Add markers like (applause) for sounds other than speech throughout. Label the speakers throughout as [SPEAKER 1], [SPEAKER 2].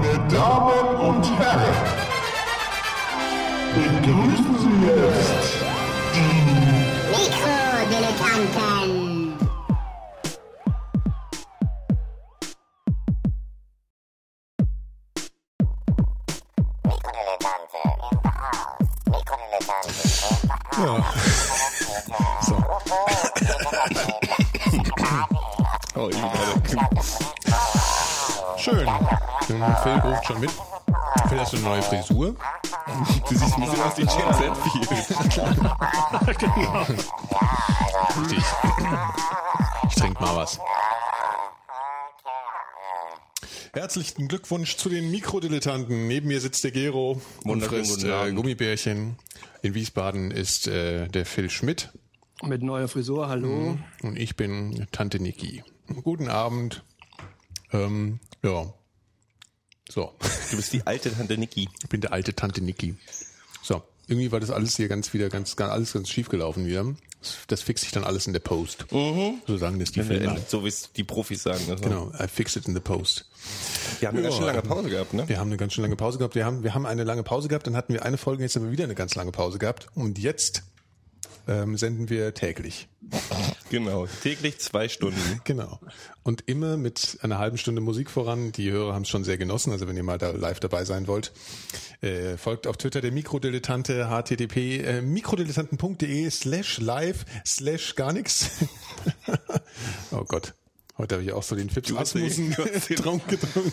[SPEAKER 1] Meine Damen und Herren, begrüßen
[SPEAKER 2] Herzlichen Glückwunsch zu den Mikrodilettanten. Neben mir sitzt der Gero und frisst äh. Gummibärchen. In Wiesbaden ist äh, der Phil Schmidt
[SPEAKER 3] Mit neuer Frisur, hallo.
[SPEAKER 2] und ich bin Tante Niki. Guten Abend. Ähm, ja. So.
[SPEAKER 4] Du bist die alte Tante Niki.
[SPEAKER 2] Ich bin der alte Tante Niki. So, irgendwie war das alles hier ganz wieder ganz, ganz alles ganz schief gelaufen wieder. Das, fixe ich dann alles in der Post. So sagen das die Filme.
[SPEAKER 4] So wie es die Profis sagen. Also.
[SPEAKER 2] Genau, I fix it in the post.
[SPEAKER 4] Wir haben eine ganz schön
[SPEAKER 2] Ja.
[SPEAKER 4] lange Pause gehabt, ne?
[SPEAKER 2] Wir haben eine ganz schön lange Pause gehabt. Wir haben, wir haben eine lange Pause gehabt, dann hatten wir eine Folge, jetzt haben wir wieder eine ganz lange Pause gehabt. Und jetzt ähm, senden wir täglich.
[SPEAKER 4] Genau. Täglich zwei Stunden. (laughs)
[SPEAKER 2] Genau. Und immer mit einer halben Stunde Musik voran. Die Hörer haben es schon sehr genossen. Also wenn ihr mal da live dabei sein wollt, äh, folgt auf Twitter der Mikrodilettante http äh, mikrodilettanten.de slash live slash gar nix. (laughs) oh Gott. Heute habe ich auch so den Fips
[SPEAKER 4] hast den-
[SPEAKER 2] Asmussen
[SPEAKER 4] du hast den- (laughs)
[SPEAKER 2] Traum getrunken.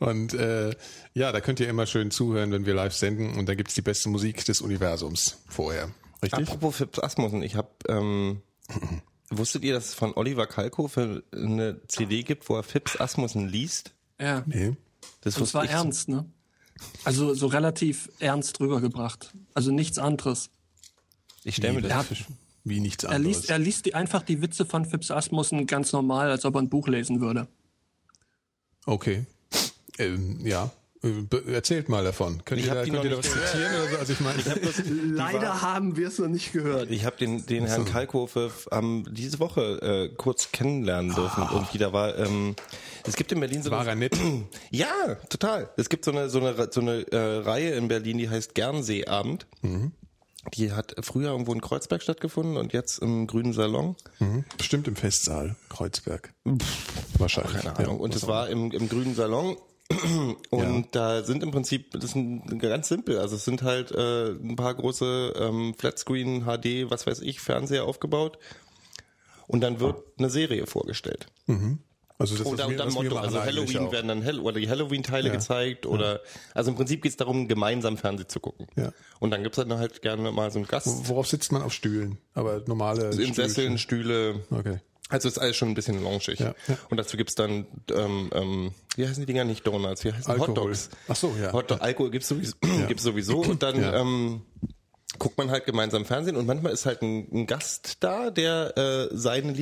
[SPEAKER 2] Und äh, ja, da könnt ihr immer schön zuhören, wenn wir live senden. Und da gibt's die beste Musik des Universums vorher. Richtig?
[SPEAKER 4] Apropos Fips Asmussen, ich habe ähm, (clears throat) wusstet ihr, dass es von Oliver Kalkofe eine CD gibt, wo er Fips Asmussen liest?
[SPEAKER 3] Ja.
[SPEAKER 2] Nee.
[SPEAKER 4] Das
[SPEAKER 3] zwar
[SPEAKER 4] ich-
[SPEAKER 3] ernst, ne? Also so relativ ernst rübergebracht. Also nichts anderes.
[SPEAKER 4] Ich stelle mir das
[SPEAKER 2] Wie nichts
[SPEAKER 3] Er
[SPEAKER 2] anderes.
[SPEAKER 3] liest, er liest die, einfach die Witze von Fips Asmussen ganz normal, als ob er ein Buch lesen würde.
[SPEAKER 2] Okay. Ähm, ja. Äh, Erzählt mal davon. Könnt
[SPEAKER 4] Ich
[SPEAKER 2] ihr
[SPEAKER 4] hab
[SPEAKER 2] da, könnt ihr
[SPEAKER 4] noch
[SPEAKER 2] da was zitieren oder so? Also ich meine, (laughs)
[SPEAKER 3] Leider haben wir es noch nicht gehört.
[SPEAKER 4] Ich habe den, den Herrn Kalkofe ähm, diese Woche äh, kurz kennenlernen dürfen und wieder war. Ähm, es gibt in Berlin so
[SPEAKER 2] war er nett. (clears throat)
[SPEAKER 4] Ja, total. Es gibt so eine so eine so eine äh, Reihe in Berlin, die heißt Gernseeabend. Die hat früher irgendwo in Kreuzberg stattgefunden und jetzt im Grünen Salon.
[SPEAKER 2] Mhm. Bestimmt im Festsaal, Kreuzberg. Wahrscheinlich.
[SPEAKER 4] Keine Ahnung. und es war im, im Grünen Salon. (clears throat) Und da sind im Prinzip, das ist ein, ganz simpel, also es sind halt äh, ein paar große ähm, Flatscreen, HD, was weiß ich, Fernseher aufgebaut. Und dann wird eine Serie vorgestellt.
[SPEAKER 2] Also das
[SPEAKER 4] Oder
[SPEAKER 2] ist mir,
[SPEAKER 4] dann Motto, also Halloween
[SPEAKER 2] auch.
[SPEAKER 4] werden dann Hell oder die Halloween-Teile
[SPEAKER 2] Ja.
[SPEAKER 4] gezeigt oder also im Prinzip geht es darum, gemeinsam Fernsehen zu gucken.
[SPEAKER 2] Ja.
[SPEAKER 4] Und dann gibt's dann halt gerne mal so einen Gast
[SPEAKER 2] Worauf sitzt man auf Stühlen? Aber normale
[SPEAKER 4] in. Sesseln, Stühle.
[SPEAKER 2] Okay.
[SPEAKER 4] Also ist alles schon ein bisschen launchig.
[SPEAKER 2] Ja, ja.
[SPEAKER 4] Und dazu gibt's dann, ähm, ähm, wie heißen die Dinger nicht Donuts, wie heißen?
[SPEAKER 2] Alkohol.
[SPEAKER 4] Hotdogs.
[SPEAKER 2] Ach so, ja.
[SPEAKER 4] Hotdog, Alkohol gibt's sowieso, (clears throat) gibt's sowieso (clears throat) und dann
[SPEAKER 2] Ja.
[SPEAKER 4] ähm, guckt man halt gemeinsam Fernsehen und manchmal ist halt ein, ein Gast da, der äh, seine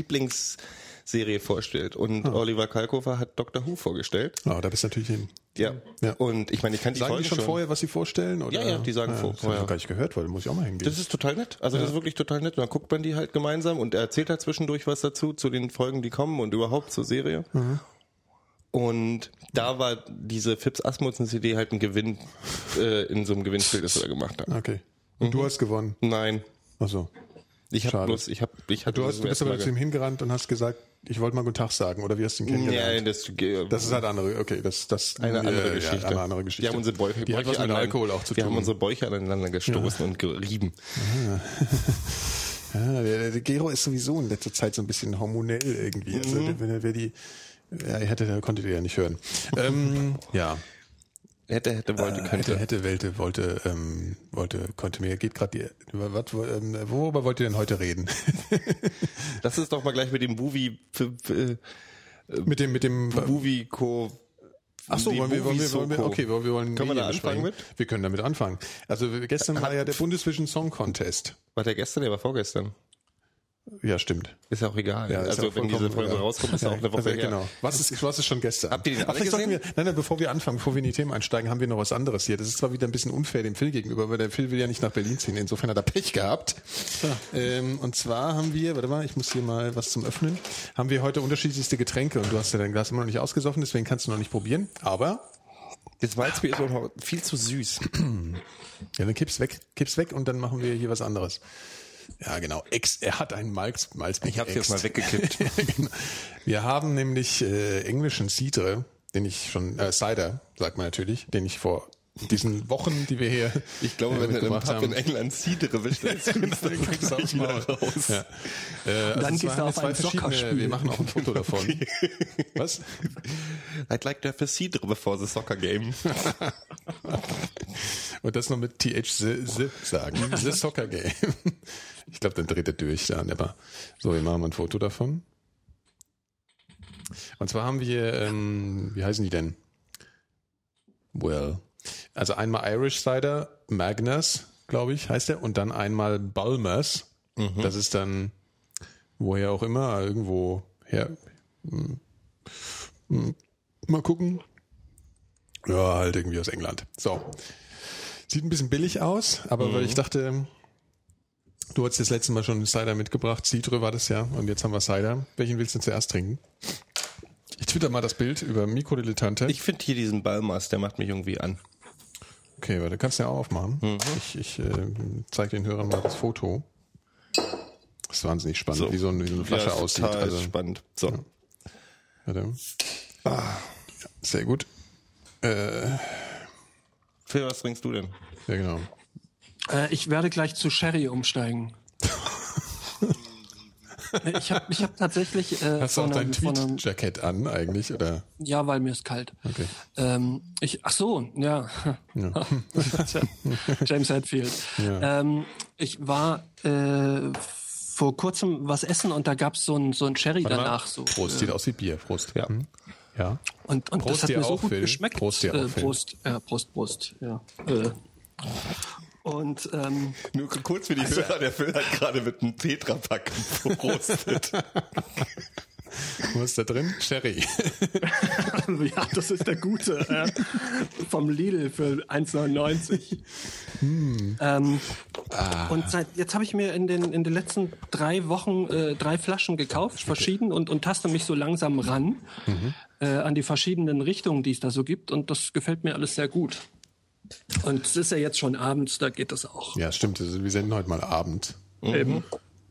[SPEAKER 4] Lieblingsserie vorstellt. Und Oliver Kalkofer hat Dr. Who vorgestellt.
[SPEAKER 2] Ah, da bist du natürlich hin.
[SPEAKER 4] Ja.
[SPEAKER 2] Ja.
[SPEAKER 4] Und ich meine, ich kann die
[SPEAKER 2] Sagen
[SPEAKER 4] Folge
[SPEAKER 2] die schon, vorher, was sie vorstellen? Oder?
[SPEAKER 4] Ja, ja, die sagen vor-
[SPEAKER 2] Das habe ich
[SPEAKER 4] vorher.
[SPEAKER 2] noch gar nicht gehört, weil da muss ich auch mal hingehen.
[SPEAKER 4] Das ist total nett. Also das ist wirklich total nett. Und dann guckt man die halt gemeinsam und er erzählt halt zwischendurch was dazu, zu den Folgen, die kommen und überhaupt zur Serie.
[SPEAKER 2] Mhm.
[SPEAKER 4] Und da war diese Fips Asmussen CD halt ein Gewinn äh, in so einem Gewinnspiel, das wir da gemacht haben.
[SPEAKER 2] okay. Und du hast gewonnen.
[SPEAKER 4] Nein,
[SPEAKER 2] Ach so.
[SPEAKER 4] Ich habe bloß, ich habe, ich hatte
[SPEAKER 2] Du, hast, du bist aber zu ihm hingerannt und hast gesagt, ich wollte mal guten Tag sagen. Oder wie hast du ihn
[SPEAKER 4] ge-
[SPEAKER 2] kennengelernt?
[SPEAKER 4] Nee, das, äh,
[SPEAKER 2] Das ist halt andere, okay, das, das
[SPEAKER 4] eine andere
[SPEAKER 2] äh,
[SPEAKER 4] Geschichte.
[SPEAKER 2] Ja, eine andere Geschichte.
[SPEAKER 4] Wir haben unsere Bäuche,
[SPEAKER 2] Die
[SPEAKER 4] Bäuche aneinander-
[SPEAKER 2] Alkohol auch zu
[SPEAKER 4] Wir
[SPEAKER 2] tun.
[SPEAKER 4] haben unsere Bäuche aneinander gestoßen und gerieben. (laughs)
[SPEAKER 2] ja, der, der Gero ist sowieso in letzter Zeit so ein bisschen hormonell irgendwie. Also
[SPEAKER 4] Mhm.
[SPEAKER 2] wenn er wer die, ja, hätte, konntet ihr ja nicht hören. ähm, ja,
[SPEAKER 4] Hätte, hätte, wollte,
[SPEAKER 2] äh,
[SPEAKER 4] könnte.
[SPEAKER 2] hätte, hätte, wollte, wollte, ähm, wollte, konnte mir. Geht gerade die. Was, wo, ähm, worüber wollt ihr denn heute reden? (laughs) (laughs)
[SPEAKER 4] Lass uns doch mal gleich mit dem Buvi, äh,
[SPEAKER 2] mit dem, mit dem.
[SPEAKER 4] Buvico
[SPEAKER 2] Ach so, wollen wir, wollen wir, wollen wir, okay, wollen wir wollen
[SPEAKER 4] Können wir da anfangen
[SPEAKER 2] besprechen? Wir können damit anfangen. Also gestern war ja der Bundesvision Song Contest.
[SPEAKER 4] War der gestern, der war vorgestern.
[SPEAKER 2] Ja, stimmt.
[SPEAKER 4] Ist ja auch egal.
[SPEAKER 2] Ja,
[SPEAKER 4] also
[SPEAKER 2] ja
[SPEAKER 4] wenn diese Folge
[SPEAKER 2] egal.
[SPEAKER 4] rauskommt, ist ja auch eine Woche
[SPEAKER 2] also,
[SPEAKER 4] her.
[SPEAKER 2] Genau. Was ist, was ist schon gestern?
[SPEAKER 4] Habt ihr den
[SPEAKER 2] Aber
[SPEAKER 4] alle
[SPEAKER 2] sollten wir,
[SPEAKER 4] gesehen?
[SPEAKER 2] nein, nein, bevor wir anfangen, bevor wir in die Themen einsteigen, haben wir noch was anderes hier. Das ist zwar wieder ein bisschen unfair dem Phil gegenüber, weil der Phil will ja nicht nach Berlin ziehen. Insofern hat er Pech gehabt. Ähm, und zwar haben wir, warte mal, ich muss hier mal was zum Öffnen, haben wir heute unterschiedlichste Getränke und du hast ja dein Glas immer noch nicht ausgesoffen, deswegen kannst du noch nicht probieren. Aber
[SPEAKER 4] Das Malzbier ist auch noch viel zu süß.
[SPEAKER 2] Ja, dann kipp's weg, kipp's weg und dann machen wir hier was anderes. Ja, genau. Ex, er hat einen Malz, Malzbier.
[SPEAKER 4] Ich hab's jetzt mal weggekippt. (laughs)
[SPEAKER 2] Genau. Wir haben nämlich äh, englischen Cidre, den ich schon, äh, Cider, sagt man natürlich, den ich vor diesen Wochen, die wir hier
[SPEAKER 4] Ich glaube,
[SPEAKER 2] äh,
[SPEAKER 4] wenn du in einem Pub in
[SPEAKER 2] haben,
[SPEAKER 4] England Cidre bestellst, kommst du
[SPEAKER 2] Dann
[SPEAKER 4] nicht wieder raus.
[SPEAKER 2] Ja. Äh, also
[SPEAKER 3] Dann
[SPEAKER 2] es
[SPEAKER 3] gehst du auf
[SPEAKER 2] zwei
[SPEAKER 3] ein Soccerspiel.
[SPEAKER 2] wir machen auch ein Foto davon. (laughs) Was?
[SPEAKER 4] I'd like to have a Cidre before the soccer game. (laughs)
[SPEAKER 2] Und das noch mit TH sagen. (laughs) The Soccer Game. Ich glaube, dann dreht er durch da, aber so, wir machen mal ein Foto davon. Und zwar haben wir, ähm, wie heißen die denn? Well. Also einmal Irish Cider, Magnus, glaube ich, heißt er, und dann einmal Bulmers. Das ist dann, woher auch immer, irgendwo her. Hm. Hm. Mal gucken. Ja, halt irgendwie aus England. So. Sieht ein bisschen billig aus, aber weil ich dachte, du hattest das letzte Mal schon Cider mitgebracht, Citre war das ja, und jetzt haben wir Cider. Welchen willst du denn zuerst trinken? Ich twitter mal das Bild über Mikrodilettante.
[SPEAKER 4] Ich finde hier diesen Ballmaß, der macht mich irgendwie an.
[SPEAKER 2] Okay, warte, kannst du ja auch aufmachen. Ich, ich äh, zeige den Hörern mal das Foto. Das ist wahnsinnig spannend, wie, so eine, wie so eine Flasche
[SPEAKER 4] ja, ist
[SPEAKER 2] aussieht.
[SPEAKER 4] Total
[SPEAKER 2] Also,
[SPEAKER 4] spannend. So.
[SPEAKER 2] warte. Ja, sehr gut. Äh,
[SPEAKER 4] Phil, was trinkst du denn?
[SPEAKER 2] ja, genau.
[SPEAKER 3] Äh, ich werde gleich zu Sherry umsteigen. Äh, ich habe ich hab tatsächlich äh,
[SPEAKER 2] Hast du auch dein Tweet-Jacket an eigentlich, oder?
[SPEAKER 3] ja, weil mir ist kalt.
[SPEAKER 2] Okay.
[SPEAKER 3] Ähm, ich, ach so, ja. (laughs) James Hetfield. Ähm, ich war äh, vor kurzem was essen und da gab's so ein so ein Sherry
[SPEAKER 2] Warte mal.
[SPEAKER 3] danach so.
[SPEAKER 2] Prost, sieht aus wie Bier. Prost.
[SPEAKER 4] Ja.
[SPEAKER 2] Hm? Ja.
[SPEAKER 3] Und, und
[SPEAKER 2] Prost
[SPEAKER 3] das hat
[SPEAKER 2] dir
[SPEAKER 3] mir so
[SPEAKER 2] auch,
[SPEAKER 3] gut
[SPEAKER 2] Phil.
[SPEAKER 3] geschmeckt.
[SPEAKER 2] Prost dir auch,
[SPEAKER 3] äh. Prost, ja, Prost, Prost, ja. Äh. Und ähm,
[SPEAKER 4] Nur kurz für die Hörer, der Phil hat gerade mit einem Tetrapack verrostet.
[SPEAKER 2] Was (laughs) ist da drin? Sherry. (laughs)
[SPEAKER 3] ja, das ist der gute äh, vom Lidl für 1,99. Ähm, Und seit jetzt habe ich mir in den in den letzten drei Wochen äh, drei Flaschen gekauft, verschieden und und taste mich so langsam ran äh, an die verschiedenen Richtungen, die es da so gibt und das gefällt mir alles sehr gut. Und es ist ja jetzt schon abends, da geht das auch.
[SPEAKER 2] Ja, stimmt. Also wir senden heute mal Abend.
[SPEAKER 3] Eben.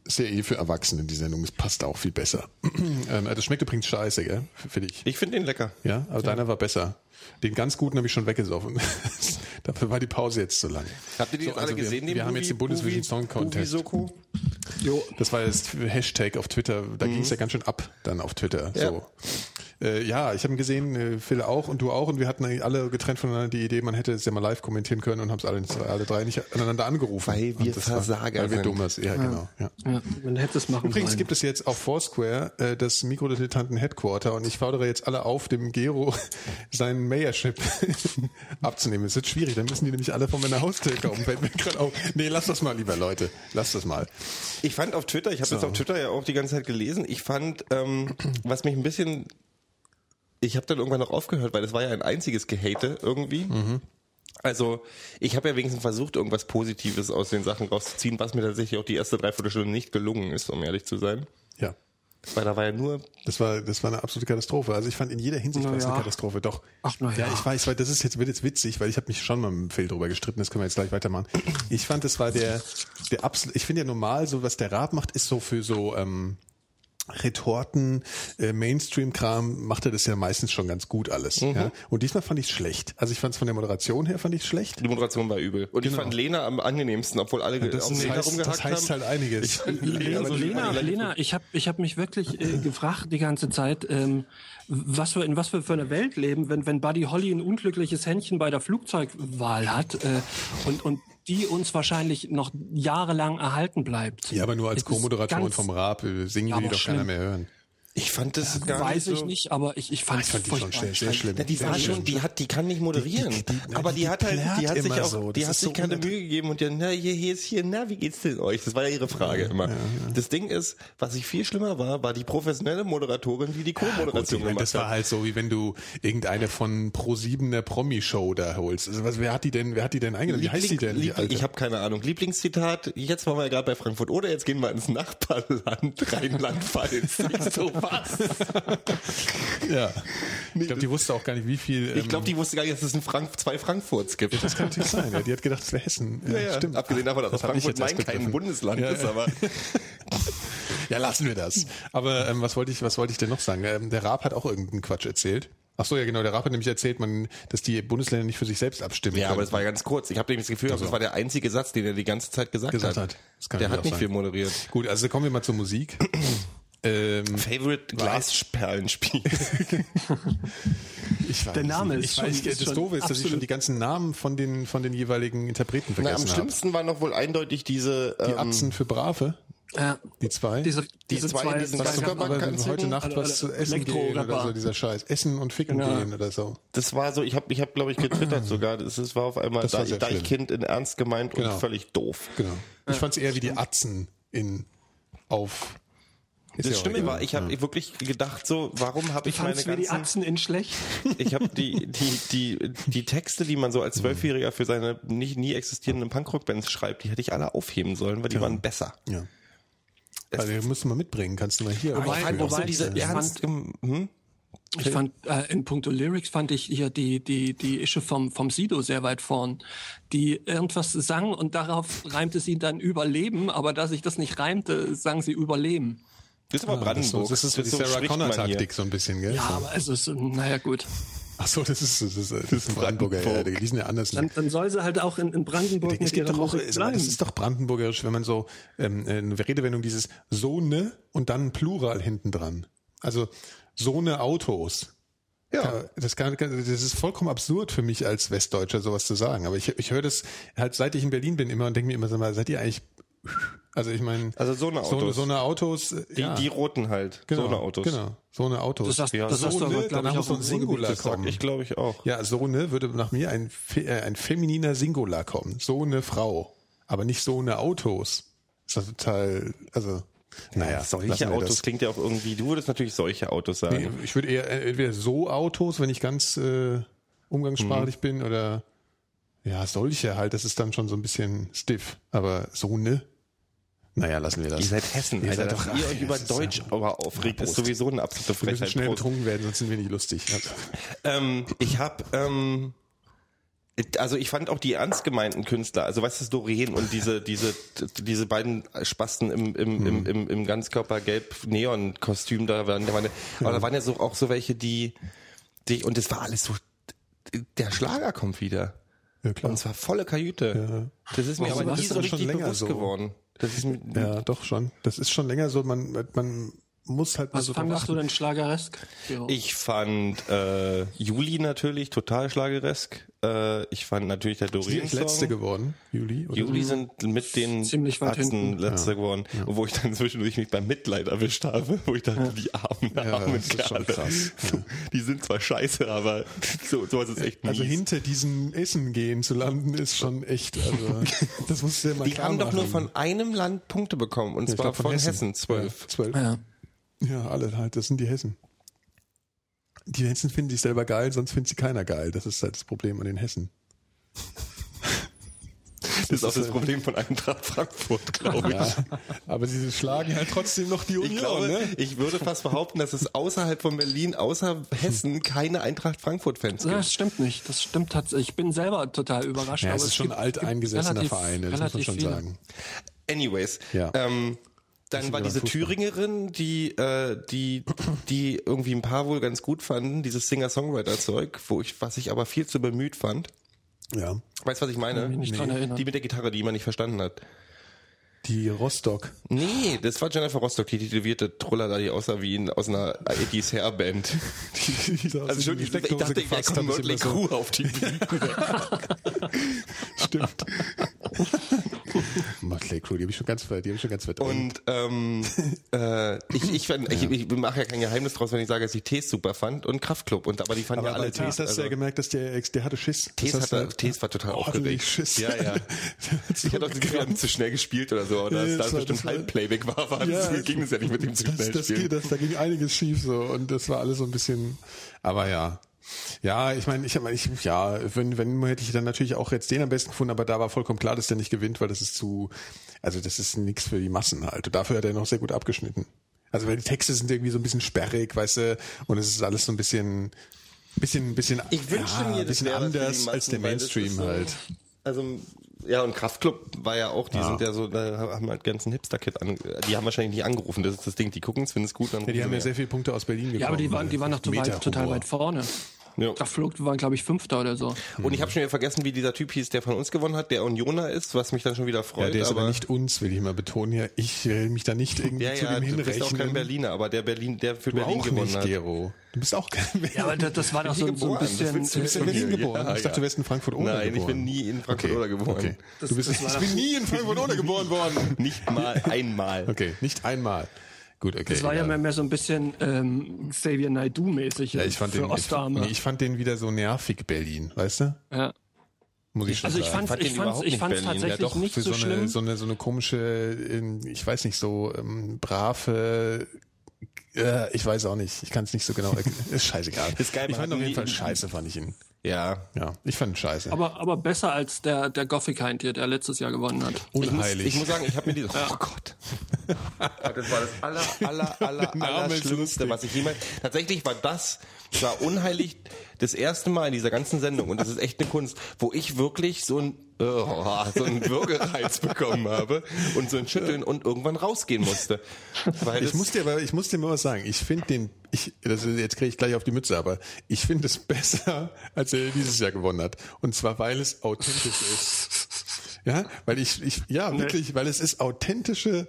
[SPEAKER 2] Ist ja eh für Erwachsene die Sendung. Es passt auch viel besser. (clears throat) ähm, das schmeckt übrigens scheiße, gell? Finde ich.
[SPEAKER 4] Ich finde den lecker.
[SPEAKER 2] Ja, aber deiner war besser. Den ganz guten habe ich schon weggesoffen. (laughs) Dafür war die Pause jetzt zu lang.
[SPEAKER 4] Habt ihr die
[SPEAKER 2] So,
[SPEAKER 4] alle
[SPEAKER 2] also wir-
[SPEAKER 4] gesehen?
[SPEAKER 2] wir haben jetzt den Bundesvision Song Contest.
[SPEAKER 4] Soko?
[SPEAKER 3] Jo.
[SPEAKER 2] Das war jetzt Hashtag auf Twitter. Da ging es ja ganz schön ab dann auf Twitter.
[SPEAKER 4] Ja.
[SPEAKER 2] So. Äh, ja, ich habe ihn gesehen, äh, Phil auch und du auch und wir hatten alle getrennt voneinander die Idee, man hätte es ja mal live kommentieren können und haben es alle, alle drei nicht aneinander angerufen.
[SPEAKER 4] Weil wir
[SPEAKER 2] das war-
[SPEAKER 4] Versager
[SPEAKER 2] Weil wir
[SPEAKER 4] sind.
[SPEAKER 2] dummes, ja, genau. Ja.
[SPEAKER 3] Ja, man hätte es machen
[SPEAKER 2] Übrigens
[SPEAKER 3] sollen.
[SPEAKER 2] gibt es jetzt auf Foursquare äh, das Mikrodilettanten Headquarter und ich fordere jetzt alle auf, dem Gero (laughs) seinen Mayorship (laughs) abzunehmen. Es wird schwierig, dann müssen die nämlich alle von meiner Haustür kommen. Fällt mir gerade auf. Nee, lass das mal lieber, Leute. Lass das mal.
[SPEAKER 4] Ich fand auf Twitter, ich habe das auf Twitter ja auch die ganze Zeit gelesen, ich fand, ähm, was mich ein bisschen, ich habe dann irgendwann noch aufgehört, weil das war ja ein einziges Gehate irgendwie. Also ich habe ja wenigstens versucht, irgendwas Positives aus den Sachen rauszuziehen, was mir tatsächlich auch die erste Dreiviertelstunde nicht gelungen ist, um ehrlich zu sein.
[SPEAKER 2] Ja.
[SPEAKER 4] Weil da war ja nur,
[SPEAKER 2] Das war, das war eine absolute Katastrophe. Also ich fand in jeder Hinsicht
[SPEAKER 3] Na
[SPEAKER 2] war es eine
[SPEAKER 3] ja.
[SPEAKER 2] Katastrophe. Doch.
[SPEAKER 3] Ach, na
[SPEAKER 2] ja.
[SPEAKER 3] ja.
[SPEAKER 2] ich weiß, weil das ist jetzt, wird jetzt witzig, weil ich habe mich schon mal mit Phil drüber gestritten, das können wir jetzt gleich weitermachen. Ich fand, das war der, der absolut, ich finde ja normal, so was der Raab macht, ist so für so, ähm, Retorten, äh, Mainstream-Kram macht er das ja meistens schon ganz gut alles.
[SPEAKER 3] Mhm.
[SPEAKER 2] Ja? Und diesmal fand ich schlecht. Also ich fand es von der Moderation her fand ich schlecht.
[SPEAKER 4] die Moderation war übel. Und ich
[SPEAKER 2] Genau.
[SPEAKER 4] fand Lena am angenehmsten, obwohl alle
[SPEAKER 2] Das,
[SPEAKER 4] auf Lena
[SPEAKER 2] heißt,
[SPEAKER 4] rumgehackt
[SPEAKER 2] das heißt
[SPEAKER 4] haben.
[SPEAKER 2] halt einiges.
[SPEAKER 3] Lena,
[SPEAKER 4] Also
[SPEAKER 3] Lena, Lena, ich habe ich hab mich wirklich äh, gefragt die ganze Zeit, ähm, was wir in was wir für eine Welt leben, wenn wenn Buddy Holly ein unglückliches Händchen bei der Flugzeugwahl hat äh, und und die uns wahrscheinlich noch jahrelang erhalten bleibt.
[SPEAKER 2] ja, aber nur als Co-Moderatorin vom Raab singen
[SPEAKER 3] Ja,
[SPEAKER 2] die doch keiner
[SPEAKER 3] schlimm.
[SPEAKER 2] mehr hören.
[SPEAKER 4] Ich fand das gar
[SPEAKER 3] Weiß
[SPEAKER 4] nicht
[SPEAKER 3] ich
[SPEAKER 4] so.
[SPEAKER 3] nicht, aber ich, ich fand
[SPEAKER 2] Ich fand die schon sehr, sehr schlimm.
[SPEAKER 4] Ja, die war schon, die hat, die kann nicht moderieren.
[SPEAKER 2] Die- die- die-
[SPEAKER 4] aber
[SPEAKER 2] die
[SPEAKER 4] hat halt, die hat sich auch,
[SPEAKER 2] so.
[SPEAKER 4] die hat sich
[SPEAKER 2] so
[SPEAKER 4] keine. Mühe gegeben und ja, na, hier, hier ist hier, na, wie geht's denn euch? Das war ja ihre Frage immer. Das Ding ist, was ich viel schlimmer war, war die professionelle Moderatorin, die die Co-Moderation gemacht
[SPEAKER 2] das war
[SPEAKER 4] hat.
[SPEAKER 2] halt so, wie wenn du irgendeine von Pro7 der Promi-Show da holst. Also was, wer hat die denn, wer hat die denn eingeladen? Wie heißt die denn?
[SPEAKER 4] Liebling, ich habe keine Ahnung. Lieblingszitat, jetzt waren wir ja gerade bei Frankfurt oder jetzt gehen wir ins Nachbarland Rheinland-Pfalz. (laughs) So was. (laughs)
[SPEAKER 2] ja. Ich glaube, die wusste auch gar nicht, wie viel.
[SPEAKER 4] Ich
[SPEAKER 2] ähm,
[SPEAKER 4] glaube, die wusste gar nicht, dass es in Frank zwei Frankfurts gibt.
[SPEAKER 2] das kann natürlich sein. Ja. Die hat gedacht, es wäre Hessen.
[SPEAKER 4] Ja, ja.
[SPEAKER 2] stimmt.
[SPEAKER 4] Abgesehen davon, dass
[SPEAKER 2] Das ich
[SPEAKER 4] Frankfurt Main kein. Bundesland
[SPEAKER 2] Ja,
[SPEAKER 4] ist,
[SPEAKER 2] ja.
[SPEAKER 4] aber (laughs)
[SPEAKER 2] Ja, lassen wir das. Aber ähm, was wollte ich, was wollte ich denn noch sagen? Ähm, der Raab hat auch irgendeinen Quatsch erzählt. Ach so, ja genau. Der Raab hat nämlich erzählt, man, dass die Bundesländer nicht für sich selbst abstimmen.
[SPEAKER 4] ja, aber
[SPEAKER 2] können.
[SPEAKER 4] das war ganz kurz. Ich habe nämlich das Gefühl,
[SPEAKER 2] Also.
[SPEAKER 4] das war der einzige Satz, den er die ganze Zeit gesagt,
[SPEAKER 2] Gesagt
[SPEAKER 4] hat.
[SPEAKER 2] hat.
[SPEAKER 4] Der hat nicht
[SPEAKER 2] sein.
[SPEAKER 4] viel moderiert.
[SPEAKER 2] Gut, also kommen wir mal zur Musik. (clears throat) ähm,
[SPEAKER 4] Favorite Glasperlenspiel. (laughs)
[SPEAKER 2] ich weiß
[SPEAKER 3] Der Name
[SPEAKER 2] nicht.
[SPEAKER 3] ist
[SPEAKER 2] ich weiß,
[SPEAKER 3] schon- ist
[SPEAKER 2] das Doofe ist, dass ich schon die ganzen Namen von den von den jeweiligen Interpreten
[SPEAKER 4] am
[SPEAKER 2] vergessen habe.
[SPEAKER 4] schlimmsten war noch wohl eindeutig diese
[SPEAKER 2] Die
[SPEAKER 4] ähm,
[SPEAKER 2] Atzen für Brave,
[SPEAKER 3] Ja.
[SPEAKER 2] die zwei.
[SPEAKER 3] Diese, diese
[SPEAKER 4] zwei in diesen Zuckerback-
[SPEAKER 2] heute Nacht
[SPEAKER 3] Oder-
[SPEAKER 2] was zu essen gehen oder so, dieser Scheiß. Essen und Ficken
[SPEAKER 3] Genau.
[SPEAKER 2] gehen oder so.
[SPEAKER 4] Das war so, ich habe, ich hab, glaube ich, getwittert (clears throat) sogar. Das, das war auf einmal
[SPEAKER 2] Das war
[SPEAKER 4] Deich-
[SPEAKER 2] sehr schlimm.
[SPEAKER 4] Deichkind in Ernst gemeint
[SPEAKER 2] Genau.
[SPEAKER 4] und völlig doof.
[SPEAKER 2] Genau. Ich fand es eher wie die Atzen in auf. Ist
[SPEAKER 4] Das
[SPEAKER 2] ja
[SPEAKER 4] Stimme war, ich habe wirklich gedacht so, warum habe ich meine
[SPEAKER 3] du die
[SPEAKER 4] ganzen,
[SPEAKER 3] Atzen in schlecht? (laughs)
[SPEAKER 4] ich habe die, die, die, die Texte, die man so als Zwölfjähriger für seine nicht nie existierenden Punkrock-Bands schreibt, die hätte ich alle aufheben sollen, weil die waren besser.
[SPEAKER 2] Ja. Also, die musst du mal mitbringen. Kannst du mal hier.
[SPEAKER 3] Wobei-
[SPEAKER 2] aufführen.
[SPEAKER 3] wobei-
[SPEAKER 4] diese
[SPEAKER 3] ich
[SPEAKER 4] ernst, hm?
[SPEAKER 3] Ich fand, äh, in puncto Lyrics fand ich hier die, die, die Ische vom, vom Sido sehr weit vorn, die irgendwas sang und darauf reimte sie dann Überleben, aber da sich das nicht reimte, sang sie Überleben.
[SPEAKER 4] Das ist aber
[SPEAKER 2] Ah, das, ist so,
[SPEAKER 4] Brandenburg.
[SPEAKER 2] das ist so die Sarah
[SPEAKER 4] spricht man
[SPEAKER 2] Connor
[SPEAKER 4] hier.
[SPEAKER 2] Taktik so ein bisschen, gell?
[SPEAKER 3] Ja, aber es ist, naja, gut.
[SPEAKER 2] Ach so, das ist das ist, das ist ein Brandenburger. Ja,
[SPEAKER 4] Brandenburg.
[SPEAKER 2] die sind ja anders.
[SPEAKER 3] Dann, dann soll sie halt auch in, in Brandenburg mit ihrer
[SPEAKER 2] doch auch,
[SPEAKER 3] Musik
[SPEAKER 2] mal,
[SPEAKER 3] bleiben.
[SPEAKER 2] das ist doch brandenburgerisch, wenn man so ähm, eine Redewendung dieses so ne und dann ein Plural hinten dran. Also so ne Autos. Ja. Das, kann, das ist vollkommen absurd für mich als Westdeutscher sowas zu sagen. Aber ich, ich höre das halt seit ich in Berlin bin immer und denke mir immer, sag mal, seid ihr eigentlich also ich meine
[SPEAKER 4] Also so eine
[SPEAKER 2] so,
[SPEAKER 4] Autos.
[SPEAKER 2] so eine Autos
[SPEAKER 4] Die,
[SPEAKER 2] ja,
[SPEAKER 4] die roten halt.
[SPEAKER 2] genau,
[SPEAKER 4] so eine Autos.
[SPEAKER 2] Genau, so eine Autos.
[SPEAKER 3] Das hast-
[SPEAKER 4] Ja,
[SPEAKER 3] das hast
[SPEAKER 2] so
[SPEAKER 3] du aber,
[SPEAKER 2] ne, danach
[SPEAKER 3] ich,
[SPEAKER 2] muss so ein Singular
[SPEAKER 3] gesagt.
[SPEAKER 2] kommen.
[SPEAKER 4] Ich glaube ich auch.
[SPEAKER 2] Ja, so ne würde nach mir ein, äh, ein femininer Singular kommen. So eine Frau. Aber nicht so eine Autos. Ist das total, also, naja.
[SPEAKER 4] solche Autos
[SPEAKER 2] das.
[SPEAKER 4] klingt ja auch irgendwie, du würdest natürlich solche Autos sagen.
[SPEAKER 2] Nee, ich würde eher entweder so Autos, wenn ich ganz äh,
[SPEAKER 4] Mhm.
[SPEAKER 2] umgangssprachlich bin, oder ja, solche halt, das ist dann schon so ein bisschen stiff. Aber so ne? Naja, lassen wir das.
[SPEAKER 4] Ihr seid Hessen,
[SPEAKER 2] Ihr
[SPEAKER 4] Alter.
[SPEAKER 2] seid doch-
[SPEAKER 4] ihr euch
[SPEAKER 2] ja,
[SPEAKER 4] über Deutsch
[SPEAKER 2] ja-
[SPEAKER 4] aber aufregt, ist sowieso eine absolute
[SPEAKER 2] wir müssen
[SPEAKER 4] Frechheit.
[SPEAKER 2] schnell
[SPEAKER 4] Prost.
[SPEAKER 2] betrunken werden, sonst sind wir nicht lustig. Also, (laughs)
[SPEAKER 4] Ähm, ich habe, ähm, also ich fand auch die ernst gemeinten Künstler, also weißt du, Doreen und diese, diese, diese beiden Spasten im, im, im, im, im Ganzkörper-Gelb-Neon-Kostüm, da waren, da waren, aber da waren ja so auch so welche, die, die, und es war alles so, der Schlager kommt wieder.
[SPEAKER 2] ja, klar.
[SPEAKER 4] Und zwar volle Kajüte. Das ist mir aber nie so richtig bewusst
[SPEAKER 2] so?
[SPEAKER 4] geworden. Das ist
[SPEAKER 2] Ja, doch schon. Das ist schon länger so, man, man muss halt mal
[SPEAKER 3] Was
[SPEAKER 2] so
[SPEAKER 3] fandest du denn schlageresk? Ja.
[SPEAKER 4] Ich fand äh, Juli natürlich total schlageresk. Äh, ich fand natürlich der
[SPEAKER 2] Ist die
[SPEAKER 4] Doreen
[SPEAKER 2] letzte geworden, Juli? oder
[SPEAKER 4] Juli
[SPEAKER 2] so?
[SPEAKER 4] sind mit den
[SPEAKER 3] Ziemlich weit
[SPEAKER 4] Atzen
[SPEAKER 3] hinten.
[SPEAKER 4] letzter geworden. Und wo ich dann zwischendurch mich beim Mitleid erwischt habe, wo ich dachte, die armen,
[SPEAKER 2] Ja,
[SPEAKER 4] armen
[SPEAKER 2] das ist schon
[SPEAKER 4] Kerle.
[SPEAKER 2] krass. (laughs)
[SPEAKER 4] Die sind zwar scheiße, aber (laughs) so, sowas ist echt mies.
[SPEAKER 2] Also hinter diesem Essen gehen zu landen ist schon echt, also (laughs) das musst du dir mal
[SPEAKER 4] die
[SPEAKER 2] klar
[SPEAKER 4] haben doch nur von einem Land Punkte bekommen, und zwar
[SPEAKER 2] glaub,
[SPEAKER 4] von, Hessen, zwölf.
[SPEAKER 2] Ja, zwölf.
[SPEAKER 3] ja.
[SPEAKER 2] Ja, alle halt, das sind die Hessen. Die Hessen finden sich selber geil, sonst findet sie keiner geil. Das ist halt das Problem an den Hessen.
[SPEAKER 4] Das ist auch das Problem von Eintracht Frankfurt, glaube ich.
[SPEAKER 2] Ja, aber sie schlagen halt trotzdem noch die Union,
[SPEAKER 4] Ich glaube,
[SPEAKER 2] ne?
[SPEAKER 4] ich würde fast behaupten, dass es außerhalb von Berlin, außer Hessen, keine Eintracht Frankfurt-Fans gibt.
[SPEAKER 3] Das stimmt nicht. Das stimmt tatsächlich. Ich bin selber total überrascht.
[SPEAKER 2] Ja,
[SPEAKER 3] aber
[SPEAKER 2] es ist schon
[SPEAKER 3] gibt-
[SPEAKER 2] ein alteingesessener Verein, das muss man schon
[SPEAKER 3] viele.
[SPEAKER 2] sagen.
[SPEAKER 4] Anyways,
[SPEAKER 2] Ja.
[SPEAKER 4] ähm, dann war diese
[SPEAKER 2] Fußball.
[SPEAKER 4] Thüringerin, die, äh, die, die irgendwie ein paar wohl ganz gut fanden, dieses Singer-Songwriter-Zeug, wo ich, was ich aber viel zu bemüht fand.
[SPEAKER 2] Ja.
[SPEAKER 4] Weißt du, was ich meine?
[SPEAKER 3] mich nicht dran erinnern.
[SPEAKER 4] Die mit der Gitarre, die man nicht verstanden hat.
[SPEAKER 2] Die Rostock.
[SPEAKER 4] Nee, das war Jennifer Rostock, die tätowierte Truller da, die aussah wie in, aus einer 80s Hairband. (laughs)
[SPEAKER 2] Die, die
[SPEAKER 4] Also schon, ich dachte, da kommt Mötley Crew auf die Bühne. (laughs)
[SPEAKER 2] Stimmt. (laughs) (laughs) Motley Crue, die habe ich schon ganz, die habe ich schon ganz verdrängt.
[SPEAKER 4] Und ähm, äh, ich, ich, fand- ich, ich mache ja kein Geheimnis draus, wenn ich sage, dass ich Tees super fand und Kraftklub. Und aber die fanden
[SPEAKER 2] aber
[SPEAKER 4] ja alle
[SPEAKER 2] Tees hast du
[SPEAKER 4] also-
[SPEAKER 2] ja gemerkt, dass der, Ex- der hatte Schiss.
[SPEAKER 4] Tees,
[SPEAKER 2] Das
[SPEAKER 4] hatte,
[SPEAKER 2] du-
[SPEAKER 4] Tees war total
[SPEAKER 2] Oh,
[SPEAKER 4] aufgeregt.
[SPEAKER 2] Schiss.
[SPEAKER 4] Ja, ja. (laughs) Ich hatte auch das Gefühl, zu schnell gespielt oder so. Oder
[SPEAKER 2] Ja,
[SPEAKER 4] dass
[SPEAKER 2] das
[SPEAKER 4] da bestimmt Halbplayback war, war
[SPEAKER 2] Ja,
[SPEAKER 4] das ging es ja nicht mit dem zu
[SPEAKER 2] das,
[SPEAKER 4] schnell
[SPEAKER 2] das,
[SPEAKER 4] spielen.
[SPEAKER 2] geht, das, da ging einiges schief so und das war alles so ein bisschen, aber ja. Ja, ich meine, ich, ich ja, wenn, wenn hätte ich dann natürlich auch jetzt den am besten gefunden, aber da war vollkommen klar, dass der nicht gewinnt, weil das ist zu, also das ist nichts für die Massen halt. Und dafür hat er noch sehr gut abgeschnitten. Also weil die Texte sind irgendwie so ein bisschen sperrig, weißt du, und es ist alles so ein bisschen, Bisschen, bisschen,
[SPEAKER 4] Ich wünschte
[SPEAKER 2] ja,
[SPEAKER 4] mir, das
[SPEAKER 2] bisschen anders als der
[SPEAKER 4] Massen, das ist
[SPEAKER 2] Mainstream
[SPEAKER 4] so-
[SPEAKER 2] halt.
[SPEAKER 4] Also, ja, und Kraftclub war ja auch, die
[SPEAKER 2] Ja.
[SPEAKER 4] sind ja so, da haben halt ganzen Hipster-Kit an, die haben wahrscheinlich nicht angerufen, das ist das Ding, die gucken es, finden es gut, dann
[SPEAKER 2] Ja, die haben ja sehr viele Punkte aus Berlin bekommen.
[SPEAKER 3] Ja, aber die waren, die waren noch total weit vorne.
[SPEAKER 4] Ja.
[SPEAKER 3] Kraftflug waren, glaube ich, Fünfter oder so.
[SPEAKER 4] Und ich habe schon wieder vergessen, wie dieser Typ hieß, der von uns gewonnen hat, der Unioner ist, was mich dann schon wieder
[SPEAKER 2] Ja,
[SPEAKER 4] freut.
[SPEAKER 2] der ist aber, nicht uns, will ich mal betonen. Ja, ich will mich da nicht irgendwie
[SPEAKER 4] ja,
[SPEAKER 2] zu
[SPEAKER 4] ja,
[SPEAKER 2] dem
[SPEAKER 4] du bist auch kein
[SPEAKER 2] hinrechnen.
[SPEAKER 4] Berliner, aber der Berlin, der für
[SPEAKER 2] Du
[SPEAKER 4] Berlin
[SPEAKER 2] auch
[SPEAKER 4] gewonnen
[SPEAKER 2] nicht,
[SPEAKER 4] hat.
[SPEAKER 2] Gero. Du bist auch kein Berliner.
[SPEAKER 3] Ja, aber das, das war doch so, so ein
[SPEAKER 4] geboren, das
[SPEAKER 3] bisschen.
[SPEAKER 4] du
[SPEAKER 2] bist in Berlin
[SPEAKER 4] Ja,
[SPEAKER 2] geboren.
[SPEAKER 4] ja.
[SPEAKER 2] Ich dachte, du wärst in Frankfurt oder
[SPEAKER 4] Nein,
[SPEAKER 2] geboren. (laughs)
[SPEAKER 4] ich bin nie in Frankfurt oder geboren.
[SPEAKER 2] Okay. du bist,
[SPEAKER 3] das
[SPEAKER 2] ich bin nie in Frankfurt oder geboren worden.
[SPEAKER 4] Nicht mal einmal.
[SPEAKER 2] Okay, nicht einmal. Gut, okay.
[SPEAKER 3] Das war ja
[SPEAKER 2] egal.
[SPEAKER 3] mehr, mehr so ein bisschen ähm, Xavier Naidoo-mäßig
[SPEAKER 2] ja, ich fand
[SPEAKER 3] für
[SPEAKER 2] den, ich,
[SPEAKER 3] Ostdame.
[SPEAKER 2] nee, ich fand den wieder so nervig Berlin, weißt du?
[SPEAKER 3] ja.
[SPEAKER 2] Muss ich schon
[SPEAKER 3] Also ich
[SPEAKER 2] sagen.
[SPEAKER 3] fand's,
[SPEAKER 4] fand
[SPEAKER 3] ich
[SPEAKER 4] den
[SPEAKER 3] fand's,
[SPEAKER 4] überhaupt
[SPEAKER 3] ich
[SPEAKER 4] nicht
[SPEAKER 3] fand's
[SPEAKER 4] Berlin. Ja,
[SPEAKER 3] tatsächlich
[SPEAKER 2] doch
[SPEAKER 3] nicht
[SPEAKER 2] für
[SPEAKER 3] so,
[SPEAKER 2] so,
[SPEAKER 3] schlimm.
[SPEAKER 2] eine so eine so eine komische, ähm, ich weiß nicht so ähm, brave. Äh, ich weiß auch nicht. Ich kann es nicht so genau. erklären. Ist scheißegal.
[SPEAKER 4] Ist geil,
[SPEAKER 2] ich fand auf jeden Fall scheiße, fand ich ihn.
[SPEAKER 4] Ja.
[SPEAKER 2] Ja, ich fand ihn scheiße.
[SPEAKER 3] aber, aber besser als der, der Gothic hier, der letztes Jahr gewonnen hat.
[SPEAKER 4] Ich muss,
[SPEAKER 2] Unheilig.
[SPEAKER 4] ich muss sagen, ich habe mir dieses. (laughs) Oh Gott. Das war das aller, aller, aller, (laughs) aller Schlimmste, was ich jemals. Tatsächlich war das, war unheilig das erste Mal in dieser ganzen Sendung und das ist echt eine Kunst, wo ich wirklich so ein oh, so einen Würgereiz bekommen habe und so ein Schütteln und irgendwann rausgehen musste. Weil
[SPEAKER 2] Ich muss dir aber, ich muss dir mal was sagen. Ich finde den, ich, das ist, jetzt kriege ich gleich auf die Mütze, aber ich finde es (laughs) besser, als er dieses Jahr gewonnen hat. Und zwar, weil es authentisch ist. Ja, weil ich, ich, ja, wirklich, weil es ist authentische,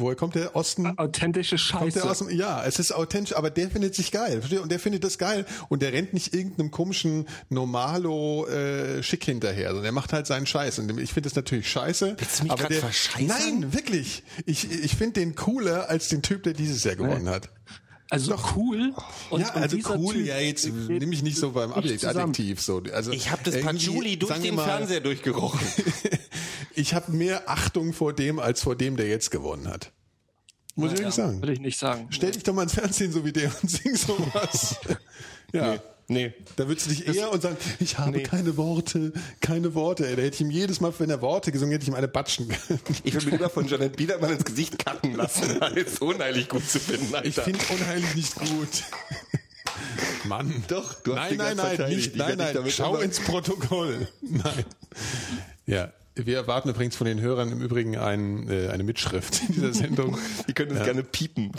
[SPEAKER 2] woher kommt der Osten?
[SPEAKER 3] Authentische
[SPEAKER 2] Kommt der
[SPEAKER 3] Scheiße.
[SPEAKER 2] aus dem, ja, es ist authentisch, aber der findet sich geil, versteht? Und der findet das geil und der rennt nicht irgendeinem komischen Normalo äh, Schick hinterher, sondern der macht halt seinen Scheiß und ich finde das natürlich scheiße.
[SPEAKER 4] Willst du mich
[SPEAKER 2] aber der,
[SPEAKER 4] verscheißern?
[SPEAKER 2] Nein, wirklich. Ich, ich finde den cooler als den Typ, der dieses Jahr gewonnen hat.
[SPEAKER 3] Also cool. Und,
[SPEAKER 2] ja,
[SPEAKER 3] und
[SPEAKER 2] also cool,
[SPEAKER 3] Typ
[SPEAKER 2] ja, jetzt
[SPEAKER 3] geht
[SPEAKER 2] nimm mich nicht so beim. Adjektiv so. Also
[SPEAKER 4] ich habe das Patchouli durch den
[SPEAKER 2] mal,
[SPEAKER 4] Fernseher durchgerochen. (laughs)
[SPEAKER 2] Ich habe mehr Achtung vor dem als vor dem, der jetzt gewonnen hat. Muss ich
[SPEAKER 3] Ja,
[SPEAKER 2] ehrlich sagen.
[SPEAKER 3] Würde ich nicht sagen.
[SPEAKER 2] Stell dich doch mal ins Fernsehen so wie der und sing sowas. (laughs) ja.
[SPEAKER 4] Nee.
[SPEAKER 2] Da würdest du dich eher und sagen, ich habe
[SPEAKER 4] Nee.
[SPEAKER 2] keine Worte, keine Worte. Ey, Da hätte ich ihm jedes Mal, wenn er Worte gesungen hätte, ich ihm eine batschen können.
[SPEAKER 4] Ich will mir lieber von Janet Biedermann ins Gesicht kacken lassen, (laughs) als unheilig gut zu finden. Alter.
[SPEAKER 2] Ich finde unheilig nicht gut. (laughs) Mann.
[SPEAKER 4] Doch, du hast
[SPEAKER 2] nein, nein, nein, nicht,
[SPEAKER 4] Ich
[SPEAKER 2] nein, nein, schau ins Protokoll. Nein. Ja, wir erwarten übrigens von den Hörern im Übrigen ein, äh, eine Mitschrift in dieser (laughs) Sendung.
[SPEAKER 4] Die können das gerne piepen.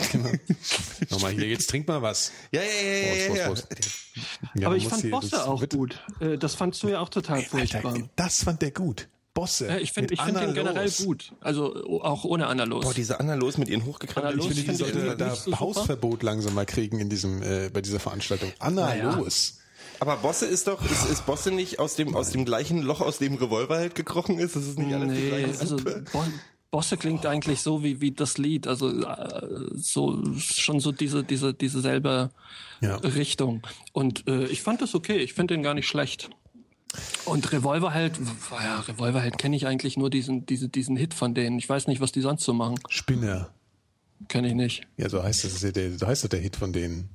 [SPEAKER 4] (laughs)
[SPEAKER 2] Nochmal hier, jetzt trink mal was.
[SPEAKER 4] Ja, ja, ja, ja,
[SPEAKER 2] Prost,
[SPEAKER 4] ja.
[SPEAKER 2] Prost,
[SPEAKER 4] ja.
[SPEAKER 2] Ja,
[SPEAKER 3] Aber ich fand
[SPEAKER 2] hier-
[SPEAKER 3] Bosse auch
[SPEAKER 2] wird-
[SPEAKER 3] gut. Äh, Das fandst du ja auch total furchtbar.
[SPEAKER 2] Alter, das fand der gut. Bosse.
[SPEAKER 3] Ja, ich finde
[SPEAKER 2] mit
[SPEAKER 3] ich find den generell gut. Also auch ohne Anna los.
[SPEAKER 4] Boah, diese Anna los mit ihren hochgekrempelten
[SPEAKER 2] Ich finde, die sollte da
[SPEAKER 3] so super.
[SPEAKER 2] Hausverbot langsam mal kriegen in diesem, äh, bei dieser Veranstaltung. Anna
[SPEAKER 3] Naja.
[SPEAKER 2] los.
[SPEAKER 4] Aber Bosse ist doch, ist, ist Bosse nicht aus dem, aus dem gleichen Loch, aus dem Revolver halt gekrochen ist? Das ist nicht alles die
[SPEAKER 3] Nee,
[SPEAKER 4] gleiche
[SPEAKER 3] also? Bo Bosse klingt eigentlich so wie, wie das Lied, also äh, so schon so diese, diese, diese selbe
[SPEAKER 2] Ja.
[SPEAKER 3] Richtung. Und äh, ich fand das okay, ich finde den gar nicht schlecht. Und Revolverheld, ja, Revolverheld kenne ich eigentlich nur diesen, diese, diesen Hit von denen. Ich weiß nicht, was die sonst so machen.
[SPEAKER 2] Spinner.
[SPEAKER 3] Kenne ich nicht.
[SPEAKER 2] Ja, so heißt das, ist ja der, so heißt doch der Hit von denen.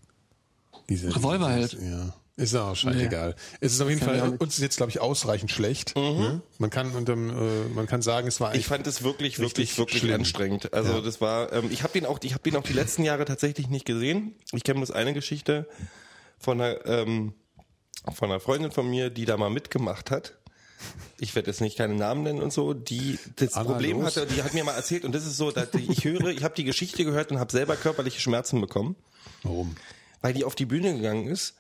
[SPEAKER 2] Diese,
[SPEAKER 3] Revolverheld.
[SPEAKER 2] Ja. Ist auch scheißegal. Es ist auf jeden Fall, uns ist jetzt, glaube ich, ausreichend schlecht. Ne? Man kann unterm, äh, man kann sagen, es war
[SPEAKER 4] Ich fand es wirklich, wirklich, wirklich
[SPEAKER 2] schlimm.
[SPEAKER 4] anstrengend. Also das war, ähm, ich habe den auch, ich habe den auch die letzten Jahre tatsächlich nicht gesehen. Ich kenne bloß eine Geschichte von einer, ähm, von einer Freundin von mir, die da mal mitgemacht hat. Ich werde jetzt nicht keine Namen nennen und so, die das
[SPEAKER 2] Anna
[SPEAKER 4] Problem
[SPEAKER 2] Los?
[SPEAKER 4] hatte, die hat mir mal erzählt und das ist so, dass ich höre, ich habe die Geschichte gehört und habe selber körperliche Schmerzen bekommen,
[SPEAKER 2] Warum?
[SPEAKER 4] weil die auf die Bühne gegangen ist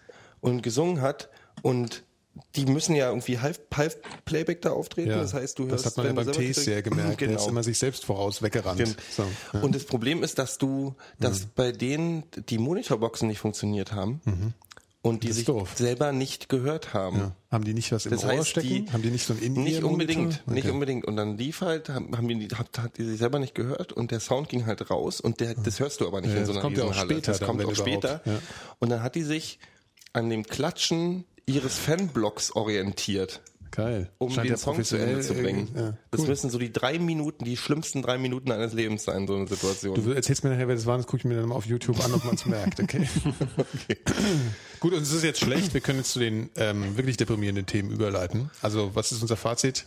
[SPEAKER 4] und gesungen hat und die müssen ja irgendwie Half, Half Playback da auftreten.
[SPEAKER 2] Ja,
[SPEAKER 4] das heißt, du hörst,
[SPEAKER 2] das hat man ja beim Tees sehr gemerkt. Der ist
[SPEAKER 4] Genau.
[SPEAKER 2] immer sich selbst voraus weggerannt. So, ja.
[SPEAKER 4] Und das Problem ist, dass du, dass bei denen die Monitorboxen nicht funktioniert haben und die
[SPEAKER 2] Mhm. Das ist
[SPEAKER 4] sich
[SPEAKER 2] doof.
[SPEAKER 4] selber nicht gehört haben.
[SPEAKER 2] ja. Haben die nicht was im
[SPEAKER 4] Das
[SPEAKER 2] Ohr
[SPEAKER 4] heißt,
[SPEAKER 2] stecken?
[SPEAKER 4] die,
[SPEAKER 2] haben die nicht so ein in
[SPEAKER 4] Nicht unbedingt,
[SPEAKER 2] Okay.
[SPEAKER 4] nicht unbedingt. Und dann lief halt, haben, haben die, hat, hat die sich selber nicht gehört und der Sound ging halt raus und der, das hörst du aber nicht
[SPEAKER 2] Ja,
[SPEAKER 4] in so
[SPEAKER 2] das
[SPEAKER 4] einer
[SPEAKER 2] kommt ja auch später
[SPEAKER 4] Das
[SPEAKER 2] dann,
[SPEAKER 4] kommt auch später.
[SPEAKER 2] ja.
[SPEAKER 4] Und dann hat die sich an dem Klatschen ihres Fanblocks orientiert
[SPEAKER 2] Geil.
[SPEAKER 4] um
[SPEAKER 2] Scheint
[SPEAKER 4] den Song zu Ende zu bringen.
[SPEAKER 2] Ja,
[SPEAKER 4] Das
[SPEAKER 2] cool.
[SPEAKER 4] müssen so die drei Minuten, die schlimmsten drei Minuten eines Lebens sein, so eine Situation.
[SPEAKER 2] Du erzählst mir nachher, wer das war, das gucke ich mir dann mal auf YouTube an, ob man es (laughs) merkt, okay? Gut, und es ist jetzt schlecht, wir können jetzt zu den ähm, wirklich deprimierenden Themen überleiten. Also, was ist unser Fazit?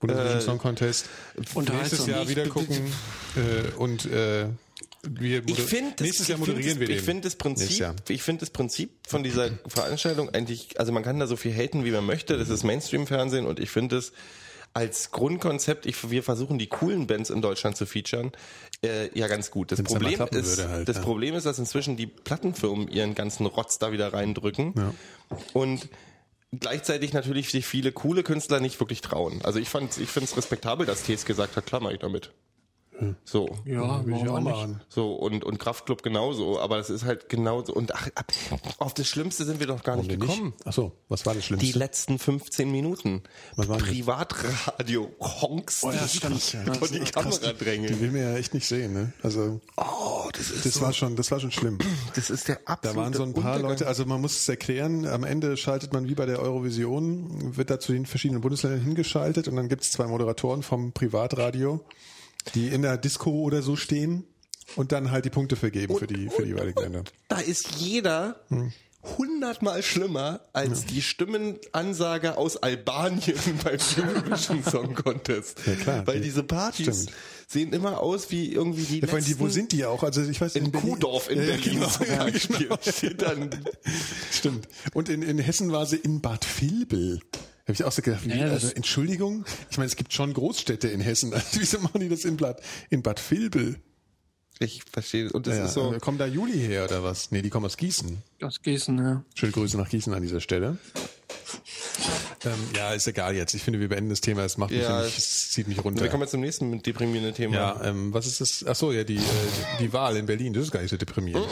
[SPEAKER 2] Bundesvision
[SPEAKER 4] Äh,
[SPEAKER 2] Song Contest.
[SPEAKER 3] Unterhaltsam.
[SPEAKER 2] Nächstes Jahr wieder gucken äh, und äh, wir
[SPEAKER 4] Ich finde,
[SPEAKER 2] nächstes Jahr moderieren wir
[SPEAKER 4] ich finde das Prinzip, ich finde das Prinzip von dieser Veranstaltung eigentlich, also man kann da so viel haten, wie man möchte. Das ist Mainstream-Fernsehen und ich finde es als Grundkonzept, ich, wir versuchen die coolen Bands in Deutschland zu featuren, äh, ja ganz gut. Das
[SPEAKER 2] Wenn's
[SPEAKER 4] Problem ist,
[SPEAKER 2] halt,
[SPEAKER 4] das
[SPEAKER 2] ja.
[SPEAKER 4] Problem ist, dass inzwischen die Plattenfirmen ihren ganzen Rotz da wieder reindrücken und gleichzeitig natürlich sich viele coole Künstler nicht wirklich trauen. Also ich fand, ich finde es respektabel, dass Tees gesagt hat, klar mach ich damit. So.
[SPEAKER 3] Ja,
[SPEAKER 2] Will ich auch
[SPEAKER 3] nicht?
[SPEAKER 2] machen.
[SPEAKER 4] So, und, und Kraftclub genauso, aber das ist halt genauso. Und ach, ab- auf das Schlimmste sind wir doch gar nicht gekommen.
[SPEAKER 2] Ach so, was war das
[SPEAKER 4] Die
[SPEAKER 2] Schlimmste?
[SPEAKER 4] letzten 15 Minuten.
[SPEAKER 2] Was war?
[SPEAKER 4] Privatradio, Honks,
[SPEAKER 3] Oh ja,
[SPEAKER 4] die
[SPEAKER 3] stimmt.
[SPEAKER 4] sich vor die Kamera
[SPEAKER 2] Die
[SPEAKER 4] drängen.
[SPEAKER 2] will mir ja echt nicht sehen, ne? Also,
[SPEAKER 4] Oh, das ist,
[SPEAKER 2] das
[SPEAKER 4] so,
[SPEAKER 2] war schon, das war schon schlimm.
[SPEAKER 4] das ist der
[SPEAKER 2] Da
[SPEAKER 4] absolute
[SPEAKER 2] waren so ein paar
[SPEAKER 4] Untergang.
[SPEAKER 2] Leute, also man muss es erklären, am Ende schaltet man wie bei der Eurovision, wird da zu den verschiedenen Bundesländern hingeschaltet und dann gibt es zwei Moderatoren vom Privatradio, die in der Disco oder so stehen und dann halt die Punkte vergeben für die, für die jeweiligen Länder.
[SPEAKER 4] Da ist jeder
[SPEAKER 2] Hm.
[SPEAKER 4] hundertmal schlimmer als die Stimmenansage aus Albanien (laughs) beim Eurovision Song Contest.
[SPEAKER 2] Ja, klar,
[SPEAKER 4] Weil
[SPEAKER 2] die-
[SPEAKER 4] diese Partys
[SPEAKER 2] stimmt.
[SPEAKER 4] sehen immer aus wie irgendwie die
[SPEAKER 2] Ja, allem die, wo
[SPEAKER 4] letzten-
[SPEAKER 2] sind die auch? Also ich weiß
[SPEAKER 4] in
[SPEAKER 2] Berlin-
[SPEAKER 4] Kuhdorf in
[SPEAKER 2] Ja, ja,
[SPEAKER 4] Berlin
[SPEAKER 2] genau, (laughs) ja, genau.
[SPEAKER 4] Steht dann
[SPEAKER 2] Stimmt. Und in, in Hessen war sie in Bad Vilbel. Habe ich auch so gedacht, wie,
[SPEAKER 3] Ja,
[SPEAKER 2] also Entschuldigung, ich meine, es gibt schon Großstädte in Hessen. Also, (laughs) wieso machen die das in Bad, in Bad Vilbel?
[SPEAKER 4] Ich verstehe. Und das
[SPEAKER 2] Ja,
[SPEAKER 4] ist so.
[SPEAKER 2] äh, kommen da Juli her oder was? Nee, die kommen aus Gießen.
[SPEAKER 3] Aus Gießen, ja.
[SPEAKER 2] Schöne Grüße nach Gießen an dieser Stelle. Ähm, ja, ist egal jetzt. Ich finde, wir beenden das Thema. Es macht mich,
[SPEAKER 4] Ja,
[SPEAKER 2] nämlich, es zieht mich runter.
[SPEAKER 4] Wir kommen jetzt zum nächsten deprimierenden Thema.
[SPEAKER 2] ja, ähm, was ist das? Ach so, ja, die, äh, die Wahl in Berlin. Das ist gar nicht so deprimierend.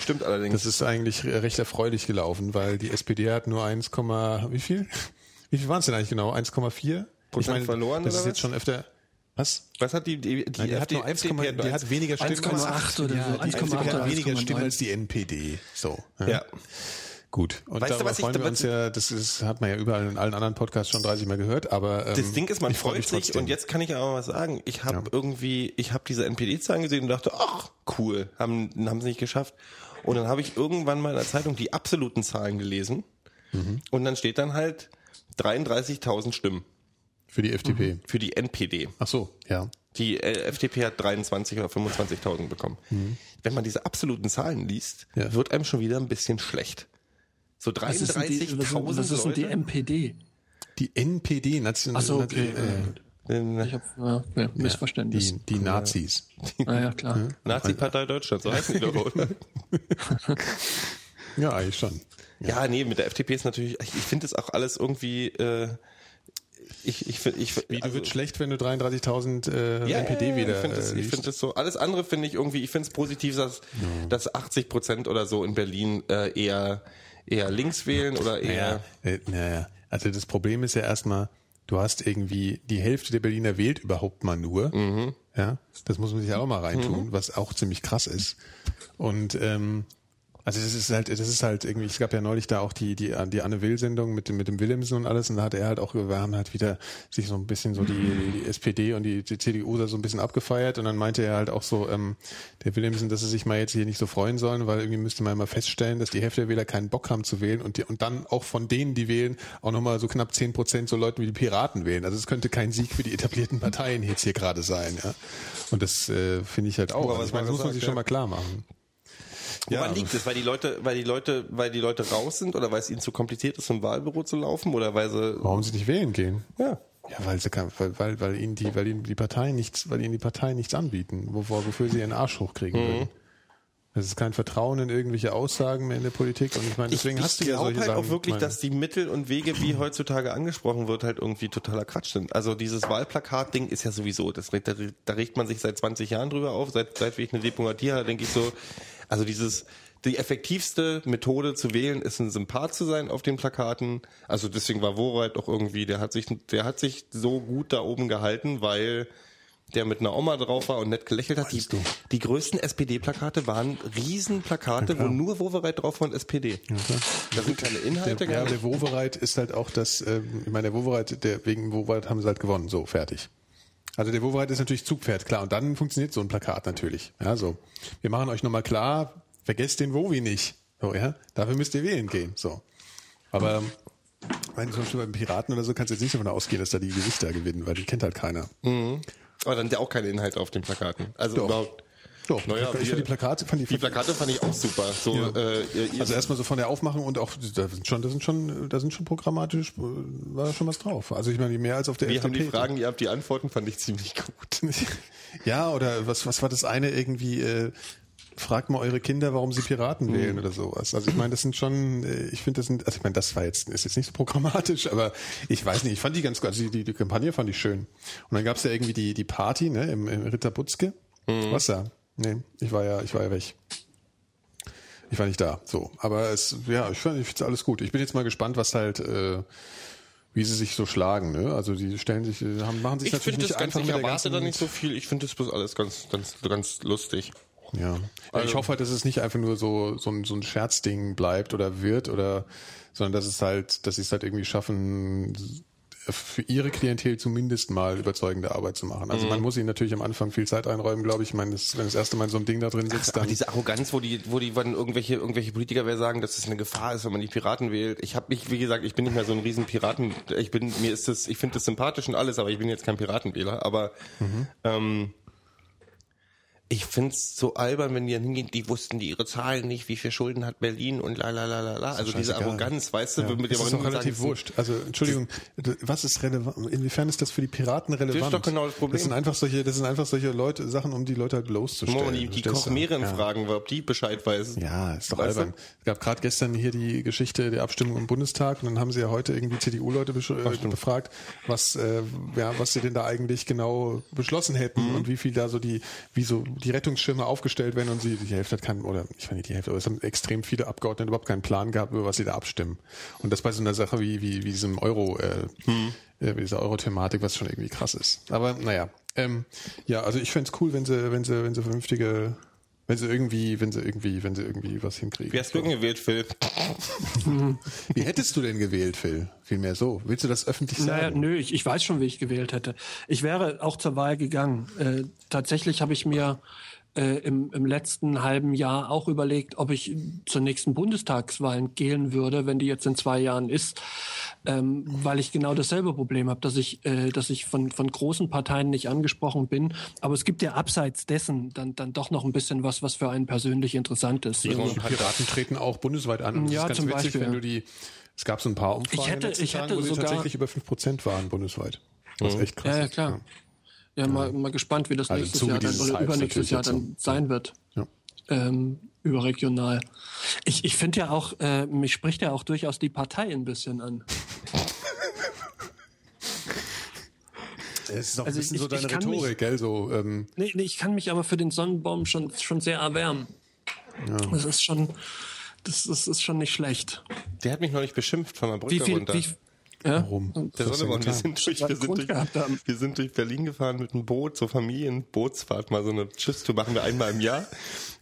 [SPEAKER 4] Stimmt allerdings.
[SPEAKER 2] Das ist eigentlich recht erfreulich gelaufen, weil die SPD hat nur 1, wie viel? Wie viel waren es denn eigentlich genau? 1,4?
[SPEAKER 4] Prozent verloren,
[SPEAKER 2] Das
[SPEAKER 4] oder
[SPEAKER 2] ist jetzt
[SPEAKER 4] was?
[SPEAKER 2] schon öfter. Was?
[SPEAKER 4] Was hat die, die, die
[SPEAKER 2] Nein, die hat nur 1,
[SPEAKER 4] FDP
[SPEAKER 2] die hat weniger Stimmen
[SPEAKER 3] 1,8 oder
[SPEAKER 2] ja,
[SPEAKER 3] so,
[SPEAKER 2] die
[SPEAKER 3] 1,8
[SPEAKER 2] FDP hat
[SPEAKER 3] oder
[SPEAKER 2] weniger
[SPEAKER 3] 1,9.
[SPEAKER 2] Stimmen als die NPD. So.
[SPEAKER 4] Ja.
[SPEAKER 2] Gut. Und
[SPEAKER 4] Weißt du,
[SPEAKER 2] darüber
[SPEAKER 4] was ich
[SPEAKER 2] freuen wir
[SPEAKER 4] damit-
[SPEAKER 2] uns ja, das ist, hat man ja überall in allen anderen Podcasts schon 30 Mal gehört, aber ähm,
[SPEAKER 4] Das Ding ist, man
[SPEAKER 2] ich freu
[SPEAKER 4] freut sich
[SPEAKER 2] trotzdem.
[SPEAKER 4] und jetzt kann ich aber was sagen. Ich habe
[SPEAKER 2] Ja.
[SPEAKER 4] irgendwie, ich habe diese NPD-Zahlen gesehen und dachte, ach cool, haben haben sie nicht geschafft. Und dann habe ich irgendwann mal in der Zeitung die absoluten Zahlen gelesen
[SPEAKER 2] Mhm.
[SPEAKER 4] und dann steht dann halt 33.000 Stimmen
[SPEAKER 2] für die FDP.
[SPEAKER 4] für die NPD.
[SPEAKER 2] Ach so, ja.
[SPEAKER 4] Die äh, FDP hat 23 oder 25.000 bekommen. Wenn man diese absoluten Zahlen liest,
[SPEAKER 2] Mhm. Ja.
[SPEAKER 4] wird einem schon wieder ein bisschen schlecht. So
[SPEAKER 3] Was ist denn die, was,
[SPEAKER 4] 33.000
[SPEAKER 3] was ist denn die. MPD?
[SPEAKER 2] Die NPD, Nation,
[SPEAKER 3] Ach so, okay.
[SPEAKER 2] äh,
[SPEAKER 3] Ich hab, ja, ja, Missverständnis.
[SPEAKER 2] die, die Nazis.
[SPEAKER 3] Ah, ja, klar.
[SPEAKER 4] Nazi-Partei Deutschland, so heißen die doch. oder? (laughs)
[SPEAKER 2] Ja, eigentlich schon.
[SPEAKER 4] Ja, nee, mit der FDP ist natürlich, ich, ich finde das auch alles irgendwie, äh, ich, ich ich,
[SPEAKER 2] Wie, du
[SPEAKER 4] also,
[SPEAKER 2] wird schlecht, wenn du 33.000 äh,
[SPEAKER 4] ja,
[SPEAKER 2] NPD
[SPEAKER 4] ja,
[SPEAKER 2] wieder
[SPEAKER 4] Ich finde das,
[SPEAKER 2] äh,
[SPEAKER 4] ich find das so, alles andere finde ich irgendwie, ich finde es positiv, dass, dass 80 Prozent oder so in Berlin äh, eher, eher links wählen oder eher,
[SPEAKER 2] Naja, äh, naja, also das Problem ist ja erstmal, du hast irgendwie die Hälfte der Berliner wählt überhaupt mal nur.
[SPEAKER 4] Mhm.
[SPEAKER 2] Ja, das muss man sich ja auch mal reintun, was auch ziemlich krass ist. Und ähm, also das ist halt, das ist halt irgendwie, es gab ja neulich da auch die, die, die Anne Will-Sendung mit dem, mit dem Willemsen und alles und da hat er halt auch, wir haben halt wieder sich so ein bisschen so die, die (laughs) SPD und die, die CDU da so ein bisschen abgefeiert und dann meinte er halt auch so, ähm, der Willemsen, dass sie sich mal jetzt hier nicht so freuen sollen, weil irgendwie müsste man mal feststellen, dass die Hälfte der Wähler keinen Bock haben zu wählen und die, und dann auch von denen, die wählen, auch nochmal so knapp zehn Prozent so Leuten wie die Piraten wählen. Also es könnte kein Sieg für die etablierten Parteien jetzt hier gerade sein, ja. Und das äh, finde ich halt auch.
[SPEAKER 4] Woran
[SPEAKER 2] Also ich meine, das muss man sich
[SPEAKER 4] ja.
[SPEAKER 2] schon mal klar machen.
[SPEAKER 4] Woran liegt es? Weil die Leute, weil die Leute, weil die Leute raus sind oder weil es ihnen zu kompliziert ist, zum Wahlbüro zu laufen oder weil sie,
[SPEAKER 2] Warum sie nicht wählen gehen?
[SPEAKER 4] ja.
[SPEAKER 2] Ja, weil sie weil, weil, weil ihnen die, weil ihnen die Parteien nichts, weil ihnen die Parteien nichts anbieten, wovor, wofür sie ihren Arsch hochkriegen
[SPEAKER 4] Mhm.
[SPEAKER 2] würden. Es ist kein Vertrauen in irgendwelche Aussagen mehr in der Politik und ich meine, deswegen
[SPEAKER 4] ich,
[SPEAKER 2] hast du
[SPEAKER 4] ich
[SPEAKER 2] ja
[SPEAKER 4] glaube
[SPEAKER 2] solche
[SPEAKER 4] halt
[SPEAKER 2] Sachen.
[SPEAKER 4] auch wirklich,
[SPEAKER 2] Ich meine,
[SPEAKER 4] dass die Mittel und Wege, wie heutzutage angesprochen wird, halt irgendwie totaler Quatsch sind. Also dieses Wahlplakat-Ding ist ja sowieso, das, da, da regt man sich seit 20 Jahren drüber auf, seit, seit ich eine Diplomatie habe, denke ich so, also dieses, die effektivste Methode zu wählen, ist ein Sympath zu sein auf den Plakaten. Also deswegen war Wohreit auch irgendwie, der hat sich, der hat sich so gut da oben gehalten, weil der mit einer Oma drauf war und nett gelächelt hat. Die, die größten SPD-Plakate waren Riesenplakate, wo nur Wowereit drauf war und SPD. Da sind keine Inhalte,
[SPEAKER 2] der, ja, der Wovereit ist halt auch das, ähm, ich meine, der Wovereit, der, wegen Wovereit haben sie halt gewonnen, so, fertig. Also der Wovereit ist natürlich Zugpferd, klar, und dann funktioniert so ein Plakat natürlich. Ja, so. Wir machen euch nochmal klar, vergesst den Wowi nicht. So, ja, dafür müsst ihr wählen gehen, so. Aber, meine, zum Beispiel beim Piraten oder so kannst du jetzt nicht davon ausgehen, dass da die Gesichter gewinnen, weil die kennt halt keiner.
[SPEAKER 4] Aber dann ja auch keine Inhalte auf den Plakaten. Also
[SPEAKER 2] Doch.
[SPEAKER 4] überhaupt.
[SPEAKER 2] Doch,
[SPEAKER 4] Naja,
[SPEAKER 2] ich fand die Plakate, fand die,
[SPEAKER 4] Die Plakate fand ich auch super. So,
[SPEAKER 2] Ja.
[SPEAKER 4] äh,
[SPEAKER 2] Also erstmal so von der Aufmachung und auch da sind schon, da sind schon, da sind schon programmatisch äh, war schon was drauf. Also ich meine mehr als auf der
[SPEAKER 4] wir haben die
[SPEAKER 2] FDP.
[SPEAKER 4] Fragen, ihr habt die Antworten, fand ich ziemlich gut. (laughs)
[SPEAKER 2] Ja, oder was was war das eine irgendwie? Äh, fragt mal eure Kinder, warum sie Piraten
[SPEAKER 4] Mhm.
[SPEAKER 2] wählen oder sowas. Also ich meine, das sind schon, äh, ich finde das sind, also ich meine, das war jetzt ist jetzt nicht so programmatisch, aber ich weiß nicht, ich fand die ganz gut, also die, die, die Kampagne fand ich schön. Und dann gab's ja irgendwie die die Party ne im, im Ritter Butzke.
[SPEAKER 4] Mhm.
[SPEAKER 2] Was da? Nee, ich war ja ich war ja weg. Ich war nicht da. So, aber es ja, ich finde ich find's alles gut. Ich bin jetzt mal gespannt, was halt äh, wie sie sich so schlagen, ne? Also die stellen sich, äh, haben, machen sich
[SPEAKER 4] Ich
[SPEAKER 2] natürlich nicht
[SPEAKER 4] ganz,
[SPEAKER 2] einfach
[SPEAKER 4] ich erwarte da nicht so viel. Ich finde das bloß alles ganz, ganz, ganz lustig.
[SPEAKER 2] Ja. ja
[SPEAKER 4] Also-
[SPEAKER 2] ich hoffe halt, dass es nicht einfach nur so, so ein, so ein Scherzding bleibt oder wird oder, sondern dass es halt, dass sie es halt irgendwie schaffen, für ihre Klientel zumindest mal überzeugende Arbeit zu machen. Also
[SPEAKER 4] Mhm.
[SPEAKER 2] man muss ihnen natürlich am Anfang viel Zeit einräumen, glaube ich. Ich meine, das, wenn das erste Mal so ein Ding da drin sitzt,
[SPEAKER 4] Aber
[SPEAKER 2] dann.
[SPEAKER 4] diese Arroganz, wo die, wo die, wenn irgendwelche, irgendwelche Politiker wer sagen, dass es eine Gefahr ist, wenn man die Piraten wählt. Ich habe mich, wie gesagt, ich bin nicht mehr so ein riesen Piraten. Ich bin, mir ist das, ich finde das sympathisch und alles, aber ich bin jetzt kein Piratenwähler. Aber ähm, ich find's so albern, wenn die dann hingehen, die wussten die ihre Zahlen nicht, wie viel Schulden hat Berlin und la la la la la. Also diese. Arroganz, weißt du,
[SPEAKER 2] Ja,
[SPEAKER 4] mit
[SPEAKER 2] das
[SPEAKER 4] dem
[SPEAKER 2] ist doch relativ
[SPEAKER 4] sagen,
[SPEAKER 2] wurscht. Also Entschuldigung, was ist relevant? Inwiefern ist das für die Piraten relevant?
[SPEAKER 4] doch genau das Problem.
[SPEAKER 2] Das sind einfach solche, das sind einfach solche Leute, Sachen, um die Leute halt bloßzustellen.
[SPEAKER 4] Moment, die, die? Kochmeeren
[SPEAKER 2] Ja.
[SPEAKER 4] fragen, ob die Bescheid weiß.
[SPEAKER 2] Ja, ist doch
[SPEAKER 4] Weißt du?
[SPEAKER 2] albern. Es gab gerade gestern hier die Geschichte der Abstimmung im Bundestag und dann haben sie ja heute irgendwie CDU-Leute äh, befragt, was, äh, ja, was sie denn da eigentlich genau beschlossen hätten
[SPEAKER 4] Mhm.
[SPEAKER 2] und wie viel da so die, wie so die Rettungsschirme aufgestellt werden und sie, die Hälfte hat keinen, oder ich meine nicht die Hälfte, aber es haben extrem viele Abgeordnete überhaupt keinen Plan gehabt, über was sie da abstimmen. Und das bei so einer Sache wie, wie, wie diesem Euro, äh,
[SPEAKER 4] Mhm.
[SPEAKER 2] äh, wie dieser Euro-Thematik, was schon irgendwie krass ist. Aber naja, ähm, ja, also ich fänd's cool, wenn sie, wenn sie, wenn sie vernünftige wenn sie irgendwie, wenn sie irgendwie, wenn sie irgendwie was hinkriegen.
[SPEAKER 4] Wie hast du denn gewählt, Phil? (laughs)
[SPEAKER 2] Wie hättest du denn gewählt, Phil? Vielmehr so. Willst du das öffentlich
[SPEAKER 3] Naja,
[SPEAKER 2] sagen?
[SPEAKER 3] nö, ich, ich weiß schon, wie ich gewählt hätte. Ich wäre auch zur Wahl gegangen. Äh, tatsächlich habe ich mir äh, im, im letzten halben Jahr auch überlegt, ob ich zur nächsten Bundestagswahl gehen würde, wenn die jetzt in zwei Jahren ist, ähm, weil ich genau dasselbe Problem habe, dass ich, äh, dass ich von, von großen Parteien nicht angesprochen bin. Aber es gibt ja abseits dessen dann, dann doch noch ein bisschen was, was für einen persönlich interessant ist. Also,
[SPEAKER 2] Die Piraten treten auch bundesweit an. Und das
[SPEAKER 3] Ja,
[SPEAKER 2] ist ganz
[SPEAKER 3] zum
[SPEAKER 2] witzig,
[SPEAKER 3] Beispiel,
[SPEAKER 2] wenn
[SPEAKER 3] ja.
[SPEAKER 2] du die, es gab so ein paar Umfragen
[SPEAKER 3] Ich hätte- ich hätte
[SPEAKER 2] Tagen, wo sie
[SPEAKER 3] sogar-
[SPEAKER 2] tatsächlich über 5% waren bundesweit. Was echt krass
[SPEAKER 3] Ja, ja,
[SPEAKER 2] ist.
[SPEAKER 3] klar. Ja, mal, mal gespannt, wie das
[SPEAKER 2] Also
[SPEAKER 3] nächstes Jahr dann, oder übernächstes Jahr dann sein wird.
[SPEAKER 2] Ja.
[SPEAKER 3] Ähm, überregional. Ich, ich finde ja auch, äh, mich spricht ja auch durchaus die Partei ein bisschen an.
[SPEAKER 2] Es ist auch
[SPEAKER 3] Also
[SPEAKER 2] ein bisschen
[SPEAKER 3] ich-
[SPEAKER 2] so deine Rhetorik, gell? So, ähm,
[SPEAKER 3] Nee, nee, ich kann mich aber für den Sonnenbaum schon, schon sehr erwärmen. Das ist schon, das, das ist schon nicht schlecht.
[SPEAKER 4] Der hat mich noch nicht beschimpft von der Brücke
[SPEAKER 3] Wie viel,
[SPEAKER 4] runter.
[SPEAKER 3] wie, ja?
[SPEAKER 2] warum?
[SPEAKER 4] der Sonneborn, wir sind, durch, wir, sind durch, wir sind durch Berlin gefahren mit einem Boot, so Familienbootsfahrt, mal so eine Schiffstour machen wir einmal im Jahr.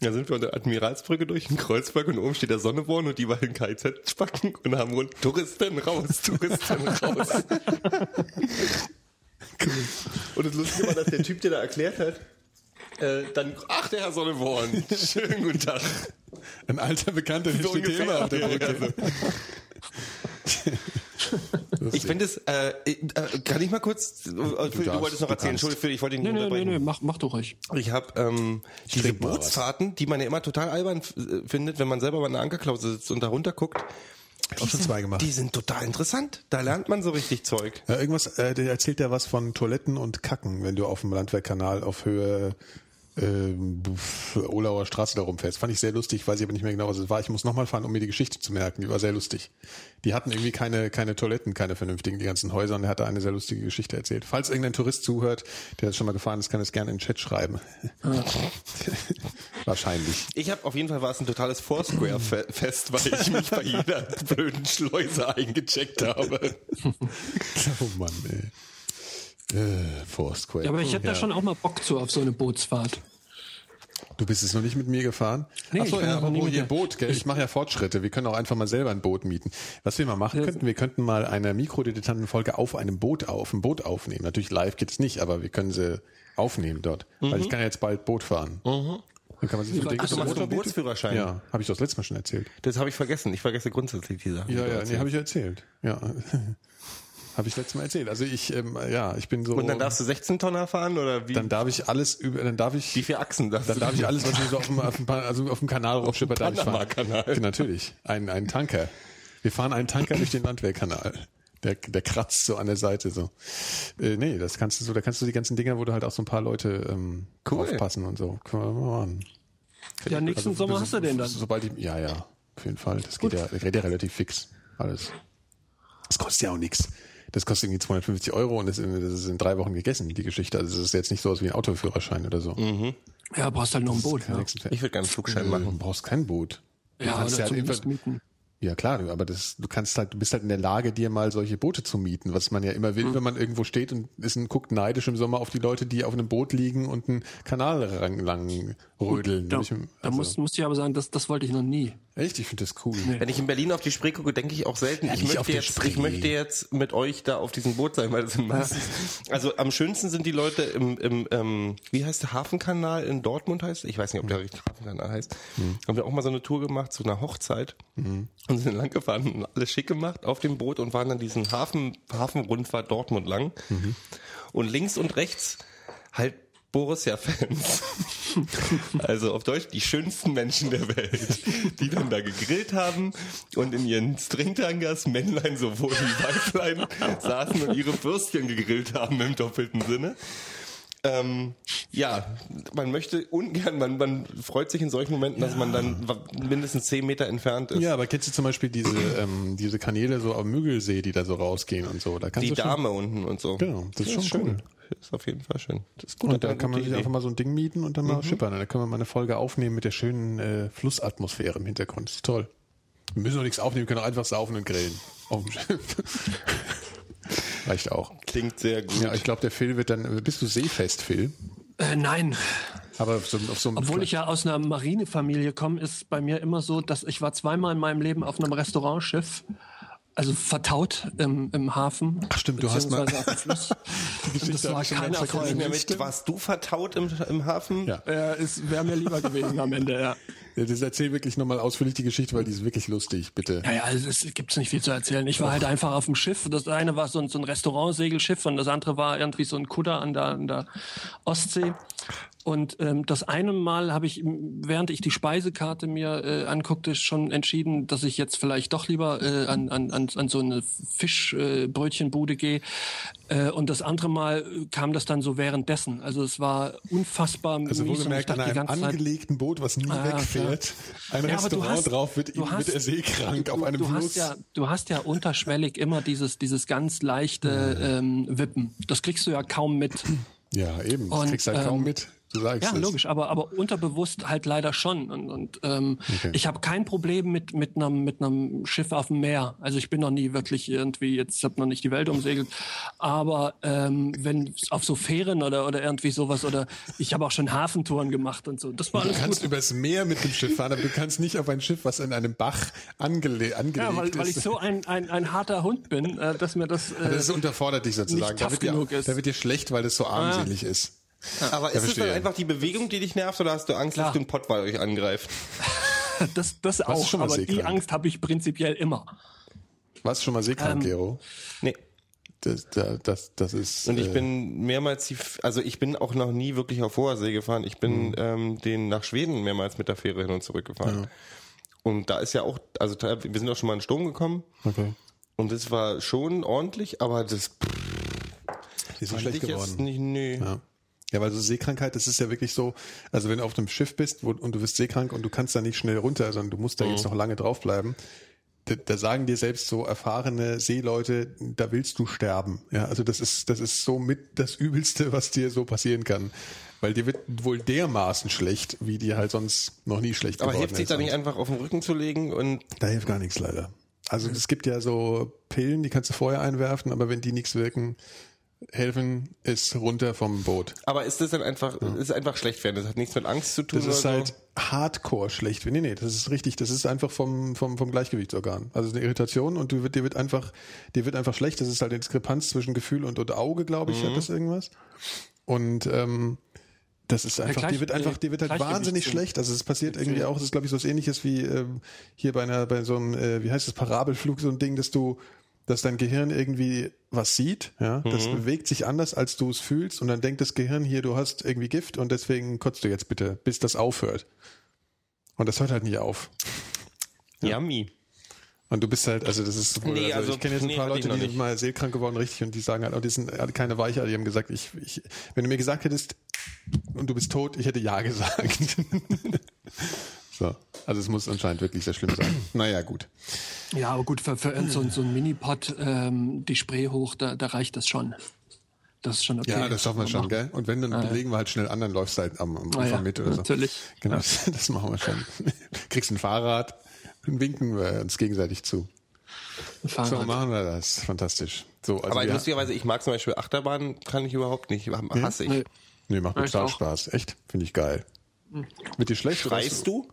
[SPEAKER 4] Da sind wir unter der Admiralsbrücke durch in Kreuzberg und oben steht der Sonneborn und die war in KZ spacken und haben rund Touristen raus, Touristen raus. (laughs) und das Lustige war, dass der Typ, der da erklärt hat, äh, dann, ach, der Herr Sonneborn, schönen guten Tag.
[SPEAKER 2] Ein alter Bekannter, der
[SPEAKER 4] So
[SPEAKER 2] steht immer auf der
[SPEAKER 4] ja,
[SPEAKER 2] Brücke.
[SPEAKER 4] Ich finde es, äh, äh, kann ich mal kurz, äh, Phil, du,
[SPEAKER 2] darfst,
[SPEAKER 4] wolltest noch
[SPEAKER 2] du
[SPEAKER 4] erzählen. Entschuldigung, ich wollte ihn
[SPEAKER 3] Nee,
[SPEAKER 4] nicht
[SPEAKER 3] nee, nee,
[SPEAKER 4] unterbrechen.
[SPEAKER 3] nee, mach, mach doch ruhig.
[SPEAKER 4] Ich habe ähm, diese. Bootsfahrten, die man ja immer total albern äh, findet, wenn man selber bei einer Ankerklause sitzt und da runter guckt.
[SPEAKER 2] Auch schon zwei gemacht.
[SPEAKER 4] Die sind total interessant. Da lernt man so richtig Zeug.
[SPEAKER 2] Ja, irgendwas, äh, der erzählt ja was von Toiletten und Kacken, wenn du auf dem Landwehrkanal auf Höhe ähm, Olauer Straße da rumfährst. Fand ich sehr lustig, weiß ich aber nicht mehr genau, was es war. Ich muss nochmal fahren, um mir die Geschichte zu merken. Die war sehr lustig. Die hatten irgendwie keine, keine Toiletten, keine vernünftigen, die ganzen Häuser und er hat da eine sehr lustige Geschichte erzählt. Falls irgendein Tourist zuhört, der das schon mal gefahren ist, kann es gerne in den Chat schreiben. (laughs) Wahrscheinlich.
[SPEAKER 4] Ich habe auf jeden Fall war es ein totales Foursquare-Fest, weil ich mich bei jeder (laughs) blöden Schleuse eingecheckt habe.
[SPEAKER 2] Oh Mann, ey. Äh, Foursquare.
[SPEAKER 3] Ja, aber ich hätte
[SPEAKER 2] ja.
[SPEAKER 3] da schon auch mal Bock zu auf so eine Bootsfahrt.
[SPEAKER 2] Du bist es noch nicht mit mir gefahren?
[SPEAKER 3] Nee,
[SPEAKER 2] Ach so,
[SPEAKER 3] ich bin
[SPEAKER 2] ja, hier
[SPEAKER 3] der-
[SPEAKER 2] Boot, gell? Ich mache ja Fortschritte. Wir können auch einfach mal selber ein Boot mieten. Was wir mal machen könnten, wir könnten mal eine Mikrodilettantenfolge auf einem Boot auf, ein Boot aufnehmen. Natürlich live geht's nicht, aber wir können sie aufnehmen dort. Weil ich kann ja jetzt bald Boot fahren. Dann kann man sich so denken,
[SPEAKER 3] du
[SPEAKER 2] Boot-
[SPEAKER 4] Bootsführerschein?
[SPEAKER 2] Ja, habe ich doch das letzte Mal schon erzählt.
[SPEAKER 4] Das habe ich vergessen. Ich vergesse grundsätzlich die Sachen.
[SPEAKER 2] Ja, ja, nee, habe ich erzählt. Ja. (laughs) habe ich letztes Mal erzählt. Also ich, ähm, ja, ich bin so.
[SPEAKER 4] Und dann darfst du 16 Tonner fahren oder wie?
[SPEAKER 2] dann darf ich alles über, dann darf ich,
[SPEAKER 4] wie viele Achsen darfst
[SPEAKER 2] dann
[SPEAKER 4] du?
[SPEAKER 2] darf ich alles, was mir so auf dem, auf dem, also auf dem Kanal rumschippert, darf ich fahren.
[SPEAKER 4] Panama-Kanal.
[SPEAKER 2] Ja, natürlich. Ein, ein Tanker. Wir fahren einen Tanker durch den Landwehrkanal. Der, der kratzt so an der Seite so. Äh, nee, das kannst du so, da kannst du die ganzen Dinger, wo du halt auch so ein paar Leute ähm,
[SPEAKER 4] Cool.
[SPEAKER 2] aufpassen und so. Können wir mal machen.
[SPEAKER 3] Ja, nächsten Sommer hast du den dann.
[SPEAKER 2] Sobald ich, ja, ja, auf jeden Fall. Das geht ja, das geht ja relativ fix. Alles. Das kostet ja auch nichts. Das kostet irgendwie 250 Euro und das, ist- das ist in drei Wochen gegessen, die Geschichte. Also das ist jetzt nicht so aus wie ein Autoführerschein oder so.
[SPEAKER 3] Ja, brauchst halt noch ein Boot. Ja,
[SPEAKER 4] Ich würde gerne einen Flugschein
[SPEAKER 2] Du
[SPEAKER 4] machen.
[SPEAKER 2] brauchst kein Boot. Du
[SPEAKER 3] ja
[SPEAKER 2] kannst
[SPEAKER 3] oder
[SPEAKER 2] ja halt einfach-
[SPEAKER 3] mieten.
[SPEAKER 2] Ja klar, du- aber das, du kannst halt, du bist halt in der Lage, dir mal solche Boote zu mieten, was man ja immer will, wenn man irgendwo steht und ist ein, guckt neidisch im Sommer auf die Leute, die auf einem Boot liegen und einen Kanal lang, lang rödeln.
[SPEAKER 3] Da,
[SPEAKER 2] Ich-
[SPEAKER 3] da
[SPEAKER 2] also-
[SPEAKER 3] muss, muss ich aber sagen, das, das wollte ich noch nie.
[SPEAKER 2] Echt, ich finde das cool.
[SPEAKER 4] Wenn ich in Berlin auf die Spree gucke, denke ich auch selten, ich,
[SPEAKER 2] nicht auf
[SPEAKER 4] möchte jetzt, ich möchte jetzt mit euch da auf diesem Boot sein, weil das sind meistens, also am schönsten sind die Leute im, im ähm, wie heißt der Hafenkanal in Dortmund heißt? Ich weiß nicht, ob der richtig Hafenkanal heißt. Haben wir auch mal so eine Tour gemacht zu einer Hochzeit und sind lang gefahren und alles schick gemacht auf dem Boot und waren dann diesen Hafen, Hafenrundfahrt Dortmund lang. Und links und rechts halt Borussia-Fans. (laughs) Also auf Deutsch die schönsten Menschen der Welt, die dann da gegrillt haben und in ihren Stringtangas, Männlein sowohl wie Weiblein, saßen und ihre Würstchen gegrillt haben im doppelten Sinne. Ähm, ja, man möchte ungern, man, man freut sich in solchen Momenten, dass man dann mindestens zehn Meter entfernt ist.
[SPEAKER 2] Ja, aber kennst du zum Beispiel diese, ähm, diese Kanäle so am Müggelsee, die da so rausgehen und so? Da kannst
[SPEAKER 4] Die
[SPEAKER 2] du schon,
[SPEAKER 4] Dame unten und so.
[SPEAKER 2] Genau, das ist schon
[SPEAKER 4] schön.
[SPEAKER 2] cool.
[SPEAKER 4] Ist auf jeden Fall schön. Das ist gut.
[SPEAKER 2] Und da kann man sich
[SPEAKER 4] Idee.
[SPEAKER 2] einfach mal so ein Ding mieten und dann mal schippern. Und dann können wir mal eine Folge aufnehmen mit der schönen äh, Flussatmosphäre im Hintergrund. Das ist toll. Wir müssen doch nichts aufnehmen, wir können auch einfach saufen und grillen. Auf dem Schiff. (laughs) (laughs) Reicht auch.
[SPEAKER 4] Klingt sehr gut.
[SPEAKER 2] Ja, ich glaube, der Phil wird dann. Bist du seefest, Phil?
[SPEAKER 3] Äh, nein,
[SPEAKER 2] Aber auf so, auf so einem
[SPEAKER 3] obwohl ich ja aus einer Marinefamilie komme, ist bei mir immer so, dass ich war zweimal in meinem Leben auf einem Restaurantschiff, also vertaut im, im Hafen.
[SPEAKER 2] Ach stimmt, du hast mal-. (laughs)
[SPEAKER 3] Und das war kein. Erfolg.
[SPEAKER 4] Warst du vertaut im, im Hafen?
[SPEAKER 2] Ja.
[SPEAKER 3] Äh, es wäre mir lieber gewesen am Ende, ja.
[SPEAKER 2] Ja, Das erzähl wirklich nochmal ausführlich die Geschichte, weil die ist wirklich lustig, bitte.
[SPEAKER 3] Ja, ja, also es gibt nicht viel zu erzählen. Ich war halt einfach auf dem Schiff. Das eine war so ein, so ein Restaurantsegelschiff und das andere war irgendwie so ein Kutter an der, an der Ostsee. Und ähm, das eine Mal habe ich, während ich die Speisekarte mir äh, anguckte, schon entschieden, dass ich jetzt vielleicht doch lieber äh, an, an, an, so eine Fischbrötchenbude äh, gehe. Äh, und das andere Mal kam das dann so währenddessen. Also es war unfassbar
[SPEAKER 2] Also wohlgemerkt an einem angelegten Boot, was nie
[SPEAKER 3] Ah, ja,
[SPEAKER 2] wegfährt. Ein
[SPEAKER 3] Ja, aber du
[SPEAKER 2] Restaurant
[SPEAKER 3] hast-
[SPEAKER 2] drauf wird,
[SPEAKER 3] du
[SPEAKER 2] ihm,
[SPEAKER 3] hast-
[SPEAKER 2] wird er seekrank
[SPEAKER 3] du,
[SPEAKER 2] auf einem
[SPEAKER 3] du
[SPEAKER 2] Fluss.
[SPEAKER 3] Hast ja, du hast ja unterschwellig immer dieses, dieses ganz leichte ähm, Wippen. Das kriegst du ja kaum mit.
[SPEAKER 2] ja, eben. Das
[SPEAKER 3] Und,
[SPEAKER 2] kriegst halt kaum
[SPEAKER 3] ähm,
[SPEAKER 2] mit. Du sagst
[SPEAKER 3] Ja,
[SPEAKER 2] es.
[SPEAKER 3] logisch, aber, aber unterbewusst halt leider schon. Und, und ähm,
[SPEAKER 2] Okay.
[SPEAKER 3] ich habe kein Problem mit, mit, einem, mit einem Schiff auf dem Meer. Also ich bin noch nie wirklich irgendwie, jetzt habe noch nicht die Welt umsegelt. Aber ähm, wenn auf so Fähren oder, oder irgendwie sowas, oder ich habe auch schon Hafentouren gemacht und so. Das war
[SPEAKER 2] Du
[SPEAKER 3] alles
[SPEAKER 2] kannst
[SPEAKER 3] gut.
[SPEAKER 2] übers Meer mit dem Schiff fahren, aber du kannst nicht auf ein Schiff, was in einem Bach angele angelegt
[SPEAKER 3] Ja, weil, weil ich so ein, ein, ein harter Hund bin, äh, dass mir das. Äh,
[SPEAKER 2] das unterfordert dich sozusagen. Da wird, dir, da wird dir schlecht, weil das so armselig ist.
[SPEAKER 4] Aber ist es dann einfach die Bewegung, die dich nervt, oder hast du Angst,
[SPEAKER 3] Klar.
[SPEAKER 4] dass du ein Pottwal euch angreift? (laughs)
[SPEAKER 3] das das auch,
[SPEAKER 2] schon mal
[SPEAKER 3] aber die
[SPEAKER 2] seekrank?
[SPEAKER 3] Angst habe ich prinzipiell immer.
[SPEAKER 2] Warst du schon mal seekrank,
[SPEAKER 3] Ähm,
[SPEAKER 2] Gero?
[SPEAKER 4] Nee.
[SPEAKER 2] Das, das, das, ist.
[SPEAKER 4] Und ich
[SPEAKER 2] äh,
[SPEAKER 4] bin mehrmals, die, also ich bin auch noch nie wirklich auf hoher See gefahren. Ich bin
[SPEAKER 2] Mhm.
[SPEAKER 4] ähm, den nach Schweden mehrmals mit der Fähre hin und zurück gefahren. Und da ist ja auch, also wir sind auch schon mal in Sturm gekommen.
[SPEAKER 2] Okay.
[SPEAKER 4] Und das war schon ordentlich, aber das
[SPEAKER 2] Die ist so
[SPEAKER 4] fand
[SPEAKER 2] schlecht geworden.
[SPEAKER 4] jetzt nicht, nee.
[SPEAKER 2] Ja. Ja, weil so Seekrankheit, das ist ja wirklich so, also wenn du auf einem Schiff bist wo, und du bist seekrank und du kannst da nicht schnell runter, sondern du musst da jetzt noch lange draufbleiben, da, da sagen dir selbst so erfahrene Seeleute, da willst du sterben. Ja, also das ist, das ist so mit das Übelste, was dir so passieren kann. Weil dir wird wohl dermaßen schlecht, wie dir halt sonst noch nie schlecht
[SPEAKER 4] Aber
[SPEAKER 2] geworden
[SPEAKER 4] hilft sich
[SPEAKER 2] ist.
[SPEAKER 4] da nicht einfach auf den Rücken zu legen und
[SPEAKER 2] Da hilft gar nichts leider. Also es gibt ja so Pillen, die kannst du vorher einwerfen, aber wenn die nichts wirken, helfen ist runter vom Boot.
[SPEAKER 4] aber ist das dann einfach, ist einfach schlecht werden? Das hat nichts mit Angst zu tun
[SPEAKER 2] Das ist
[SPEAKER 4] oder
[SPEAKER 2] halt
[SPEAKER 4] so?
[SPEAKER 2] hardcore schlecht. Nee, nee, das ist richtig. Das ist einfach vom, vom, vom Gleichgewichtsorgan. Also eine Irritation und du wird, dir wird einfach, dir wird einfach schlecht. Das ist halt eine Diskrepanz zwischen Gefühl und, und Auge, glaube ich, hat das irgendwas. Und, ähm, das ist einfach,
[SPEAKER 3] Gleich-
[SPEAKER 2] dir wird einfach, dir wird halt wahnsinnig
[SPEAKER 3] sind-
[SPEAKER 2] schlecht. Also es passiert irgendwie auch, das ist glaube ich so was ähnliches wie ähm, hier bei einer, bei so einem, äh, wie heißt das, Parabelflug, so ein Ding, dass du dass dein Gehirn irgendwie was sieht, ja, das bewegt sich anders, als du es fühlst und dann denkt das Gehirn hier, du hast irgendwie Gift und deswegen kotzt du jetzt bitte, bis das aufhört. Und das hört halt nicht auf.
[SPEAKER 4] Yummy.
[SPEAKER 2] Und du bist halt, also das ist,
[SPEAKER 4] Nee,
[SPEAKER 2] also,
[SPEAKER 4] also,
[SPEAKER 2] ich kenne jetzt ein
[SPEAKER 4] nee,
[SPEAKER 2] paar
[SPEAKER 4] ich
[SPEAKER 2] Leute, die sind
[SPEAKER 4] nicht.
[SPEAKER 2] mal seelkrank geworden, richtig, und die sagen halt, oh, die sind halt keine Weicher, die haben gesagt, ich, ich, wenn du mir gesagt hättest, und du bist tot, ich hätte ja gesagt. (laughs) so. Also es muss anscheinend wirklich sehr schlimm sein. (clears throat) Naja, gut.
[SPEAKER 3] Ja, aber gut, für, für so, ein- so ein Minipod ähm, die Spray hoch, da, da reicht das schon. Das ist schon okay.
[SPEAKER 2] Ja, das schaffen wir schon, gell? Und wenn, dann belegen wir halt schnell an, dann läufst du halt am, am
[SPEAKER 3] Ah,
[SPEAKER 2] Anfang
[SPEAKER 3] ja,
[SPEAKER 2] mit oder so.
[SPEAKER 3] natürlich.
[SPEAKER 2] Genau, (laughs) das machen wir schon. (laughs) Kriegst ein Fahrrad, dann winken wir uns gegenseitig zu.
[SPEAKER 3] Ein
[SPEAKER 2] So
[SPEAKER 3] Fahrrad.
[SPEAKER 2] machen wir das. Fantastisch. So, also
[SPEAKER 4] Aber lustigerweise, ich mag zum Beispiel Achterbahn, kann ich überhaupt nicht, hasse ich.
[SPEAKER 3] Nee.
[SPEAKER 2] nee, macht mir total. Spaß. Echt? Finde ich geil. Mit dir schlecht?
[SPEAKER 4] Schreist du?
[SPEAKER 2] Hm,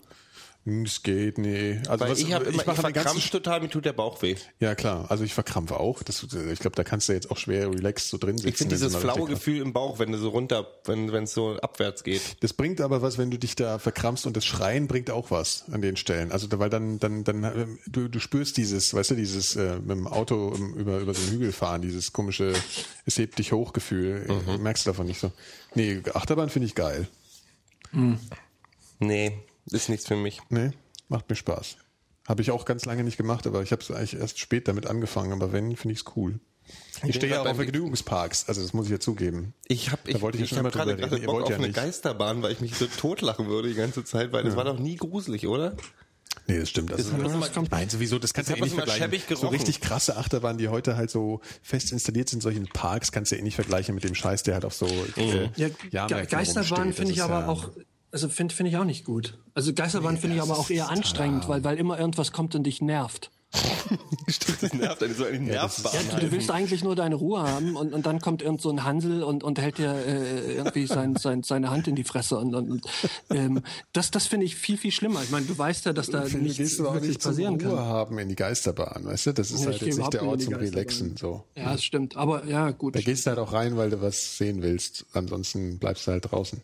[SPEAKER 2] Es geht, nee. Also
[SPEAKER 4] Weil
[SPEAKER 2] was,
[SPEAKER 4] ich habe immer, ich,
[SPEAKER 2] mache den ganzen
[SPEAKER 4] verkrampf total, mir tut der Bauch weh.
[SPEAKER 2] Ja klar, also ich verkrampfe auch. Das, ich glaube, da kannst du jetzt auch schwer relaxed so drin sitzen.
[SPEAKER 4] Ich finde dieses flaue Gefühl im Bauch, wenn du so runter, wenn wenn es so abwärts geht.
[SPEAKER 2] Das bringt aber was, wenn du dich da verkrampfst und das Schreien bringt auch was an den Stellen. Also da- weil dann dann dann ähm, du, du spürst dieses, weißt du, dieses äh, mit dem Auto über über so einen Hügel fahren, dieses komische es hebt dich hoch Gefühl, äh, merkst du davon nicht so. Nee, Achterbahn finde ich geil.
[SPEAKER 4] Nee, ist nichts für mich.
[SPEAKER 2] Nee, macht mir Spaß. Habe ich auch ganz lange nicht gemacht, aber ich habe es eigentlich erst spät damit angefangen, aber wenn, finde ich es cool. Ich stehe ja auch auf
[SPEAKER 4] bei-
[SPEAKER 2] Vergnügungsparks, also das muss ich ja zugeben.
[SPEAKER 4] Ich habe ich,
[SPEAKER 2] wollte ich ja
[SPEAKER 4] ich
[SPEAKER 2] schon
[SPEAKER 4] hab
[SPEAKER 2] immer drüber
[SPEAKER 4] gerade gerade
[SPEAKER 2] reden. Ihr
[SPEAKER 4] Bock
[SPEAKER 2] wollt
[SPEAKER 4] auf
[SPEAKER 2] ja
[SPEAKER 4] eine
[SPEAKER 2] nicht.
[SPEAKER 4] Geisterbahn, weil ich mich so totlachen würde die ganze Zeit, weil das war doch nie gruselig, oder?
[SPEAKER 2] Nee, das stimmt.
[SPEAKER 4] Hat das immer-
[SPEAKER 2] nein, sowieso, das kannst du
[SPEAKER 4] das
[SPEAKER 2] ja eh nicht
[SPEAKER 4] das
[SPEAKER 2] vergleichen. So richtig krasse Achterbahnen, die heute halt so fest installiert sind in solchen Parks, kannst du ja eh nicht vergleichen mit dem Scheiß, der halt auf so äh,
[SPEAKER 3] Ja, Geisterbahn finde ich
[SPEAKER 2] Das ist
[SPEAKER 3] aber
[SPEAKER 2] ja-
[SPEAKER 3] auch, also finde finde ich auch nicht gut. Also Geisterbahn finde ich aber auch eher anstrengend, weil, weil immer irgendwas kommt und dich nervt. (laughs)
[SPEAKER 4] Stimmt, das nervt einen so eine Nervbahn.
[SPEAKER 3] Ja, du, du willst eigentlich nur deine Ruhe haben und, und dann kommt irgend so ein Hansel und, und hält dir äh, irgendwie sein, sein, seine Hand in die Fresse. Und, und, und ähm, das, das finde ich viel, viel schlimmer. Ich meine, du weißt ja, dass da
[SPEAKER 2] Du
[SPEAKER 3] nichts
[SPEAKER 2] gehst aber auch
[SPEAKER 3] wirklich
[SPEAKER 2] nicht
[SPEAKER 3] passieren
[SPEAKER 2] Ruhe
[SPEAKER 3] kann.
[SPEAKER 2] haben in die Geisterbahn, weißt du? Das ist
[SPEAKER 3] Ja,
[SPEAKER 2] halt
[SPEAKER 3] ich
[SPEAKER 2] jetzt nicht der Ort zum Relaxen. So.
[SPEAKER 3] Ja, das stimmt. Aber ja, gut.
[SPEAKER 2] Da gehst du halt auch rein, weil du was sehen willst. Ansonsten bleibst du halt draußen.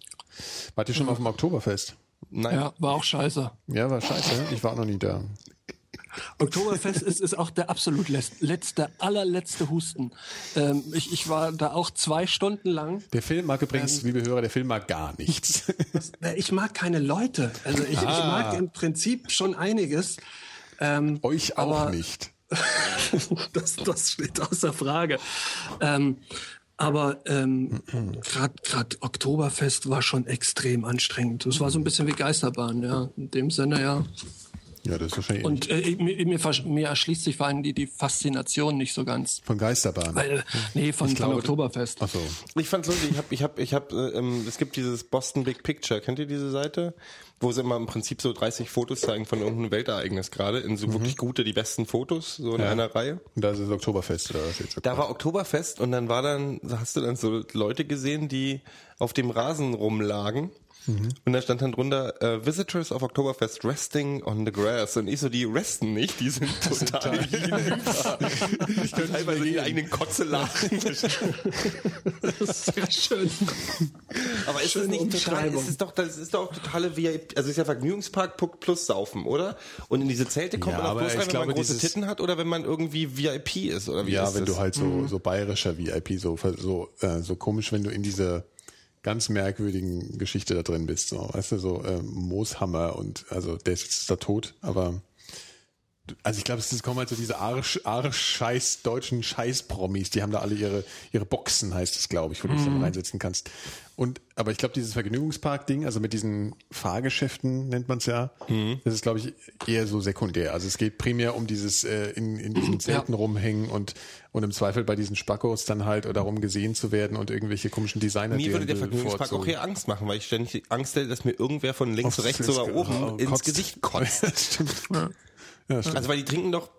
[SPEAKER 2] Wart ihr schon mal auf dem Oktoberfest?
[SPEAKER 4] Nein.
[SPEAKER 3] Ja, war auch scheiße.
[SPEAKER 2] Ja, war scheiße. Ich war auch noch nie da.
[SPEAKER 3] Oktoberfest ist, ist auch der absolut letz- letzte, allerletzte Husten. Ähm, ich, ich war da auch zwei Stunden lang.
[SPEAKER 2] Der Film mag
[SPEAKER 3] Ähm.
[SPEAKER 2] übrigens, liebe Hörer, der Film mag gar nichts. (laughs)
[SPEAKER 3] Ich mag keine Leute. Also ich, ich mag im Prinzip schon einiges. Ähm,
[SPEAKER 2] Euch auch
[SPEAKER 3] Aber-
[SPEAKER 2] nicht. (laughs)
[SPEAKER 3] das, das steht außer Frage. Ähm, aber ähm, gerade Oktoberfest war schon extrem anstrengend. Es war so ein bisschen wie Geisterbahn, ja. In dem Sinne, ja.
[SPEAKER 2] Ja, das ist wahrscheinlich
[SPEAKER 3] Und äh, mir, mir, mir erschließt sich vor allem die, die Faszination nicht so ganz.
[SPEAKER 2] von Geisterbahn.
[SPEAKER 3] Weil, nee, von,
[SPEAKER 2] glaube,
[SPEAKER 3] von Oktoberfest.
[SPEAKER 2] Ach so.
[SPEAKER 4] Ich fand's lustig, ich habe, ich habe, ich habe, äh, ähm, es gibt dieses Boston Big Picture, kennt ihr diese Seite? Wo sie immer im Prinzip so 30 Fotos zeigen von irgendeinem Weltereignis gerade, in so wirklich gute, die besten Fotos, so in
[SPEAKER 2] Ja.
[SPEAKER 4] einer Reihe.
[SPEAKER 2] Und da ist das Oktoberfest oder was jetzt?
[SPEAKER 4] Da war Oktoberfest und dann war dann, hast du dann so Leute gesehen, die auf dem Rasen rumlagen. Und da stand dann drunter, äh, Visitors of Oktoberfest resting on the grass. Und ich so, die resten nicht, die sind (laughs) total. (laughs) (laughs) Ich könnte teilweise die eigenen Kotze lachen.
[SPEAKER 3] Sehr schön.
[SPEAKER 4] Aber ist das
[SPEAKER 3] Schöne
[SPEAKER 4] nicht total, ist es doch, das ist doch totale VIP, also ist ja Vergnügungspark plus Saufen, oder? Und in diese Zelte kommt
[SPEAKER 2] Ja,
[SPEAKER 4] man auch bloß rein, wenn man
[SPEAKER 2] glaube,
[SPEAKER 4] große
[SPEAKER 2] dieses-
[SPEAKER 4] Titten hat oder wenn man irgendwie VIP ist, oder wie
[SPEAKER 2] Ja,
[SPEAKER 4] ist
[SPEAKER 2] wenn
[SPEAKER 4] das?
[SPEAKER 2] du halt so, so bayerischer VIP, so, so, äh, so komisch, wenn du in diese ganz merkwürdigen Geschichte da drin bist, so, weißt du, so ähm, Mooshammer und also der ist jetzt da tot, aber also ich glaube, es kommen halt so diese Arsch, Arsch-Scheiß, deutschen Scheiß-Promis, die haben da alle ihre, ihre Boxen, heißt es, glaube ich, wo du dich dann reinsetzen kannst. Und, aber ich glaube, dieses Vergnügungspark-Ding, also mit diesen Fahrgeschäften nennt man es ja, das ist, glaube ich, eher so sekundär. Also es geht primär um dieses äh, in, in diesen Zelten rumhängen und, und im Zweifel bei diesen Spackos dann halt oder darum gesehen zu werden und irgendwelche komischen Designer
[SPEAKER 4] Mir würde der Vergnügungspark auch eher Angst machen, weil ich ständig Angst hätte, dass mir irgendwer von links, rechts oder oben
[SPEAKER 2] oh,
[SPEAKER 4] ins. Gesicht kotzt. (laughs)
[SPEAKER 2] stimmt. Ja.
[SPEAKER 4] Also weil die trinken doch.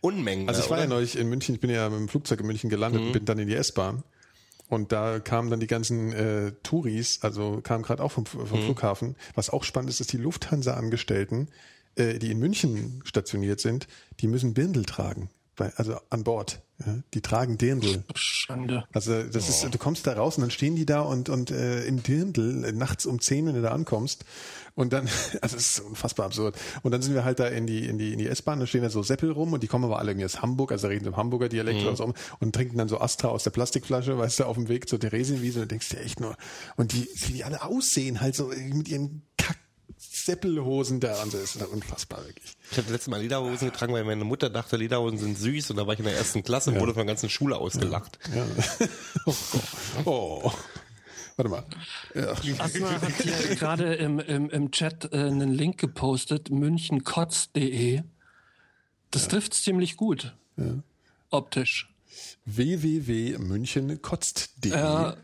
[SPEAKER 4] Unmengen.
[SPEAKER 2] Also ich war
[SPEAKER 4] oder?
[SPEAKER 2] ja neulich in München, ich bin ja mit dem Flugzeug in München gelandet und bin dann in die S-Bahn. Und da kamen dann die ganzen äh, Touris, also kamen gerade auch vom, vom Flughafen. Was auch spannend ist, ist die Lufthansa-Angestellten, äh, die in München stationiert sind, die müssen Birndl tragen. Bei, also an Bord. Ja, die tragen Dirndl.
[SPEAKER 3] Schande.
[SPEAKER 2] Also das ist, du kommst da raus und dann stehen die da und und äh, in Dirndl äh, nachts um 10, wenn du da ankommst und dann, (laughs) also das ist unfassbar absurd. Und dann sind wir halt da in die in die in die S-Bahn, da stehen da so Seppel rum und die kommen aber alle irgendwie aus Hamburg, also reden im Hamburger Dialekt oder so und trinken dann so Astra aus der Plastikflasche, weißt du, auf dem Weg zur Theresienwiese und denkst dir echt nur und die wie die alle aussehen halt so mit ihren Seppelhosen da und so ist das unfassbar wirklich.
[SPEAKER 4] Ich hatte letztes Mal Lederhosen getragen, weil meine Mutter dachte, Lederhosen sind süß und da war ich in der ersten Klasse und wurde von der ganzen Schule ausgelacht.
[SPEAKER 2] Ja. (laughs) Oh, oh. Warte mal. Ja.
[SPEAKER 3] Asma hat hier gerade im, im, im Chat äh, einen Link gepostet, münchenkotz.de. Das trifft ziemlich gut. Optisch.
[SPEAKER 2] www.münchenkotzt.de
[SPEAKER 3] Ja,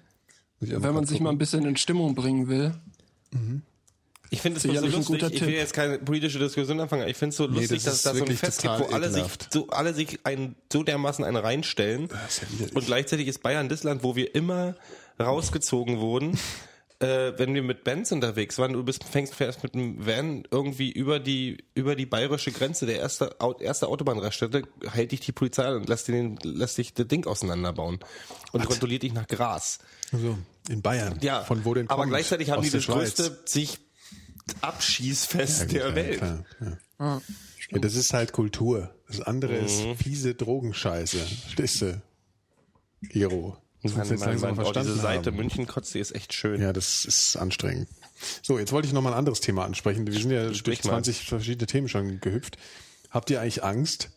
[SPEAKER 2] Muss ich einfach
[SPEAKER 3] wenn man sich mal ein bisschen in Stimmung bringen will.
[SPEAKER 4] Ich finde es so lustig, ich will jetzt keine politische Diskussion anfangen, aber ich finde es so lustig,
[SPEAKER 2] das
[SPEAKER 4] dass es da so ein Fest gibt, wo alle sich,
[SPEAKER 2] ekelhaft.
[SPEAKER 4] so, alle sich ein, so dermaßen einen reinstellen.
[SPEAKER 2] ja
[SPEAKER 4] und gleichzeitig ist Bayern das Land, wo wir immer rausgezogen wurden, (laughs) äh, wenn wir mit Bands unterwegs waren. Du bist, fängst fährst mit einem Van irgendwie über die, über die bayerische Grenze, der erste, erste Autobahnraststätte, hält dich die Polizei an und lässt, den, lässt dich das Ding auseinanderbauen und kontrolliert dich nach Gras.
[SPEAKER 2] So, in Bayern.
[SPEAKER 4] Ja,
[SPEAKER 2] Von wo denn
[SPEAKER 4] aber
[SPEAKER 2] kommt?
[SPEAKER 4] gleichzeitig haben
[SPEAKER 2] Aus
[SPEAKER 4] die das
[SPEAKER 2] Schweiz.
[SPEAKER 4] größte sich Abschießfest
[SPEAKER 2] Ja, gut,
[SPEAKER 4] der
[SPEAKER 2] ja,
[SPEAKER 4] Welt.
[SPEAKER 2] klar, ja. Ja, das ist halt Kultur. Das andere ist
[SPEAKER 4] Mhm.
[SPEAKER 2] fiese Drogenscheiße. Du? Giro. Das du jetzt langsam
[SPEAKER 4] oh,
[SPEAKER 2] verstanden
[SPEAKER 4] diese Seite
[SPEAKER 2] haben.
[SPEAKER 4] München kotzt, die ist echt schön.
[SPEAKER 2] Ja, das ist anstrengend. So, jetzt wollte ich noch mal ein anderes Thema ansprechen. Wir sind ja durch
[SPEAKER 4] Sprich mal.
[SPEAKER 2] 20 verschiedene Themen schon gehüpft. Habt ihr eigentlich Angst?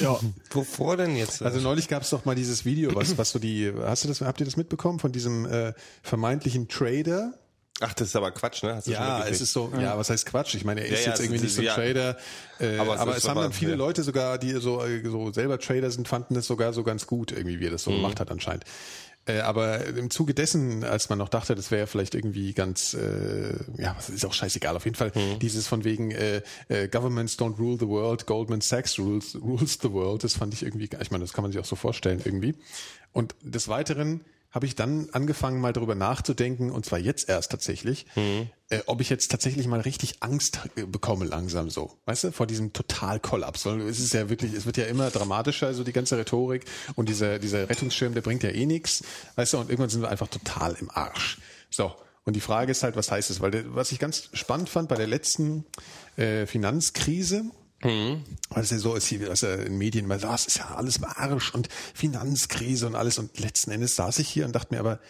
[SPEAKER 3] Ja.
[SPEAKER 4] Wovor denn jetzt?
[SPEAKER 2] Also neulich gab es doch mal dieses Video, was, was so die, hast du das, habt ihr das mitbekommen von diesem äh, vermeintlichen Trader?
[SPEAKER 4] Ach, das ist aber Quatsch, ne?
[SPEAKER 2] Ja, es ist so, ja, was heißt Quatsch? Ich meine, er ist
[SPEAKER 4] Ja, ja,
[SPEAKER 2] jetzt irgendwie
[SPEAKER 4] es
[SPEAKER 2] nicht
[SPEAKER 4] ist-
[SPEAKER 2] so ein
[SPEAKER 4] ja.
[SPEAKER 2] Trader, äh,
[SPEAKER 4] Aber
[SPEAKER 2] aber,
[SPEAKER 4] es
[SPEAKER 2] es,
[SPEAKER 4] ist
[SPEAKER 2] haben
[SPEAKER 4] aber-
[SPEAKER 2] dann viele
[SPEAKER 4] ja.
[SPEAKER 2] Leute sogar, die so, äh, so selber Trader sind, fanden das sogar so ganz gut, irgendwie, wie er das
[SPEAKER 4] Mhm.
[SPEAKER 2] so gemacht hat anscheinend. Äh, aber im Zuge dessen, als man noch dachte, das wäre vielleicht irgendwie ganz, äh, ja, ist auch scheißegal. Auf jeden Fall
[SPEAKER 4] Mhm.
[SPEAKER 2] dieses von wegen äh, äh, Governments don't rule the world, Goldman Sachs rules, rules the world. Das fand ich irgendwie, ich meine, das kann man sich auch so vorstellen irgendwie. Und des Weiteren habe ich dann angefangen, mal darüber nachzudenken, und zwar jetzt erst tatsächlich,
[SPEAKER 4] Mhm.
[SPEAKER 2] äh, ob ich jetzt tatsächlich mal richtig Angst äh, bekomme langsam so, weißt du, vor diesem Totalkollaps. Es ist ja wirklich, es wird ja immer dramatischer, also die ganze Rhetorik und dieser, dieser Rettungsschirm, der bringt ja eh nichts, weißt du, und irgendwann sind wir einfach total im Arsch. So. Und die Frage ist halt, was heißt es? Weil was ich ganz spannend fand bei der letzten äh, Finanzkrise, weil es ja so ist, hier, was ja in Medien immer, das ist ja alles Arsch und Finanzkrise und alles. Und letzten Endes saß ich hier und dachte mir aber,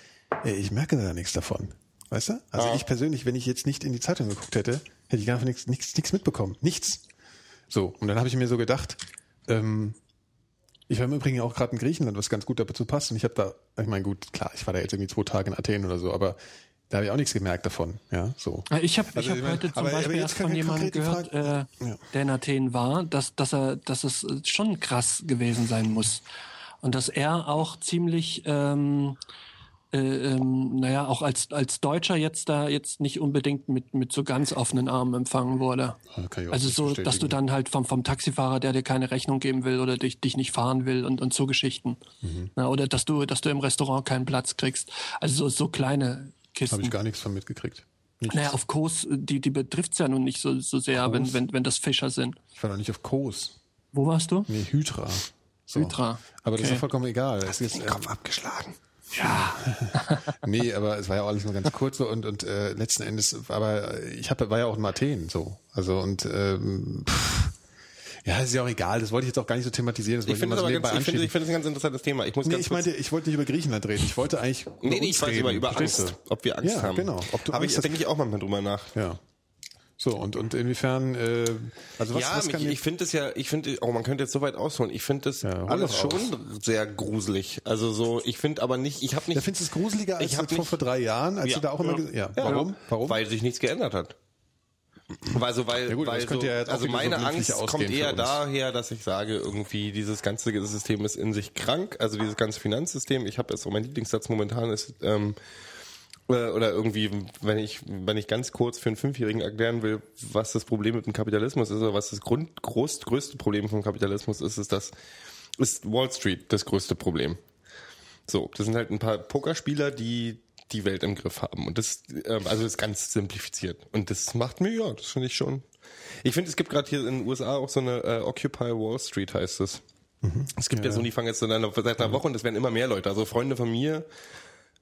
[SPEAKER 2] ey, ich merke da nichts davon. Weißt du? Also ich persönlich, wenn ich jetzt nicht in die Zeitung geguckt hätte, hätte ich gar nichts, nichts, nichts mitbekommen. Nichts. So, und dann habe ich mir so gedacht, ähm, ich war im Übrigen auch gerade in Griechenland, was ganz gut dazu passt. Und ich habe da, ich meine, gut, klar, ich war da jetzt irgendwie zwei Tage in Athen oder so, aber da habe ich auch nichts gemerkt davon. Ja, so.
[SPEAKER 3] Ich habe ich
[SPEAKER 2] Also,
[SPEAKER 3] hab
[SPEAKER 2] ich
[SPEAKER 3] heute zum Beispiel erst von jemandem gehört, äh,
[SPEAKER 2] Ja.
[SPEAKER 3] der in Athen war, dass, dass, er, dass es äh, schon krass gewesen sein muss. Und dass er auch ziemlich, ähm, äh, ähm, naja, auch als, als Deutscher jetzt da jetzt nicht unbedingt mit, mit so ganz offenen Armen empfangen wurde.
[SPEAKER 2] Auch
[SPEAKER 3] Also so, dass
[SPEAKER 2] bestätigen.
[SPEAKER 3] du dann halt vom, vom Taxifahrer, der dir keine Rechnung geben will oder dich, dich nicht fahren will und, und so Geschichten.
[SPEAKER 2] Mhm.
[SPEAKER 3] Na, oder dass du, dass du im Restaurant keinen Platz kriegst. Also so, so kleine Kisten.
[SPEAKER 2] Habe ich gar nichts von mitgekriegt. Nichts.
[SPEAKER 3] Naja, auf Kos, die, die betrifft's ja nun nicht so, so sehr, wenn, wenn, wenn das Fischer sind.
[SPEAKER 2] Ich war noch nicht auf Kos.
[SPEAKER 3] Wo warst du?
[SPEAKER 2] Nee, Hydra. So.
[SPEAKER 3] Hydra.
[SPEAKER 2] Aber das ist
[SPEAKER 3] Okay.
[SPEAKER 2] ja vollkommen egal. Es ist, ähm,
[SPEAKER 4] abgeschlagen. (laughs)
[SPEAKER 2] nee, aber es war ja auch alles nur ganz kurz so und, und äh, letzten Endes, aber ich hab, war ja auch in Athen so. Also und ähm, pff, ja, ist ja auch egal, das wollte ich jetzt auch gar nicht so thematisieren. Das
[SPEAKER 4] Ich
[SPEAKER 2] wollte
[SPEAKER 4] finde das ganz, ich finde, ich finde das ein ganz interessantes Thema. Ich muss
[SPEAKER 2] Nee, ich meinte, ich wollte nicht über Griechenland reden. Ich wollte eigentlich über
[SPEAKER 4] nee, nee, ich weiß
[SPEAKER 2] reden.
[SPEAKER 4] über, über Angst, ob wir Angst
[SPEAKER 2] Ja,
[SPEAKER 4] haben.
[SPEAKER 2] genau. Ob du
[SPEAKER 4] Habe ich, denke ich auch manchmal drüber nach.
[SPEAKER 2] Ja. So, und, und inwiefern, äh, also was,
[SPEAKER 4] ja,
[SPEAKER 2] was kann
[SPEAKER 4] ich, ich finde es ja, ich finde, oh, man könnte jetzt so weit ausholen. Ich finde das
[SPEAKER 2] Ja,
[SPEAKER 4] alles
[SPEAKER 2] aus.
[SPEAKER 4] schon sehr gruselig. Also so, ich finde aber nicht, ich habe nicht.
[SPEAKER 2] ja, findest du es gruseliger als
[SPEAKER 4] Ich
[SPEAKER 2] vor, vor drei Jahren, als
[SPEAKER 4] Ja.
[SPEAKER 2] du da auch immer,
[SPEAKER 3] ja,
[SPEAKER 2] Ja. warum? Warum?
[SPEAKER 4] Weil sich nichts geändert hat. Also weil,
[SPEAKER 2] Ja gut,
[SPEAKER 4] weil so,
[SPEAKER 2] ja
[SPEAKER 4] also
[SPEAKER 2] so
[SPEAKER 4] meine
[SPEAKER 2] glimpflich
[SPEAKER 4] Angst kommt eher daher, dass ich sage, irgendwie dieses ganze System ist in sich krank, also dieses ganze Finanzsystem. Ich habe jetzt auch mein Lieblingssatz momentan ist ähm, äh, oder irgendwie, wenn ich wenn ich ganz kurz für einen Fünfjährigen erklären will, was das Problem mit dem Kapitalismus ist oder was das Grund, groß, größte Problem vom Kapitalismus ist, ist das ist Wall Street das größte Problem. So, das sind halt ein paar Pokerspieler, die die Welt im Griff haben. Und das, ähm, also das ist ganz simplifiziert. Und das macht mir, ja, das finde ich schon. Ich finde, es gibt gerade hier in den USA auch so eine äh, Occupy Wall Street heißt es. Es gibt ja. so, die fangen jetzt so dann seit einer Woche und es werden immer mehr Leute. Also Freunde von mir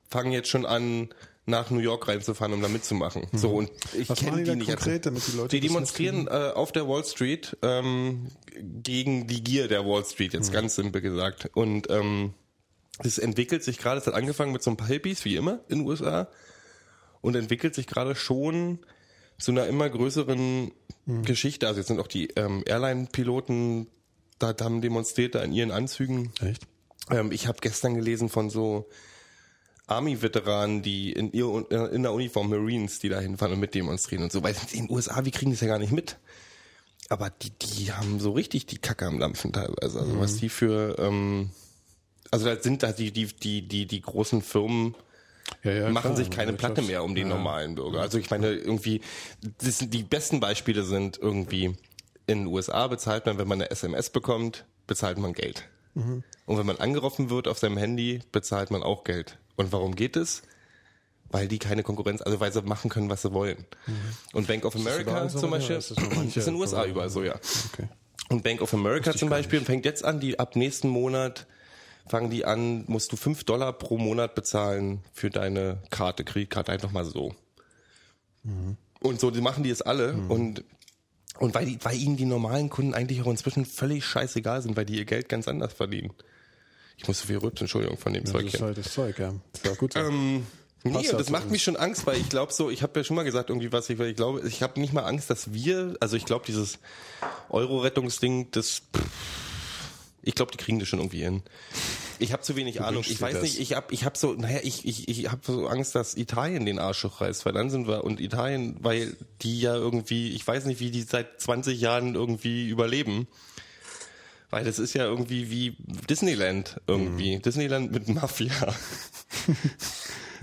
[SPEAKER 4] fangen jetzt schon an, nach New York reinzufahren, um da mitzumachen. So und ich kenne die, die nicht.
[SPEAKER 2] Konkret, damit die, Leute
[SPEAKER 4] die demonstrieren äh, auf der Wall Street ähm, gegen die Gier der Wall Street, jetzt mhm. ganz simpel gesagt. Und ähm, es entwickelt sich gerade, es hat angefangen mit so ein paar Hippies, wie immer in den USA, und entwickelt sich gerade schon zu einer immer größeren mhm. Geschichte. Also jetzt sind auch die ähm, Airline-Piloten da haben demonstriert da in ihren Anzügen.
[SPEAKER 2] Echt?
[SPEAKER 4] Ähm, ich habe gestern gelesen von so Army-Veteranen, die in, ihr, in der Uniform Marines, die da hinfahren und mit demonstrieren und so. Weil in den USA, wir kriegen das ja gar nicht mit. Aber die, die haben so richtig die Kacke am Dampfen teilweise. Also mhm. was die für, ähm, also da sind da die, die, die, die, die großen Firmen, ja, ja, machen klar. sich keine Platte mehr um den ja. normalen Bürger. Also ich meine, irgendwie, das sind, die besten Beispiele sind irgendwie, in den USA bezahlt man, wenn man eine SMS bekommt, bezahlt man Geld. Mhm. Und wenn man angerufen wird auf seinem Handy, bezahlt man auch Geld. Und warum geht es? Weil die keine Konkurrenz, also weil sie machen können, was sie wollen. Mhm. Und Bank of America zum Beispiel, das (clears throat) ist, in den USA überall so, ja. Okay. Und Bank of America zum Beispiel fängt jetzt an, die ab nächsten Monat fangen die an, musst du fünf Dollar pro Monat bezahlen für deine Karte, Kreditkarte einfach mal so. Mhm. Und so, die machen die es alle mhm. und und weil, die, weil ihnen die normalen Kunden eigentlich auch inzwischen völlig scheißegal sind, weil die ihr Geld ganz anders verdienen. Ich muss so viel rübsen, Entschuldigung, von dem
[SPEAKER 2] ja,
[SPEAKER 4] Zeug.
[SPEAKER 2] Das ist halt das Zeug, ja. Das auch gut.
[SPEAKER 4] Ähm, nee, das macht mich schon Angst, weil ich glaube so, ich habe ja schon mal gesagt irgendwie was, ich, weil ich glaube, ich habe nicht mal Angst, dass wir, also ich glaube dieses Euro-Rettungsding, das, ich glaube, die kriegen das schon irgendwie hin. Ich habe zu wenig du Ahnung. Ich weiß das. nicht, ich hab, ich hab so, naja, ich, ich, ich habe so Angst, dass Italien den Arsch hochreißt, weil dann sind wir, und Italien, weil die ja irgendwie, ich weiß nicht, wie die seit 20 Jahren irgendwie überleben. Weil das ist ja irgendwie wie Disneyland irgendwie. Mhm. Disneyland mit Mafia. (laughs)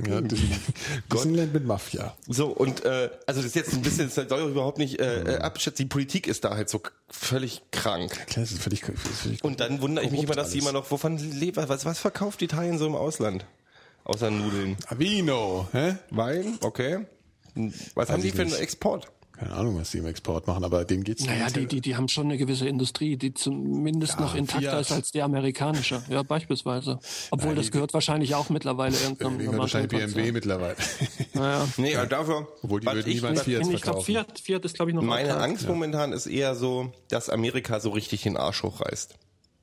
[SPEAKER 2] Ja, (laughs) Disneyland mit Mafia.
[SPEAKER 4] So, und äh, also das ist jetzt ein bisschen, das soll überhaupt nicht äh, äh abschätzen. Die Politik ist da halt so völlig krank.
[SPEAKER 2] Klar, das ist völlig, das ist völlig
[SPEAKER 4] Und dann wundere ich mich immer, dass alles. immer noch, wovon lebt, was, was verkauft Italien so im Ausland? Außer Nudeln.
[SPEAKER 2] Avino, hä?
[SPEAKER 4] Wein, okay. Was Weiß haben die für einen Export?
[SPEAKER 2] Keine Ahnung, was die im Export machen, aber denen geht's
[SPEAKER 3] Naja, die, die, die haben schon eine gewisse Industrie, die zumindest ja, noch intakter Fiat. ist als die amerikanische. Ja, beispielsweise. Obwohl Nein, das gehört wahrscheinlich auch mittlerweile irgendeinem.
[SPEAKER 2] Irgendwie wahrscheinlich BMW mittlerweile.
[SPEAKER 4] Naja. (laughs) Nee, aber dafür.
[SPEAKER 2] Obwohl die würden niemals Fiat verkaufen. Ich glaube,
[SPEAKER 3] Fiat, Fiat ist, glaube ich, noch
[SPEAKER 4] Meine Angst ja. momentan ist eher so, dass Amerika so richtig den Arsch hochreißt.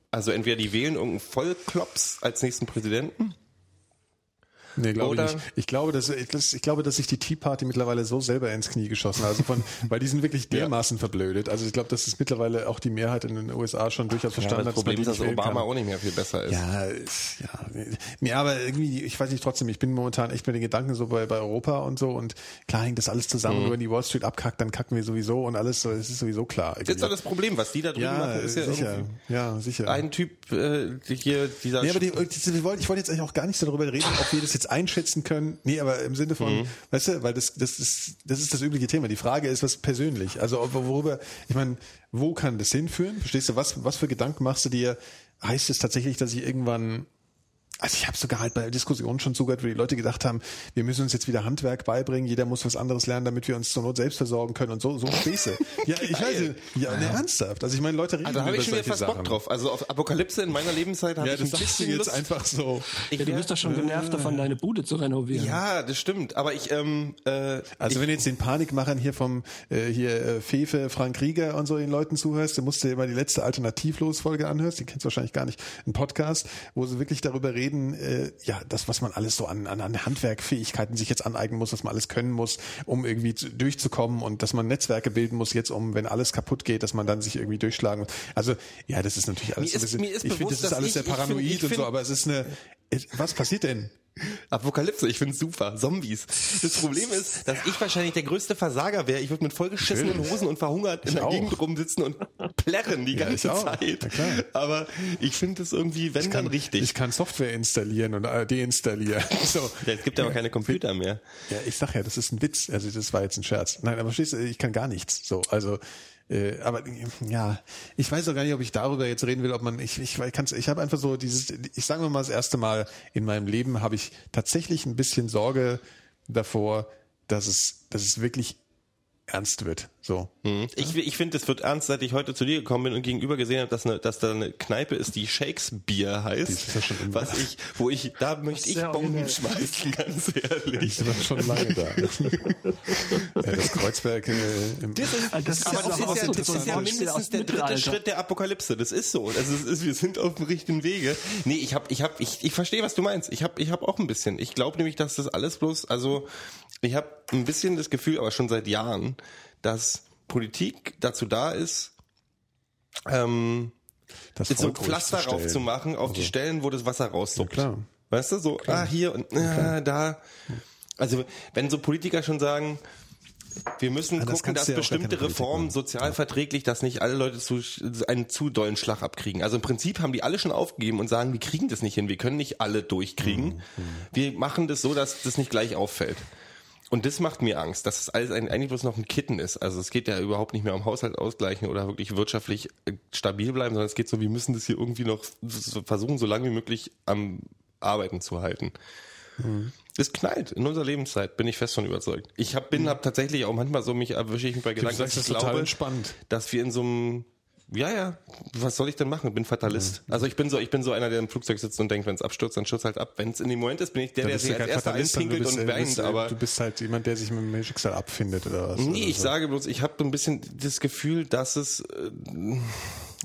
[SPEAKER 4] Also entweder die wählen irgendeinen Vollklops als nächsten Präsidenten
[SPEAKER 2] Nee, glaube ich nicht. Ich glaube, dass, ich glaube, dass sich die Tea Party mittlerweile so selber ins Knie geschossen hat. Also von, (laughs) weil die sind wirklich dermaßen ja. verblödet. Also ich glaube, dass es mittlerweile auch die Mehrheit in den USA schon durchaus verstanden ja,
[SPEAKER 4] das Problem ist, dass Obama kann. auch nicht mehr viel besser ist.
[SPEAKER 2] Ja, ja. Ja, aber irgendwie, ich weiß nicht trotzdem, ich bin momentan echt mit den Gedanken so bei, bei Europa und so und klar hängt das alles zusammen. Mhm. Und wenn die Wall Street abkackt, dann kacken wir sowieso und alles, es ist sowieso klar.
[SPEAKER 4] Das ist doch das Problem, was die da drüben ja, machen, ist ja
[SPEAKER 2] sicher. Ja, sicher.
[SPEAKER 4] Ein Typ, äh, hier, dieser.
[SPEAKER 2] Nee, aber die, ich wollte jetzt eigentlich auch gar nicht darüber reden, ob wir das jetzt einschätzen können, Nee, aber im Sinne von, mhm. weißt du, weil das, das ist, das ist das übliche Thema. Die Frage ist, was persönlich. Also worüber, ich meine, wo kann das hinführen? Verstehst du, was, was für Gedanken machst du dir? Heißt es tatsächlich, dass ich irgendwann also ich habe sogar halt bei Diskussionen schon zugehört, wo die Leute gedacht haben, wir müssen uns jetzt wieder Handwerk beibringen, jeder muss was anderes lernen, damit wir uns zur Not selbst versorgen können und so, so Späße. ja, (laughs) ich weiß, ja, ja. Nee, ernsthaft. Also ich meine, Leute reden
[SPEAKER 4] also, da habe ich schon wieder fast Bock drauf. Also auf Apokalypse in meiner Lebenszeit habe ja, ich ein bisschen
[SPEAKER 2] jetzt einfach so.
[SPEAKER 3] Ich, ja, du bist doch schon genervt davon, deine Bude zu renovieren.
[SPEAKER 4] Ja, das stimmt. Aber ich, ähm, äh,
[SPEAKER 2] also
[SPEAKER 4] ich,
[SPEAKER 2] wenn du jetzt den Panikmachern hier vom äh, hier äh, Fefe, Frank Rieger und so den Leuten zuhörst, dann musst du dir immer die letzte Alternativlos-Folge anhörst, die kennst du wahrscheinlich gar nicht, ein Podcast, wo sie wirklich darüber reden, äh, ja, das, was man alles so an, an, an Handwerkfähigkeiten sich jetzt aneignen muss, was man alles können muss, um irgendwie zu, durchzukommen und dass man Netzwerke bilden muss jetzt, um, wenn alles kaputt geht, dass man dann sich irgendwie durchschlagen muss. Also, ja, das ist natürlich alles
[SPEAKER 4] mir ist, ein bisschen, ich finde, das ist alles
[SPEAKER 2] sehr paranoid ich find, ich und so, aber es ist eine, was passiert denn?
[SPEAKER 4] Apokalypse, ich find's super. Zombies. Das Problem ist, dass ich wahrscheinlich der größte Versager wäre. Ich würde mit vollgeschissenen Hosen und verhungert in der auch. Gegend rumsitzen und plärren die ganze Zeit. Aber ich finde es irgendwie, wenn
[SPEAKER 2] kann,
[SPEAKER 4] dann richtig.
[SPEAKER 2] Ich kann Software installieren und äh, deinstallieren. (laughs) So.
[SPEAKER 4] Ja, es gibt ja auch keine Computer mehr.
[SPEAKER 2] Ja, ich sag ja, das ist ein Witz. Also das war jetzt ein Scherz. Nein, aber du, ich kann gar nichts. So, also äh, aber ja, ich weiß auch gar nicht, ob ich darüber jetzt reden will, ob man, ich, ich kann's, ich habe einfach so dieses, ich sage mal das erste Mal in meinem Leben habe ich tatsächlich ein bisschen Sorge davor, dass es, dass es wirklich ernst wird. So.
[SPEAKER 4] Mhm. Ich, ich finde, es wird ernst, seit ich heute zu dir gekommen bin und gegenüber gesehen habe, dass, eine, dass da eine Kneipe ist, die Shakespeare heißt.
[SPEAKER 2] ist ja schon
[SPEAKER 4] was ich, wo ich, da möchte ich Bomben
[SPEAKER 3] originell.
[SPEAKER 4] schmeißen, ganz (laughs) ehrlich.
[SPEAKER 2] Die sind schon lange da. (laughs) ja, das Kreuzberg äh, im,
[SPEAKER 3] Ah, das
[SPEAKER 4] Aber
[SPEAKER 3] ist
[SPEAKER 4] das
[SPEAKER 3] aber
[SPEAKER 4] ist, ja, das ist ja mindestens der dritte
[SPEAKER 3] Mittelalter.
[SPEAKER 4] Schritt der Apokalypse. Das ist so. Also es ist, wir sind auf dem richtigen Wege. Nee, ich hab, ich hab, ich, ich verstehe, was du meinst. Ich hab, ich hab auch ein bisschen. Ich glaube nämlich, dass das alles bloß, also ich habe ein bisschen das Gefühl, aber schon seit Jahren, dass Politik dazu da ist, ähm,
[SPEAKER 2] das
[SPEAKER 4] jetzt so
[SPEAKER 2] ruhig
[SPEAKER 4] Pflaster
[SPEAKER 2] zu
[SPEAKER 4] raufzumachen auf die Stellen, wo das Wasser raussuppt.
[SPEAKER 2] Ja, klar.
[SPEAKER 4] Weißt du, so, ah, hier und äh, da. Also, wenn so Politiker schon sagen, wir müssen
[SPEAKER 2] Ah, das
[SPEAKER 4] gucken, dass
[SPEAKER 2] ja
[SPEAKER 4] bestimmte Reformen sozial verträglich, dass nicht alle Leute zu, einen zu dollen Schlag abkriegen. Also im Prinzip haben die alle schon aufgegeben und sagen, wir kriegen das nicht hin, wir können nicht alle durchkriegen.
[SPEAKER 2] Mhm,
[SPEAKER 4] Wir machen das so, dass das nicht gleich auffällt. Und das macht mir Angst, dass es alles ein, eigentlich bloß noch ein Kitten ist. Also es geht ja überhaupt nicht mehr um Haushalt ausgleichen oder wirklich wirtschaftlich äh, stabil bleiben, sondern es geht so, wir müssen das hier irgendwie noch versuchen, so lange wie möglich am Arbeiten zu halten. Es knallt in unserer Lebenszeit, bin ich fest von überzeugt. Ich hab, bin, hab tatsächlich auch manchmal so mich erwische ich mich bei Gedanken, dass ich
[SPEAKER 2] das ist total
[SPEAKER 4] glaube,
[SPEAKER 2] entspannt.
[SPEAKER 4] dass wir in so einem ja, ja, was soll ich denn machen? Bin Fatalist. Also ich bin so, ich bin so einer, der im Flugzeug sitzt und denkt, wenn es abstürzt, dann stürzt halt ab. Wenn es in dem Moment ist, bin ich der, der sich als erster einpinkelt
[SPEAKER 2] bist,
[SPEAKER 4] und
[SPEAKER 2] äh,
[SPEAKER 4] weint,
[SPEAKER 2] äh,
[SPEAKER 4] aber
[SPEAKER 2] du bist halt jemand, der sich mit dem Schicksal abfindet oder was.
[SPEAKER 4] Nee,
[SPEAKER 2] oder
[SPEAKER 4] ich
[SPEAKER 2] so.
[SPEAKER 4] sage bloß, ich habe so ein bisschen das Gefühl, dass es äh,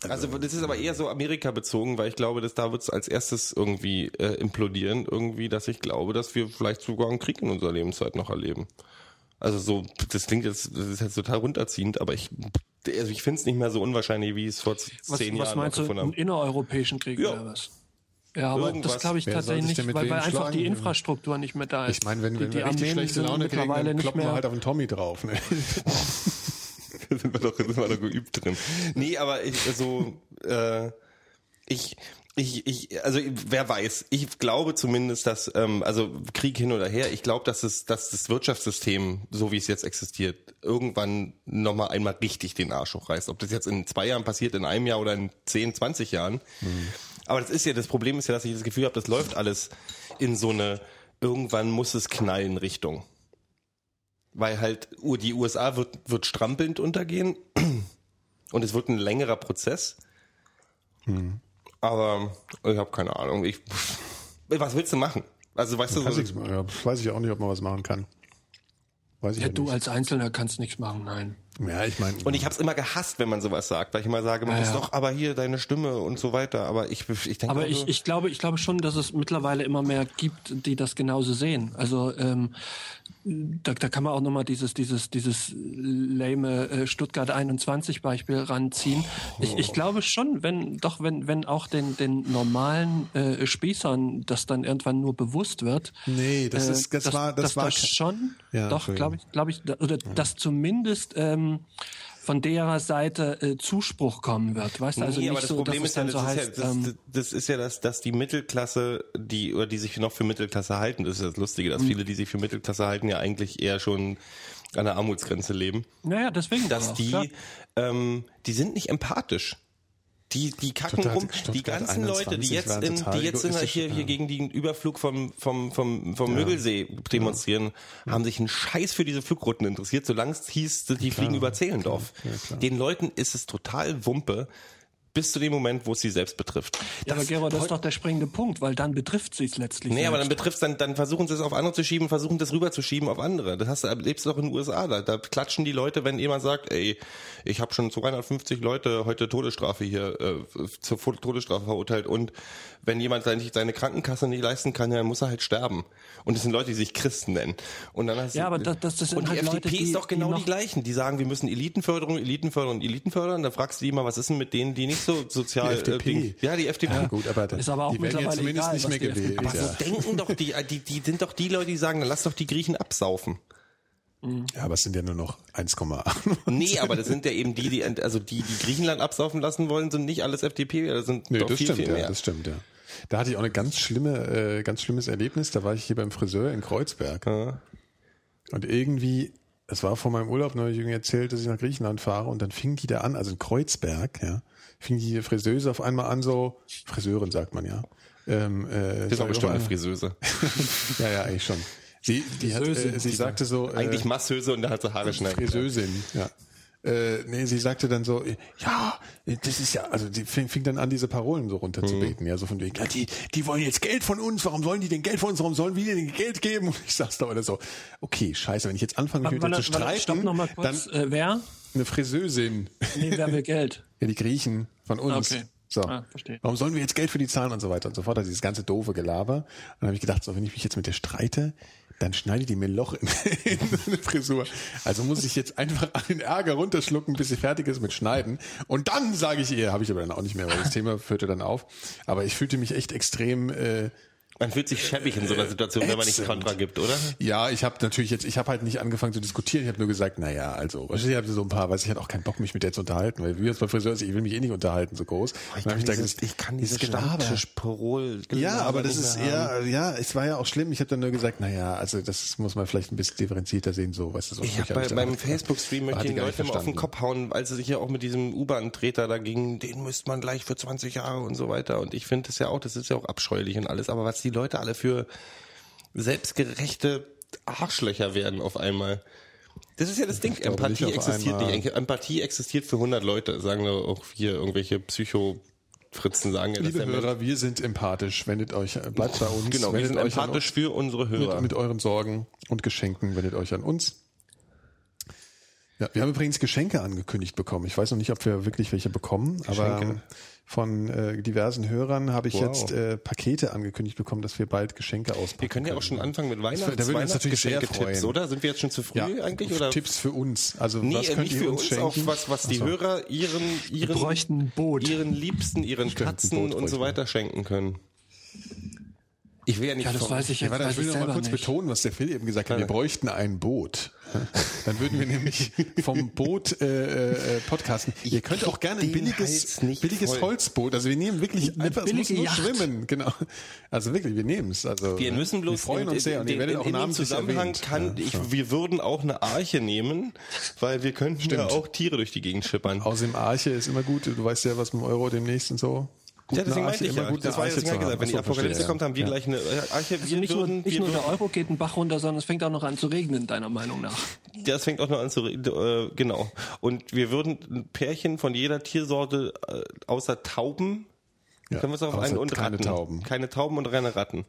[SPEAKER 4] also das ist aber eher so Amerika bezogen, weil ich glaube, dass da wird es als erstes irgendwie äh, implodieren, irgendwie, dass ich glaube, dass wir vielleicht sogar einen Krieg in unserer Lebenszeit noch erleben. Also so, das klingt jetzt, das ist jetzt total runterziehend, aber ich, also ich finde es nicht mehr so unwahrscheinlich, wie es vor
[SPEAKER 3] Was,
[SPEAKER 4] zehn
[SPEAKER 3] was
[SPEAKER 4] Jahren
[SPEAKER 3] meinst du,
[SPEAKER 4] gefunden
[SPEAKER 3] einen innereuropäischen Krieg
[SPEAKER 4] Ja.
[SPEAKER 3] oder was? Ja, aber
[SPEAKER 4] Irgendwas.
[SPEAKER 3] das glaube ich
[SPEAKER 2] Wer
[SPEAKER 3] tatsächlich nicht, weil, weil einfach die? Infrastruktur nicht mehr da ist.
[SPEAKER 2] Ich meine, wenn,
[SPEAKER 3] die,
[SPEAKER 2] wenn
[SPEAKER 3] die
[SPEAKER 2] wir richtig
[SPEAKER 3] Armeen
[SPEAKER 2] schlechte
[SPEAKER 3] sind
[SPEAKER 2] Laune kriegen,
[SPEAKER 3] mittlerweile
[SPEAKER 2] dann
[SPEAKER 3] nicht
[SPEAKER 2] kloppen wir halt auf den Tommy drauf. Ne? (laughs)
[SPEAKER 4] da sind wir doch, sind wir doch geübt drin. Nee, aber ich, so, äh, ich, ich, ich, also wer weiß, ich glaube zumindest, dass, ähm, also Krieg hin oder her, ich glaube, dass es, dass das Wirtschaftssystem, so wie es jetzt existiert, irgendwann nochmal einmal richtig den Arsch hochreißt. Ob das jetzt in zwei Jahren passiert, in einem Jahr oder in 10, 20 Jahren. Aber das ist ja, das Problem ist ja, dass ich das Gefühl habe, das läuft alles in so eine, irgendwann muss es knallen Richtung. Weil halt die USA wird, wird strampelnd untergehen (clears throat) und es wird ein längerer Prozess. Aber ich habe keine Ahnung. Ich, (laughs) was willst du machen? Also weißt du, so,
[SPEAKER 2] nichts machen. Ja, weiß ich auch nicht, ob man was machen kann. Weiß ich
[SPEAKER 3] Ja,
[SPEAKER 2] ja,
[SPEAKER 3] du
[SPEAKER 2] nicht.
[SPEAKER 3] als Einzelner kannst nichts machen, nein.
[SPEAKER 2] Ja, ich meine.
[SPEAKER 4] und ich habe es immer gehasst, wenn man sowas sagt, weil ich immer sage, man
[SPEAKER 3] Ja,
[SPEAKER 4] muss
[SPEAKER 3] ja.
[SPEAKER 4] doch aber hier deine Stimme und so weiter. Aber ich, ich denke,
[SPEAKER 3] Aber ich, ich glaube, ich glaube schon, dass es mittlerweile immer mehr gibt, die das genauso sehen. Also ähm, da, da kann man auch nochmal dieses, dieses, dieses lame äh, Stuttgart 21 Beispiel ranziehen. Ich, ich glaube schon, wenn, doch wenn, wenn auch den, den normalen äh, Spießern das dann irgendwann nur bewusst wird.
[SPEAKER 2] Nee, das
[SPEAKER 3] äh,
[SPEAKER 2] ist- das
[SPEAKER 3] dass,
[SPEAKER 2] war- das
[SPEAKER 3] dass
[SPEAKER 2] war
[SPEAKER 3] das schon,
[SPEAKER 2] Ja,
[SPEAKER 3] doch, glaube ich, glaube ich, oder dass zumindest ähm, von derer Seite äh, Zuspruch kommen wird. Weißt du, also
[SPEAKER 4] nee,
[SPEAKER 3] nicht
[SPEAKER 4] aber das
[SPEAKER 3] so,
[SPEAKER 4] Problem ist ja, das,
[SPEAKER 3] so
[SPEAKER 4] ist
[SPEAKER 3] heißt,
[SPEAKER 4] ja, das,
[SPEAKER 3] ähm,
[SPEAKER 4] das ist ja, dass, dass die Mittelklasse, die oder die sich noch für Mittelklasse halten, das ist das Lustige, dass viele, die sich für Mittelklasse halten, ja eigentlich eher schon an der Armutsgrenze leben.
[SPEAKER 3] Naja, deswegen.
[SPEAKER 4] dass
[SPEAKER 3] auch,
[SPEAKER 4] die,
[SPEAKER 3] klar.
[SPEAKER 4] ähm, die sind nicht empathisch. Die, die kacken
[SPEAKER 2] Stuttgart-
[SPEAKER 4] rum. Die ganzen Leute, die
[SPEAKER 2] 21
[SPEAKER 4] jetzt, in, die jetzt in, hier,
[SPEAKER 2] ja.
[SPEAKER 4] hier gegen den Überflug vom, vom, vom, vom Mögelsee demonstrieren, haben sich einen Scheiß für diese Flugrouten interessiert, solange es hieß, die fliegen über Zehlendorf. Den Leuten ist es total Wumpe, bis zu dem Moment, wo es sie selbst betrifft.
[SPEAKER 3] Ja, aber Gero, das ist doch der springende Punkt, weil dann betrifft sie es letztlich.
[SPEAKER 4] Nee, aber dann
[SPEAKER 3] selbst.
[SPEAKER 4] betrifft's dann, dann versuchen sie es auf andere zu schieben, versuchen das rüber zu schieben auf andere. Das hast du, lebst du doch in den USA, da, da klatschen die Leute, wenn jemand sagt, ey, ich habe schon 250 Leute heute Todesstrafe hier, äh, zur Todesstrafe verurteilt und wenn jemand seine, seine Krankenkasse nicht leisten kann, dann muss er halt sterben. Und das sind Leute, die sich Christen nennen. Und dann hast
[SPEAKER 3] Ja,
[SPEAKER 4] du,
[SPEAKER 3] aber das- das- das sind
[SPEAKER 4] und die
[SPEAKER 3] halt
[SPEAKER 4] FDP
[SPEAKER 3] Leute, die-
[SPEAKER 4] ist doch genau
[SPEAKER 3] die
[SPEAKER 4] die, gleichen. Die sagen, wir müssen Elitenförderung, Elitenförderung, Elitenförderung. Dann fragst du die immer, was ist denn mit denen, die nicht so sozial,
[SPEAKER 2] Die FDP.
[SPEAKER 4] Äh, Ding- ja, die FDP.
[SPEAKER 2] Ja, gut, aber
[SPEAKER 3] Ist aber auch
[SPEAKER 2] die werden jetzt
[SPEAKER 3] mittlerweile
[SPEAKER 2] zumindest
[SPEAKER 3] egal,
[SPEAKER 2] nicht mehr gewählt.
[SPEAKER 4] Aber
[SPEAKER 2] ja.
[SPEAKER 4] so denken doch die, die, die sind doch die Leute, die sagen, dann lass doch die Griechen absaufen.
[SPEAKER 2] ja, aber es sind ja nur noch 1,8.
[SPEAKER 4] Nee, aber das sind ja eben die, die, also die, die Griechenland absaufen lassen wollen, sind nicht alles FDP, das sind
[SPEAKER 2] Nee,
[SPEAKER 4] doch
[SPEAKER 2] das
[SPEAKER 4] viel,
[SPEAKER 2] stimmt,
[SPEAKER 4] viel
[SPEAKER 2] ja,
[SPEAKER 4] mehr.
[SPEAKER 2] das stimmt, ja. Da hatte ich auch eine ganz schlimme, äh, ganz schlimmes Erlebnis. Da war ich hier beim Friseur in Kreuzberg. Und irgendwie, es war vor meinem Urlaub neulich irgendwie erzählt, dass ich nach Griechenland fahre und dann fing die da an, also in Kreuzberg, ja, fing die Friseuse auf einmal an so, Friseurin sagt man ja. Ähm, äh,
[SPEAKER 4] das ist auch bestimmt eine Friseuse. (laughs)
[SPEAKER 2] ja, ja, eigentlich schon. Sie, die hat, äh, sie sagte so, äh,
[SPEAKER 4] Eigentlich Masseuse und da hat sie Haare schneiden.
[SPEAKER 2] Friseusin, ja. Äh, nee, sie sagte dann so, ja, das ist ja, also die fing, fing dann an, diese Parolen so runterzubeten, ja, so von wegen, ja, die, die wollen jetzt Geld von uns, warum sollen die denn Geld von uns, warum sollen wir denn Geld geben? Und ich sag's da oder so, okay, scheiße, wenn ich jetzt anfange, mich mit dir zu streiten,
[SPEAKER 3] Stopp noch mal kurz. Äh, wer?
[SPEAKER 2] eine Friseusin,
[SPEAKER 3] Nee, wer will Geld?
[SPEAKER 2] Ja, die Griechen von uns.
[SPEAKER 3] Okay.
[SPEAKER 2] So.
[SPEAKER 3] Ah, verstehe.
[SPEAKER 2] Warum sollen wir jetzt Geld für die zahlen und so weiter und so fort? Also dieses ganze doofe Gelaber. Und dann habe ich gedacht, so, wenn ich mich jetzt mit der streite, dann schneidet die mir ein Loch in, (laughs) in eine Frisur. Also muss ich jetzt einfach den Ärger runterschlucken, bis sie fertig ist mit Schneiden. Und dann sage ich ihr, habe ich aber dann auch nicht mehr, weil das Thema führte dann auf. Aber ich fühlte mich echt extrem äh,
[SPEAKER 4] Man fühlt sich schäbig in so einer Situation, wenn man nicht
[SPEAKER 2] ätzend.
[SPEAKER 4] Kontra gibt, oder?
[SPEAKER 2] Ja, ich habe natürlich jetzt, ich habe halt nicht angefangen zu diskutieren. Ich habe nur gesagt, na ja, also, wahrscheinlich habe so ein paar, weiß ich hatte auch keinen Bock, mich mit der zu unterhalten, weil wir jetzt bei Friseur, ich will mich eh nicht unterhalten so groß. Und dann hab da gesagt, dieses Gelaber.
[SPEAKER 4] Stammtisch-Parol.
[SPEAKER 2] Ja, aber das ist eher, ja, es war ja auch schlimm. Ich habe dann nur gesagt, na ja, also das muss man vielleicht ein bisschen differenzierter sehen, so, weißt du, so.
[SPEAKER 4] Ich habe bei, beim Facebook-Stream möchte ich den Leuten immer auf den Kopf hauen, als sie sich ja auch mit diesem U-Bahn-Treter da ging, den müsste man gleich für 20 Jahre und so weiter. Und ich finde das ja auch, das ist ja auch abscheulich und alles. Aber was die Leute alle für selbstgerechte Arschlöcher werden auf einmal. Das ist ja das Ding.
[SPEAKER 2] nicht
[SPEAKER 4] Empathie
[SPEAKER 2] auf
[SPEAKER 4] existiert nicht. Empathie existiert für 100 Leute, sagen wir auch hier irgendwelche Psycho-Fritzen sagen ja,
[SPEAKER 2] Liebe Hörer, wir sind empathisch. Wendet euch, bleibt bei uns.
[SPEAKER 4] Genau, wir
[SPEAKER 2] wendet
[SPEAKER 4] sind
[SPEAKER 2] euch an
[SPEAKER 4] empathisch für unsere
[SPEAKER 2] uns.
[SPEAKER 4] Hörer.
[SPEAKER 2] Mit, mit euren Sorgen und Geschenken wendet euch an uns. Ja, wir haben übrigens Geschenke angekündigt bekommen. Ich weiß noch nicht, ob wir wirklich welche bekommen, aber
[SPEAKER 4] Geschenke.
[SPEAKER 2] ähm, von äh, diversen Hörern habe ich
[SPEAKER 4] Wow.
[SPEAKER 2] jetzt äh, Pakete angekündigt bekommen, dass wir bald Geschenke auspacken.
[SPEAKER 4] Wir können ja auch
[SPEAKER 2] können.
[SPEAKER 4] schon anfangen mit Weihnachts
[SPEAKER 2] da würden wir uns natürlich sehr freuen.
[SPEAKER 4] oder? Sind wir jetzt schon zu früh
[SPEAKER 2] ja,
[SPEAKER 4] eigentlich? Oder?
[SPEAKER 2] Tipps für uns. Also
[SPEAKER 4] Nee,
[SPEAKER 2] was
[SPEAKER 4] äh,
[SPEAKER 2] könnt
[SPEAKER 4] nicht
[SPEAKER 2] ihr
[SPEAKER 4] für
[SPEAKER 2] uns
[SPEAKER 4] uns,
[SPEAKER 2] schenken?
[SPEAKER 4] auch was, was die
[SPEAKER 2] so.
[SPEAKER 4] Hörer ihren, ihren,
[SPEAKER 3] bräuchten Boot.
[SPEAKER 4] ihren Liebsten, ihren
[SPEAKER 2] Stimmt,
[SPEAKER 4] Katzen
[SPEAKER 2] Boot
[SPEAKER 4] und so weiter schenken können. Ich will ja nicht
[SPEAKER 3] Ja, das weiß ich
[SPEAKER 2] Ja,
[SPEAKER 3] jetzt
[SPEAKER 2] warte,
[SPEAKER 3] weiß
[SPEAKER 2] ich will
[SPEAKER 3] ich
[SPEAKER 2] noch mal kurz
[SPEAKER 3] nicht.
[SPEAKER 2] betonen, was der Phil eben gesagt hat. Wir bräuchten ein Boot. (laughs) Dann würden wir nämlich vom Boot äh, äh, podcasten. Ihr könnt auch gerne ein billiges, billiges
[SPEAKER 4] voll.
[SPEAKER 2] Holzboot. Also wir nehmen wirklich einfach, es muss nur
[SPEAKER 3] Yacht.
[SPEAKER 2] schwimmen. Genau. Also wirklich, wir nehmen es. Also
[SPEAKER 4] Wir müssen bloß
[SPEAKER 2] wir freuen
[SPEAKER 4] in,
[SPEAKER 2] uns sehr und
[SPEAKER 4] in,
[SPEAKER 2] ihr werdet
[SPEAKER 4] in,
[SPEAKER 2] auch
[SPEAKER 4] in dem
[SPEAKER 2] namentlich
[SPEAKER 4] Zusammenhang
[SPEAKER 2] erwähnt.
[SPEAKER 4] kann
[SPEAKER 2] Ja,
[SPEAKER 4] ich, wir würden auch eine Arche nehmen, weil wir könnten ja auch Tiere durch die Gegend schippern.
[SPEAKER 2] Außerdem Arche ist immer gut. Du weißt ja, was mit dem Euro demnächst und so. Gut,
[SPEAKER 4] Ja, deswegen meinte ich
[SPEAKER 2] immer
[SPEAKER 4] ja.
[SPEAKER 2] gut,
[SPEAKER 4] Das war ja das
[SPEAKER 2] zu
[SPEAKER 4] gesagt.
[SPEAKER 2] haben.
[SPEAKER 4] Wenn die Apokalypse
[SPEAKER 2] verstehe,
[SPEAKER 4] kommt, haben wir
[SPEAKER 2] ja.
[SPEAKER 4] gleich eine Arche.
[SPEAKER 3] Also
[SPEAKER 4] Wir
[SPEAKER 3] nicht nur,
[SPEAKER 4] würden,
[SPEAKER 3] nicht nur der Euro geht den Bach runter, sondern es fängt auch noch an zu regnen, deiner Meinung nach.
[SPEAKER 4] Das fängt auch noch an zu re- äh, genau. Und wir würden ein Pärchen von jeder Tiersorte äh, außer Tauben
[SPEAKER 2] Ja,
[SPEAKER 4] können wir es auf einen und
[SPEAKER 2] keine
[SPEAKER 4] Ratten.
[SPEAKER 2] Tauben.
[SPEAKER 4] Keine Tauben und reine Ratten.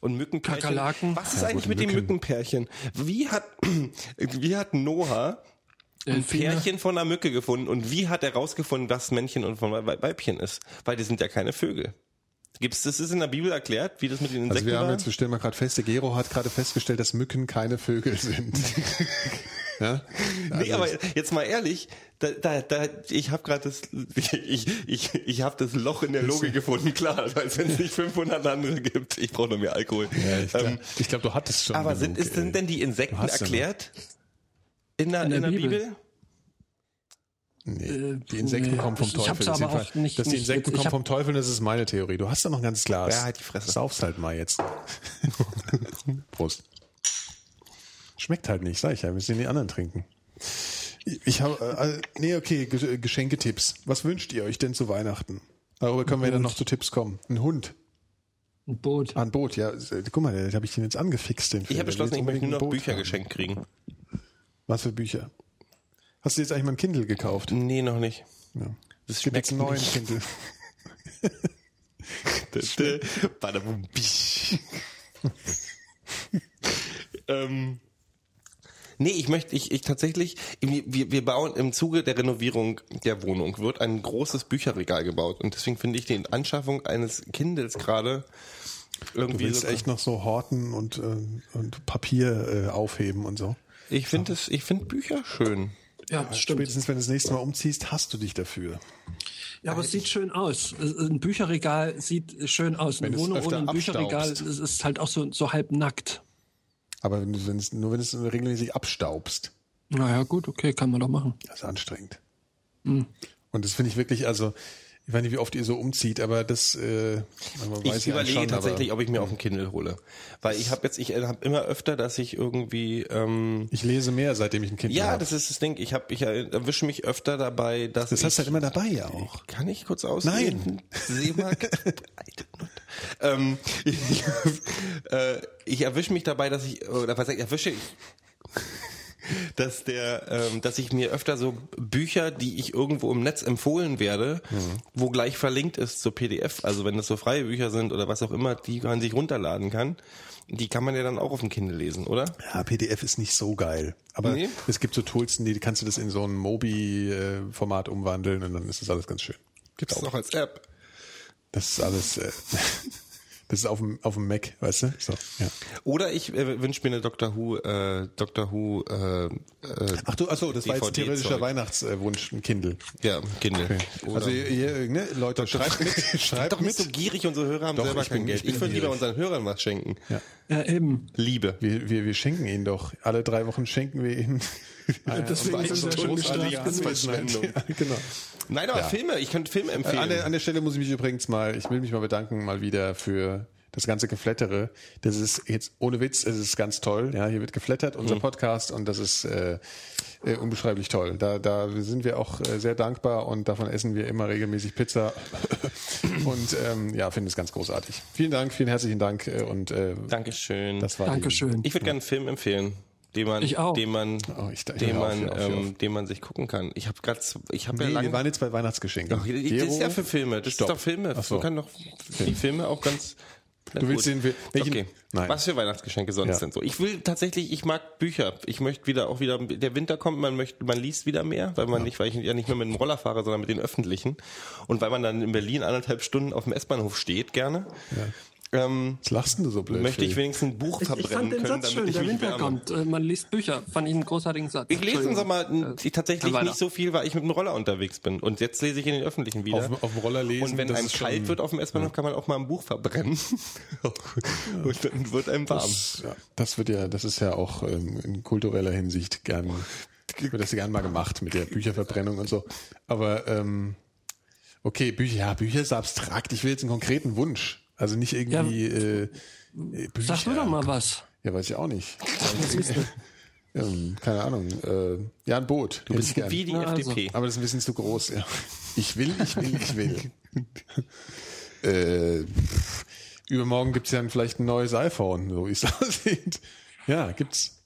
[SPEAKER 4] Und Mückenpärchen.
[SPEAKER 3] Kakerlaken.
[SPEAKER 4] Was ist
[SPEAKER 2] Ja,
[SPEAKER 4] eigentlich mit den
[SPEAKER 2] Mücken.
[SPEAKER 4] Mückenpärchen? Wie hat (clears throat) wie hat Noah ein
[SPEAKER 3] Delfine.
[SPEAKER 4] Pärchen von einer Mücke gefunden und wie hat er rausgefunden, was Männchen und von Wei- Weibchen ist? Weil die sind ja keine Vögel. Gibt's das ist in der Bibel erklärt, wie das mit den
[SPEAKER 2] Also
[SPEAKER 4] Insekten
[SPEAKER 2] wir haben
[SPEAKER 4] war?
[SPEAKER 2] jetzt, wir stellen mal gerade fest, der Gero hat gerade festgestellt, dass Mücken keine Vögel sind. (laughs) ja?
[SPEAKER 4] Nee,
[SPEAKER 2] Also
[SPEAKER 4] aber jetzt mal ehrlich, da, da, da, ich habe gerade das, (laughs) ich, ich, ich habe das Loch in der Logik gefunden, klar, als wenn es nicht 500 andere gibt. Ich brauche noch mehr Alkohol.
[SPEAKER 2] Ja, ich glaube,
[SPEAKER 4] ähm,
[SPEAKER 2] glaub, du hattest schon.
[SPEAKER 4] aber sind, ist, sind denn die Insekten
[SPEAKER 2] hast ja noch.
[SPEAKER 4] erklärt in der, in
[SPEAKER 3] der
[SPEAKER 4] der,
[SPEAKER 3] Bibel?
[SPEAKER 4] Bibel?
[SPEAKER 2] Nee,
[SPEAKER 3] Äh,
[SPEAKER 2] die Insekten
[SPEAKER 3] nee,
[SPEAKER 2] kommen vom
[SPEAKER 3] ich- ich hab's
[SPEAKER 2] Teufel. Das ist
[SPEAKER 3] aber auch nicht-
[SPEAKER 2] dass die
[SPEAKER 3] nicht-
[SPEAKER 2] Insekten
[SPEAKER 3] ich
[SPEAKER 2] kommen vom Teufel, das ist meine Theorie. Du hast da noch ein ganzes Glas.
[SPEAKER 4] Ja, halt die Fresse.
[SPEAKER 2] Sauf's halt mal jetzt. (laughs) Prost. Schmeckt halt nicht, sag ich ja. Wir müssen die anderen trinken. Ich habe, äh, nee, okay, Ge- Geschenketipps. Was wünscht ihr euch denn zu Weihnachten? Darüber können wir dann noch zu Tipps kommen. Ein Hund.
[SPEAKER 3] Ein Boot.
[SPEAKER 2] Ah, ein Boot, ja. Guck mal, da habe ich den jetzt angefixt. Den
[SPEAKER 4] Ich habe beschlossen,
[SPEAKER 2] Der
[SPEAKER 4] ich möchte nur noch Bücher geschenkt kriegen.
[SPEAKER 2] Was für Bücher? Hast du jetzt eigentlich mal ein Kindle gekauft?
[SPEAKER 4] Nee, noch nicht.
[SPEAKER 2] Ja.
[SPEAKER 4] Das
[SPEAKER 2] gibt jetzt einen neuen
[SPEAKER 4] nicht.
[SPEAKER 2] Kindle. (laughs)
[SPEAKER 4] Badabum, (laughs) ähm, nee, ich möchte, ich, ich tatsächlich, wir, wir bauen im Zuge der Renovierung der Wohnung, wird ein großes Bücherregal gebaut und deswegen finde ich die Anschaffung eines Kindles gerade
[SPEAKER 2] Du
[SPEAKER 4] irgendwie
[SPEAKER 2] willst
[SPEAKER 4] so,
[SPEAKER 2] echt noch so horten und, ähm, und Papier äh, aufheben und so.
[SPEAKER 4] Ich finde es, ich finde Bücher schön.
[SPEAKER 3] Ja, stimmt.
[SPEAKER 2] Spätestens wenn du das nächste Mal umziehst, hast du dich dafür.
[SPEAKER 3] Ja, aber es sieht schön aus. Ein Bücherregal sieht schön aus. Eine Wohnung ohne ein Bücherregal
[SPEAKER 2] abstaubst.
[SPEAKER 3] ist, ist halt auch so, so halb nackt.
[SPEAKER 2] Aber wenn du, wenn es, nur wenn du es regelmäßig abstaubst,
[SPEAKER 3] Naja, gut, okay, kann man doch machen.
[SPEAKER 2] das ist anstrengend.
[SPEAKER 3] Hm.
[SPEAKER 2] Und das finde ich wirklich, also, ich weiß nicht, wie oft ihr so umzieht, aber das äh, aber weiß
[SPEAKER 4] Ich
[SPEAKER 2] ja
[SPEAKER 4] überlege
[SPEAKER 2] schon,
[SPEAKER 4] tatsächlich, ob ich mir auch ein Kindle hole, weil ich habe jetzt, ich habe immer öfter, dass ich irgendwie ähm,
[SPEAKER 2] ich lese mehr, seitdem ich ein Kind
[SPEAKER 4] ja,
[SPEAKER 2] habe.
[SPEAKER 4] das ist das Ding. Ich habe, ich erwische mich öfter dabei, dass
[SPEAKER 2] Das
[SPEAKER 4] ich,
[SPEAKER 2] hast du halt immer dabei ja auch.
[SPEAKER 4] Kann ich kurz? Seemarkt. Alte Nutte. Ähm, ich (laughs) äh, ich erwische mich dabei, dass ich, oder was ich, erwische ich, (laughs) dass der, ähm, dass ich mir öfter so Bücher, die ich irgendwo im Netz empfohlen werde, wo gleich verlinkt ist zur PDF, also wenn das so freie Bücher sind oder was auch immer, die man sich runterladen kann, die kann man ja dann auch auf dem Kindle lesen, oder?
[SPEAKER 2] Ja, PDF ist nicht so geil. Aber
[SPEAKER 4] Nee?
[SPEAKER 2] es gibt so Tools, die kannst du das in so ein Mobi-Format umwandeln und dann ist das alles ganz schön.
[SPEAKER 4] Gibt's noch als App?
[SPEAKER 2] Das ist alles, äh, (laughs) das ist auf dem, auf dem Mac, weißt du? So, ja.
[SPEAKER 4] Oder ich äh, wünsche mir eine Doctor Who, äh, Doctor Who, äh, äh,
[SPEAKER 2] Ach du, ach so, das war jetzt
[SPEAKER 4] DVD
[SPEAKER 2] theoretischer
[SPEAKER 4] Zeug.
[SPEAKER 2] Weihnachtswunsch, ein Kindle.
[SPEAKER 4] ja, Kindle.
[SPEAKER 2] Okay. Also ihr, ihr, ne, Leute, schreibt mit, (laughs) schreibt
[SPEAKER 4] doch nicht
[SPEAKER 2] mit.
[SPEAKER 4] so gierig, unsere Hörer haben
[SPEAKER 2] Doch,
[SPEAKER 4] selber
[SPEAKER 2] ich
[SPEAKER 4] kein
[SPEAKER 2] bin-
[SPEAKER 4] Geld.
[SPEAKER 2] ich bin
[SPEAKER 4] Ich würde lieber unseren Hörern was schenken.
[SPEAKER 2] Ja.
[SPEAKER 3] Ja, eben.
[SPEAKER 4] Liebe.
[SPEAKER 2] Wir, wir, wir schenken ihnen doch. Alle drei Wochen schenken wir ihnen.
[SPEAKER 3] Deswegen
[SPEAKER 4] Weiß
[SPEAKER 3] sind wir
[SPEAKER 4] schon. Verschwendung.
[SPEAKER 2] Ja, genau.
[SPEAKER 4] Nein, aber
[SPEAKER 2] Ja.
[SPEAKER 4] Filme, ich könnte Filme
[SPEAKER 2] Äh,
[SPEAKER 4] empfehlen.
[SPEAKER 2] An der, an der Stelle muss ich mich übrigens mal, ich will mich mal bedanken mal wieder für das ganze Geflettere. Das ist jetzt ohne Witz, es ist ganz toll. Ja, hier wird geflattert,
[SPEAKER 4] Mhm.
[SPEAKER 2] unser Podcast, und das ist äh, äh, unbeschreiblich toll. Da, da sind wir auch äh, sehr dankbar und davon essen wir immer regelmäßig Pizza (laughs) und ähm, ja, finde es ganz großartig. Vielen Dank, vielen herzlichen Dank äh, und äh,
[SPEAKER 4] Dankeschön.
[SPEAKER 2] das war
[SPEAKER 3] Dankeschön.
[SPEAKER 4] ich würde gerne einen Film empfehlen, den man,
[SPEAKER 3] Ich auch.
[SPEAKER 4] den man,
[SPEAKER 2] Oh, ich- ich
[SPEAKER 4] den man,
[SPEAKER 2] auf,
[SPEAKER 4] ähm,
[SPEAKER 2] auf.
[SPEAKER 4] den man sich gucken kann. Ich habe gerade, ich habe
[SPEAKER 2] die.
[SPEAKER 4] ja
[SPEAKER 2] Nee,
[SPEAKER 4] lange.
[SPEAKER 2] wir waren jetzt bei Weihnachtsgeschenken.
[SPEAKER 4] Doch, das ist ja für Filme. Das
[SPEAKER 2] Stopp.
[SPEAKER 4] ist doch Filme.
[SPEAKER 2] Ach so.
[SPEAKER 4] Man kann doch die Filme auch ganz.
[SPEAKER 2] Du willst den, welchen,
[SPEAKER 4] Okay.
[SPEAKER 2] Nein.
[SPEAKER 4] Was für Weihnachtsgeschenke sonst
[SPEAKER 2] Ja.
[SPEAKER 4] sind so? Ich will tatsächlich, ich mag Bücher. Ich möchte wieder auch wieder, der Winter kommt, man möchte, man liest wieder mehr, weil man nicht, weil ich ja nicht mehr mit dem Roller fahre, sondern mit den öffentlichen. Und weil man dann in Berlin anderthalb Stunden auf dem S-Bahnhof steht, gerne. Ähm,
[SPEAKER 2] Was lachst denn du so blöd?
[SPEAKER 4] möchte ich wenigstens ein Buch
[SPEAKER 3] Ich, ich
[SPEAKER 4] verbrennen
[SPEAKER 3] fand den
[SPEAKER 4] können,
[SPEAKER 3] Satz
[SPEAKER 4] damit
[SPEAKER 3] schön,
[SPEAKER 4] ich
[SPEAKER 3] der
[SPEAKER 4] mich
[SPEAKER 3] Winter
[SPEAKER 4] wärme.
[SPEAKER 3] kommt. Äh, Man liest Bücher. Fand ich einen großartigen Satz.
[SPEAKER 4] Ich lese uns
[SPEAKER 3] Entschuldigung.
[SPEAKER 4] aber äh, tatsächlich nicht so viel, weil ich mit dem Roller unterwegs bin. Und jetzt lese ich in den Öffentlichen wieder.
[SPEAKER 2] Auf- auf dem Roller lesen,
[SPEAKER 4] Und wenn einem
[SPEAKER 2] ist schon-
[SPEAKER 4] kalt wird auf dem S-Bahnhof, kann man auch mal ein Buch verbrennen. (laughs) (laughs) Und dann wird einem warm.
[SPEAKER 2] Das, ja, das wird ja, das ist ja auch ähm, in kultureller Hinsicht gern, wird das gern mal gemacht mit der Bücherverbrennung und so. Aber ähm, okay, Bücher, ja, Bücher ist abstrakt. Ich will jetzt einen konkreten Wunsch. Also nicht irgendwie äh, äh, Bücher.
[SPEAKER 3] Sag du doch mal was.
[SPEAKER 2] Ja, weiß ich auch nicht. (laughs) ähm, keine Ahnung. Äh, ja, ein Boot. Du
[SPEAKER 4] bist wie die
[SPEAKER 3] Na, also.
[SPEAKER 4] FDP.
[SPEAKER 2] aber das ist ein bisschen zu groß, ja. Ich will, ich will, ich will. (laughs) äh, übermorgen gibt's ja vielleicht ein neues iPhone, so wie es (laughs) aussieht. Ja, gibt's.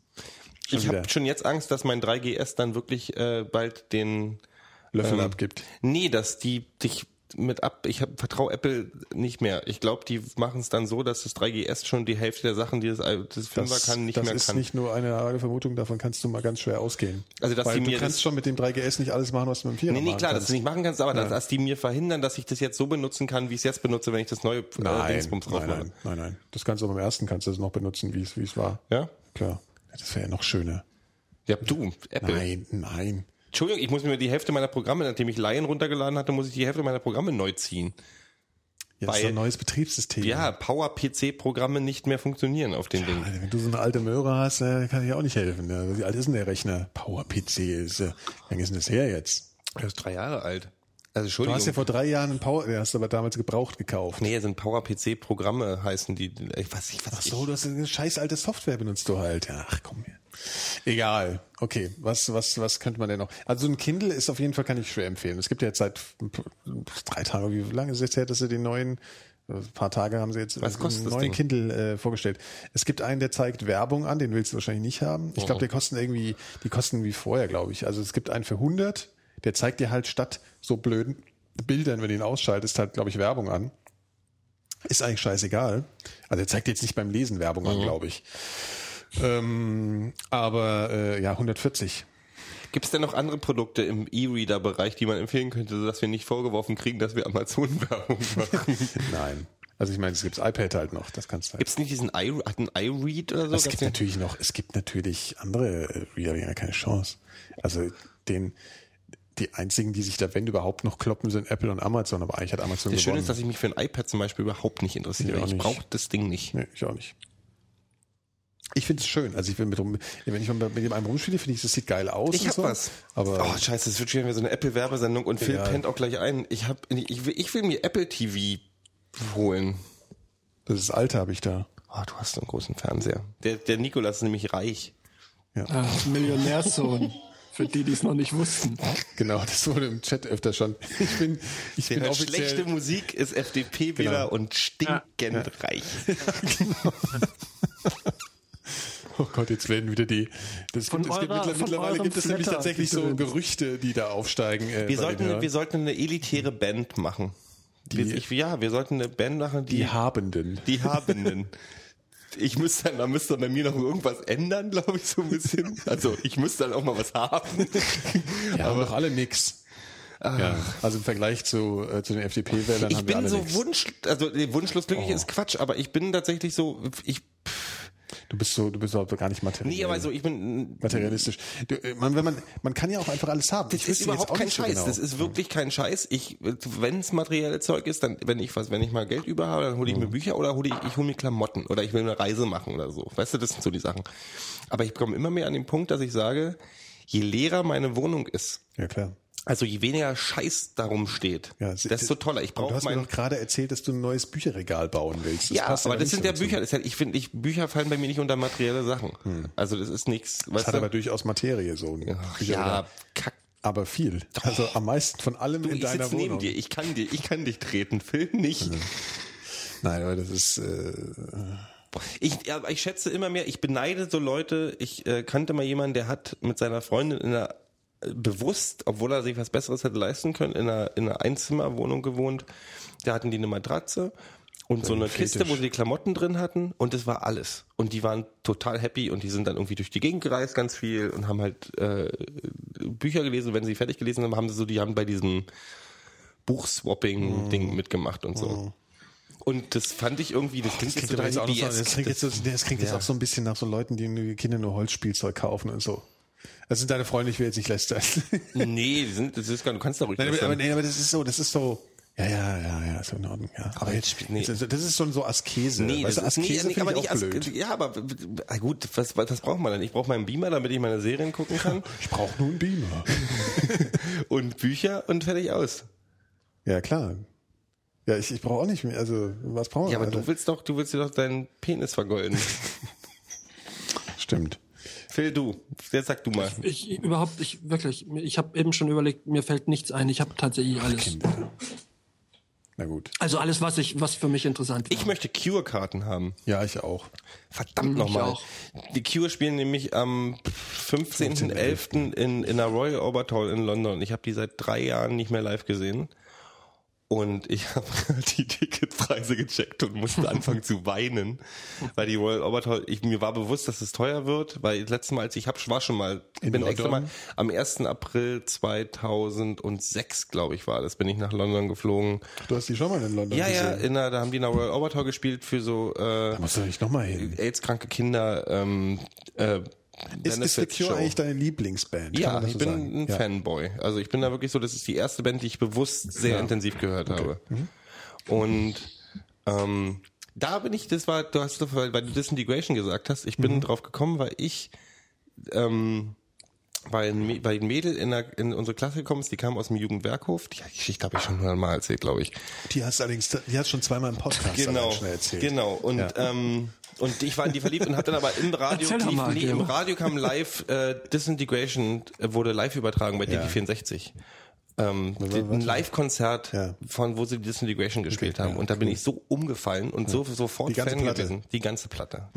[SPEAKER 2] Schon
[SPEAKER 4] Ich habe schon jetzt Angst, dass mein 3GS dann wirklich äh, bald den
[SPEAKER 2] Löffel
[SPEAKER 4] ähm,
[SPEAKER 2] abgibt.
[SPEAKER 4] Nee, dass die dich mit ab. Ich vertraue Apple nicht mehr. Ich glaube, die machen es dann so, dass das 3GS schon die Hälfte der Sachen, die das, das 5er kann, nicht
[SPEAKER 2] das
[SPEAKER 4] mehr
[SPEAKER 2] ist
[SPEAKER 4] kann.
[SPEAKER 2] nicht nur eine arge Vermutung, davon kannst du mal ganz schwer ausgehen.
[SPEAKER 4] Also, dass
[SPEAKER 2] Weil
[SPEAKER 4] die
[SPEAKER 2] du
[SPEAKER 4] mir
[SPEAKER 2] kannst
[SPEAKER 4] das-
[SPEAKER 2] schon mit dem 3GS nicht alles machen, was du mit dem 4er
[SPEAKER 4] Nee, nee, klar, dass
[SPEAKER 2] kannst.
[SPEAKER 4] du nicht machen kannst, aber dass, dass die mir verhindern, dass ich das jetzt so benutzen kann, wie ich es jetzt benutze, wenn ich das neue äh,
[SPEAKER 2] Nein,
[SPEAKER 4] Dingsbums drauf
[SPEAKER 2] nein,
[SPEAKER 4] mache.
[SPEAKER 2] nein, nein, nein. Das kannst du auch beim ersten kannst du das noch benutzen, wie es wie es war.
[SPEAKER 4] Ja?
[SPEAKER 2] Klar. Das wäre ja noch schöner.
[SPEAKER 4] Ja, du, Apple.
[SPEAKER 2] Nein, nein.
[SPEAKER 4] Entschuldigung, ich muss mir die Hälfte meiner Programme, nachdem ich Lion runtergeladen hatte, muss ich die Hälfte meiner Programme neu ziehen.
[SPEAKER 2] Ja, das ist
[SPEAKER 4] Weil-
[SPEAKER 2] ein neues Betriebssystem.
[SPEAKER 4] Ja, Power-PC-Programme nicht mehr funktionieren auf den Dingen.
[SPEAKER 2] Alter, Wenn du so eine alte Möhre hast, äh, kann ich auch nicht helfen. Ja, Wie alt ist denn der Rechner? Power-PC ist, äh, wie lange ist denn das her jetzt?
[SPEAKER 4] Er ist drei Jahre alt. Also
[SPEAKER 2] Du
[SPEAKER 4] Entschuldigung.
[SPEAKER 2] hast ja vor drei Jahren einen Power, hast du aber damals gebraucht gekauft.
[SPEAKER 4] nee, sind Power-PC-Programme heißen die. Ich weiß nicht, was
[SPEAKER 2] Ach so, du hast eine scheiß alte Software benutzt du halt. Ja, ach komm her. Egal. Okay, was, was, was könnte man denn noch? Also ein Kindle ist auf jeden Fall, kann ich schwer empfehlen. Es gibt ja jetzt seit drei Tagen, wie lange ist es jetzt her, dass sie den neuen, ein paar Tage haben sie jetzt
[SPEAKER 4] Was kostet
[SPEAKER 2] einen neuen? Kindle äh, vorgestellt. Es gibt einen, der zeigt Werbung an, den willst du wahrscheinlich nicht haben. Ich glaube, der kosten irgendwie, die kosten wie vorher, glaube ich. Also es gibt einen für 100, der zeigt dir halt statt so blöden Bildern, wenn du ihn ausschaltest, halt, glaube ich, Werbung an. Ist eigentlich scheißegal. Also er zeigt jetzt nicht beim Lesen Werbung
[SPEAKER 4] Mhm.
[SPEAKER 2] an, glaube ich. Ähm, aber äh, ja, 140.
[SPEAKER 4] Gibt es denn noch andere Produkte im E-Reader-Bereich, die man empfehlen könnte, sodass wir nicht vorgeworfen kriegen, dass wir Amazon-Werbung (laughs) machen?
[SPEAKER 2] Nein. Also ich meine, es gibt iPad halt noch, das kannst du halt.
[SPEAKER 4] Gibt es nicht diesen i, iRead oder so?
[SPEAKER 2] Es gibt natürlich noch, es gibt natürlich andere äh, Reader, die haben ja keine Chance. Also den, die einzigen, die sich da, wenn überhaupt noch kloppen, sind Apple und Amazon, aber eigentlich hat Amazon
[SPEAKER 4] Das Schöne ist, dass ich mich für ein iPad zum Beispiel überhaupt nicht interessiere.
[SPEAKER 2] Ich
[SPEAKER 4] Ich brauche das Ding nicht.
[SPEAKER 2] Nee, ich auch nicht. Ich finde es schön. Also ich will mit rum, wenn ich mit dem einem rumspiele, finde ich, das sieht geil aus.
[SPEAKER 4] Ich
[SPEAKER 2] und
[SPEAKER 4] hab
[SPEAKER 2] so.
[SPEAKER 4] was.
[SPEAKER 2] Aber
[SPEAKER 4] oh, scheiße, es wird schon wieder so eine Apple-Werbesendung und Phil
[SPEAKER 2] Ja.
[SPEAKER 4] pennt auch gleich ein. Ich hab, ich will, ich will mir Apple TV holen.
[SPEAKER 2] das ist Alter habe ich da.
[SPEAKER 4] Oh, du hast einen großen Fernseher. Der, der Nikolas ist nämlich reich.
[SPEAKER 3] Ach, Millionärssohn. Für die, die es noch nicht wussten.
[SPEAKER 2] Genau, das wurde im Chat öfter schon. Ich bin, ich
[SPEAKER 4] Der
[SPEAKER 2] bin offiziell.
[SPEAKER 4] schlechte Musik, ist FDP-Wähler
[SPEAKER 2] Genau.
[SPEAKER 4] und stinkend reich. (laughs)
[SPEAKER 2] Oh Gott, jetzt werden wieder die. Das
[SPEAKER 3] Von
[SPEAKER 2] gibt, es gibt,
[SPEAKER 3] eurer-
[SPEAKER 2] mittler-
[SPEAKER 3] von
[SPEAKER 2] mittlerweile gibt es nämlich
[SPEAKER 3] Flatter-
[SPEAKER 2] tatsächlich so. Gerüchte, die da aufsteigen. Äh,
[SPEAKER 4] Wir sollten, wir sollten eine elitäre Band machen.
[SPEAKER 2] Die-
[SPEAKER 4] ich, ja, wir sollten eine Band machen, die,
[SPEAKER 2] die Habenden.
[SPEAKER 4] die Habenden. Ich müsste dann, da müsste bei mir noch irgendwas ändern, glaube ich, so ein bisschen. Also ich müsste dann auch mal was haben.
[SPEAKER 2] Ja, haben doch alle nix. Ja, also im Vergleich zu, äh, zu den FDP-Wählern
[SPEAKER 4] Ich
[SPEAKER 2] haben wir
[SPEAKER 4] bin
[SPEAKER 2] alle
[SPEAKER 4] so
[SPEAKER 2] nix.
[SPEAKER 4] Wunsch, also nee, wunschlos glücklich
[SPEAKER 2] Oh.
[SPEAKER 4] ist Quatsch, aber ich bin tatsächlich so, ich,
[SPEAKER 2] Du bist so, du bist aber gar nicht materiell.
[SPEAKER 4] nee, aber so, ich bin,
[SPEAKER 2] materialistisch. Du, äh, man, wenn man, man kann ja auch einfach alles haben.
[SPEAKER 4] Das
[SPEAKER 2] Ich
[SPEAKER 4] ist überhaupt kein
[SPEAKER 2] so
[SPEAKER 4] Scheiß.
[SPEAKER 2] genau.
[SPEAKER 4] Das ist wirklich kein Scheiß. Ich, wenn es materielle Zeug ist, dann, wenn ich was, wenn ich mal Geld über habe, dann hole ich
[SPEAKER 2] Mhm.
[SPEAKER 4] mir Bücher oder hole ich, ich hole mir Klamotten oder ich will eine Reise machen oder so. Weißt du, das sind so die Sachen. Aber ich komme immer mehr an den Punkt, dass ich sage, je leerer meine Wohnung ist,
[SPEAKER 2] ja klar.
[SPEAKER 4] Also je weniger Scheiß darum steht,
[SPEAKER 2] Ja,
[SPEAKER 4] desto toller. Ich
[SPEAKER 2] Und Du
[SPEAKER 4] brauche
[SPEAKER 2] hast mir doch gerade erzählt, dass du ein neues Bücherregal bauen willst. Das
[SPEAKER 4] ja, aber das
[SPEAKER 2] nicht
[SPEAKER 4] sind ja. Bücher. Das ja, ich finde, ich, Bücher fallen bei mir nicht unter materielle Sachen. Also das ist nichts.
[SPEAKER 2] Das hat
[SPEAKER 4] du?
[SPEAKER 2] aber durchaus Materie so. ein
[SPEAKER 4] Ach, ja, kack.
[SPEAKER 2] Aber viel. Also am meisten von allem
[SPEAKER 4] Du,
[SPEAKER 2] in
[SPEAKER 4] ich
[SPEAKER 2] deiner
[SPEAKER 4] neben
[SPEAKER 2] Wohnung.
[SPEAKER 4] dir. Ich kann dir, ich kann dich treten. Film nicht.
[SPEAKER 2] Nein, aber das ist, äh,
[SPEAKER 4] Ich, ja, aber ich schätze immer mehr, ich beneide so Leute, ich äh, kannte mal jemanden, der hat mit seiner Freundin in einer bewusst, obwohl er sich was Besseres hätte leisten können, in einer, in einer Einzimmerwohnung gewohnt. Da hatten die eine Matratze und so
[SPEAKER 2] ein
[SPEAKER 4] eine
[SPEAKER 2] Fetisch.
[SPEAKER 4] Kiste, wo sie die Klamotten drin hatten und das war alles. Und die waren total happy und die sind dann irgendwie durch die Gegend gereist ganz viel und haben halt äh, Bücher gelesen. Wenn sie fertig gelesen haben, haben sie so, die haben bei diesem Buchswapping-Ding mitgemacht und so. Und das fand ich irgendwie, das klingt
[SPEAKER 2] das
[SPEAKER 4] jetzt
[SPEAKER 2] klingt, jetzt auch, so,
[SPEAKER 4] hippiesk.
[SPEAKER 2] das klingt, jetzt, so, das klingt jetzt
[SPEAKER 4] Ja.
[SPEAKER 2] auch so ein bisschen nach so Leuten, die Kinder nur Holzspielzeug kaufen und so. Das sind deine Freunde, ich will jetzt nicht lästern. (laughs)
[SPEAKER 4] Nee, die sind, das ist gar, du kannst da ruhig
[SPEAKER 2] Nein, aber, nee, aber das ist so, das ist so, ja, ja, ja, ja, ist in Ordnung, ja. Aber
[SPEAKER 4] jetzt nee.
[SPEAKER 2] das, ist, schon so Askese.
[SPEAKER 4] Nee,
[SPEAKER 2] weißt
[SPEAKER 4] das ist, nee,
[SPEAKER 2] Askese
[SPEAKER 4] nee,
[SPEAKER 2] finde
[SPEAKER 4] aber
[SPEAKER 2] ich
[SPEAKER 4] nicht
[SPEAKER 2] auch
[SPEAKER 4] As
[SPEAKER 2] blöd.
[SPEAKER 4] Ja, aber gut, was, was, was braucht man denn? Ich brauche meinen Beamer, damit ich meine Serien gucken kann (laughs)
[SPEAKER 2] Ich brauche nur einen Beamer. (laughs)
[SPEAKER 4] und Bücher und fertig aus.
[SPEAKER 2] ja, klar. Ja, ich, ich brauche auch nicht mehr, also, was brauchen wir?
[SPEAKER 4] Ja, aber
[SPEAKER 2] Alter?
[SPEAKER 4] du willst doch, du willst dir doch deinen Penis vergolden.
[SPEAKER 2] Stimmt.
[SPEAKER 4] Phil, du, jetzt sag du mal.
[SPEAKER 3] Ich überhaupt, ich wirklich, ich habe eben schon überlegt, mir fällt nichts ein. Ich habe tatsächlich alles.
[SPEAKER 2] Na gut.
[SPEAKER 3] Also alles, was ich, was für mich interessant war.
[SPEAKER 4] Ich möchte Cure-Karten haben.
[SPEAKER 2] Ja, ich auch.
[SPEAKER 4] Verdammt
[SPEAKER 3] Ich
[SPEAKER 4] nochmal.
[SPEAKER 3] auch.
[SPEAKER 4] Die Cure spielen nämlich am 15.11. in, in der Royal Albert Hall in London. Ich habe die seit drei Jahren nicht mehr live gesehen. Und ich (laughs) habe die Ticketpreise gecheckt und musste anfangen zu weinen, weil die Royal Albert Hall, ich, mir war bewusst, dass es teuer wird, weil das letzte Mal, als ich hab, war schon mal, ich
[SPEAKER 2] In
[SPEAKER 4] bin extra mal, am 1. April 2006, glaube ich, war das, bin ich nach London geflogen.
[SPEAKER 2] Du hast die schon mal in London
[SPEAKER 4] Ja, ja,
[SPEAKER 2] gesehen.
[SPEAKER 4] in der, da haben die in der Royal Albert Hall gespielt für so äh,
[SPEAKER 2] Da musst du nicht nochmal hin.
[SPEAKER 4] AIDS-kranke Kinder ähm, äh,
[SPEAKER 2] Ist, ist The
[SPEAKER 4] Benefits
[SPEAKER 2] Cure
[SPEAKER 4] Show.
[SPEAKER 2] eigentlich deine Lieblingsband?
[SPEAKER 4] Ja, ich
[SPEAKER 2] so
[SPEAKER 4] bin
[SPEAKER 2] sagen?
[SPEAKER 4] ein
[SPEAKER 2] ja.
[SPEAKER 4] Fanboy. Also ich bin da wirklich so, das ist die erste Band, die ich bewusst sehr intensiv gehört habe.
[SPEAKER 2] Mhm.
[SPEAKER 4] Und ähm, da bin ich, das war, du hast, weil, weil du Disintegration gesagt hast, ich bin
[SPEAKER 2] Mhm.
[SPEAKER 4] drauf gekommen, weil ich ähm, weil ein, weil ein Mädel in, der, in unsere Klasse gekommen ist, die kam aus dem Jugendwerkhof. Die Geschichte habe ich schon mal erzählt, glaube ich.
[SPEAKER 2] Die hast allerdings, die hast schon zweimal im Podcast
[SPEAKER 4] Genau,
[SPEAKER 2] schnell erzählt.
[SPEAKER 4] genau. Und
[SPEAKER 2] Ja.
[SPEAKER 4] ähm, und ich war in die verliebt und habe dann aber im Radio, lief,
[SPEAKER 3] mal,
[SPEAKER 4] nee, im. Radio kam live äh, Disintegration äh, wurde live übertragen bei
[SPEAKER 2] Ja.
[SPEAKER 4] DD64. Ähm, die- ein. Live-Konzert,
[SPEAKER 2] Ja.
[SPEAKER 4] von wo sie Disintegration gespielt haben.
[SPEAKER 2] ja,
[SPEAKER 4] und da bin ich so umgefallen und so sofort
[SPEAKER 2] Die ganze
[SPEAKER 4] Fan
[SPEAKER 2] Platte.
[SPEAKER 4] gewesen. Die ganze Platte.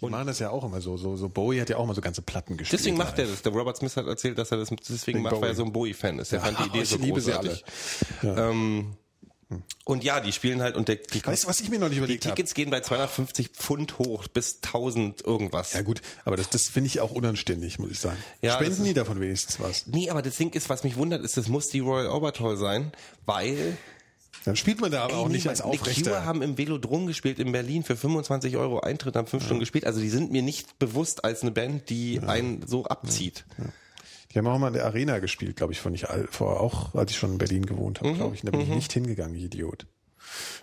[SPEAKER 2] Die machen das ja auch immer so, so, so Bowie hat ja auch mal so ganze Platten gespielt.
[SPEAKER 4] Deswegen macht er das. Der Robert Smith hat erzählt, dass er das deswegen
[SPEAKER 2] Wegen
[SPEAKER 4] macht, weil
[SPEAKER 2] Bowie.
[SPEAKER 4] er so ein Bowie-Fan ist. Der fand die Idee
[SPEAKER 2] ich
[SPEAKER 4] so
[SPEAKER 2] liebe sie
[SPEAKER 4] großartig.
[SPEAKER 2] alle.
[SPEAKER 4] Ähm, und ja, die spielen halt und der, die,
[SPEAKER 2] Weißt du, was ich mir noch nicht
[SPEAKER 4] die
[SPEAKER 2] überlegt habe?
[SPEAKER 4] Tickets gehen bei 250 Pfund hoch bis 1000 irgendwas.
[SPEAKER 2] Ja gut, aber das, das finde ich auch unanständig, muss ich sagen.
[SPEAKER 4] Ja,
[SPEAKER 2] Spenden die davon wenigstens was?
[SPEAKER 4] Nee, aber das Ding ist, was mich wundert, ist, das muss die Royal Albert Hall sein, weil
[SPEAKER 2] Dann spielt man da aber auch
[SPEAKER 4] ey,
[SPEAKER 2] nicht als
[SPEAKER 4] niemand- die Cure
[SPEAKER 2] Aufrechter.
[SPEAKER 4] haben im Velodrom gespielt in Berlin für 25 Euro Eintritt, haben fünf Stunden gespielt. Also die sind mir nicht bewusst als eine Band, die einen so abzieht.
[SPEAKER 2] Die haben auch mal in der Arena gespielt, glaube ich, vor nicht all, vor auch, als ich schon in Berlin gewohnt
[SPEAKER 4] Mhm,
[SPEAKER 2] habe, glaube ich. Da bin ich nicht hingegangen, Idiot.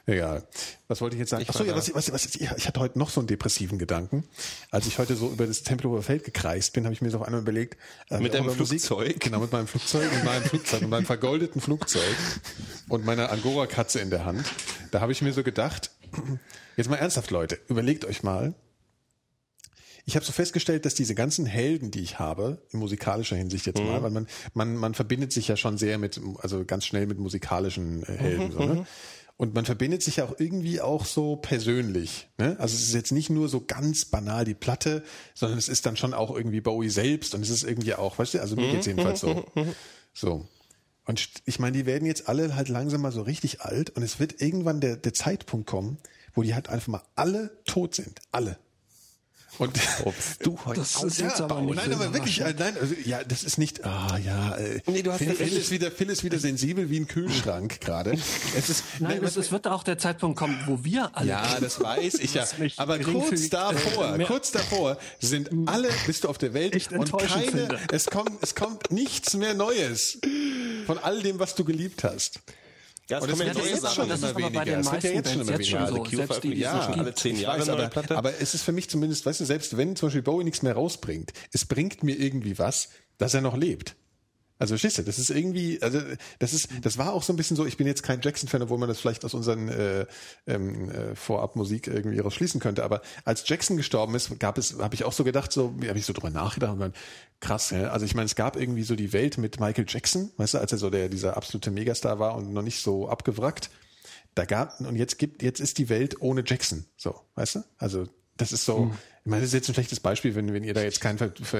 [SPEAKER 2] Egal. Was wollte ich jetzt sagen? Achso, ja, was, was, was, ich ich hatte heute noch so einen depressiven Gedanken. Als ich heute so über das Tempelhofer Feld gekreist bin, habe ich mir so auf einmal überlegt, äh,
[SPEAKER 4] Mit deinem
[SPEAKER 2] über Musik-
[SPEAKER 4] Flugzeug?
[SPEAKER 2] Genau, mit meinem Flugzeug, mit meinem Flugzeug, mit meinem vergoldeten Flugzeug und meiner Angora-Katze in der Hand. Da habe ich mir so gedacht, (clears throat) jetzt mal ernsthaft, Leute, überlegt euch mal, ich habe so festgestellt, dass diese ganzen Helden, die ich habe, in musikalischer Hinsicht jetzt mal, weil man, man, man verbindet sich ja schon sehr mit, also ganz schnell mit musikalischen äh, Helden. so, ne? Und man verbindet sich ja auch irgendwie auch so persönlich. Ne? Also es ist jetzt nicht nur so ganz banal die Platte, sondern es ist dann schon auch irgendwie Bowie selbst und es ist irgendwie auch, weißt du, also mir geht's jedenfalls so. So. Und ich meine, die werden jetzt alle halt langsam mal so richtig alt und es wird irgendwann der, der Zeitpunkt kommen, wo die halt einfach mal alle tot sind. Alle. Und
[SPEAKER 4] Obst du (laughs) heute
[SPEAKER 3] Das ist jetzt aber nicht
[SPEAKER 2] nein, aber wirklich, äh, nein, also, ja, das ist nicht, ah, ja, äh,
[SPEAKER 4] Nee, du hast
[SPEAKER 2] Phil, Phil ist wieder, Phil ist wieder sensibel wie ein Kühlschrank (laughs) gerade. Es ist,
[SPEAKER 3] Nein,
[SPEAKER 2] nein,
[SPEAKER 3] es, es wird auch der Zeitpunkt kommen, wo wir alle.
[SPEAKER 2] ja, das weiß ich (laughs) ja. Aber kurz
[SPEAKER 3] geringfügig,
[SPEAKER 2] davor,
[SPEAKER 3] äh, mehr-
[SPEAKER 2] kurz davor sind alle, bist du auf der Welt
[SPEAKER 3] Echt
[SPEAKER 2] und keine,
[SPEAKER 3] finde.
[SPEAKER 2] es kommt, es kommt nichts mehr Neues von all dem, was du geliebt hast.
[SPEAKER 4] Ja, kommen
[SPEAKER 2] wird
[SPEAKER 4] ja
[SPEAKER 2] schon
[SPEAKER 3] das ist
[SPEAKER 2] immer
[SPEAKER 3] aber bei
[SPEAKER 2] weniger.
[SPEAKER 3] den
[SPEAKER 2] Es wird ja jetzt schon immer
[SPEAKER 3] jetzt
[SPEAKER 2] weniger.
[SPEAKER 3] schon so.
[SPEAKER 4] Also
[SPEAKER 3] Selbst die,
[SPEAKER 4] ja, alle zehn Jahre
[SPEAKER 2] weiß, aber,
[SPEAKER 4] Platte.
[SPEAKER 2] aber es ist für mich zumindest, weißt du, selbst wenn zum Beispiel Bowie nichts mehr rausbringt, es bringt mir irgendwie was, dass er noch lebt. Also verstehst du, das ist irgendwie, also das ist, das war auch so ein bisschen so, ich bin jetzt kein Jackson-Fan, obwohl man das vielleicht aus unseren äh, ähm, äh, Vorab-Musik irgendwie rausschließen könnte. Aber als Jackson gestorben ist, gab es, habe ich auch so gedacht, so, habe ich so drüber nachgedacht und dann, krass, ja? also ich meine, es gab irgendwie so die Welt mit Michael Jackson, weißt du, als er so der dieser absolute Megastar war und noch nicht so abgewrackt. Da gab und jetzt gibt jetzt ist die Welt ohne Jackson, so, weißt du? Also das ist so, ich meine, das ist jetzt ein schlechtes Beispiel, wenn, wenn ihr da jetzt keinen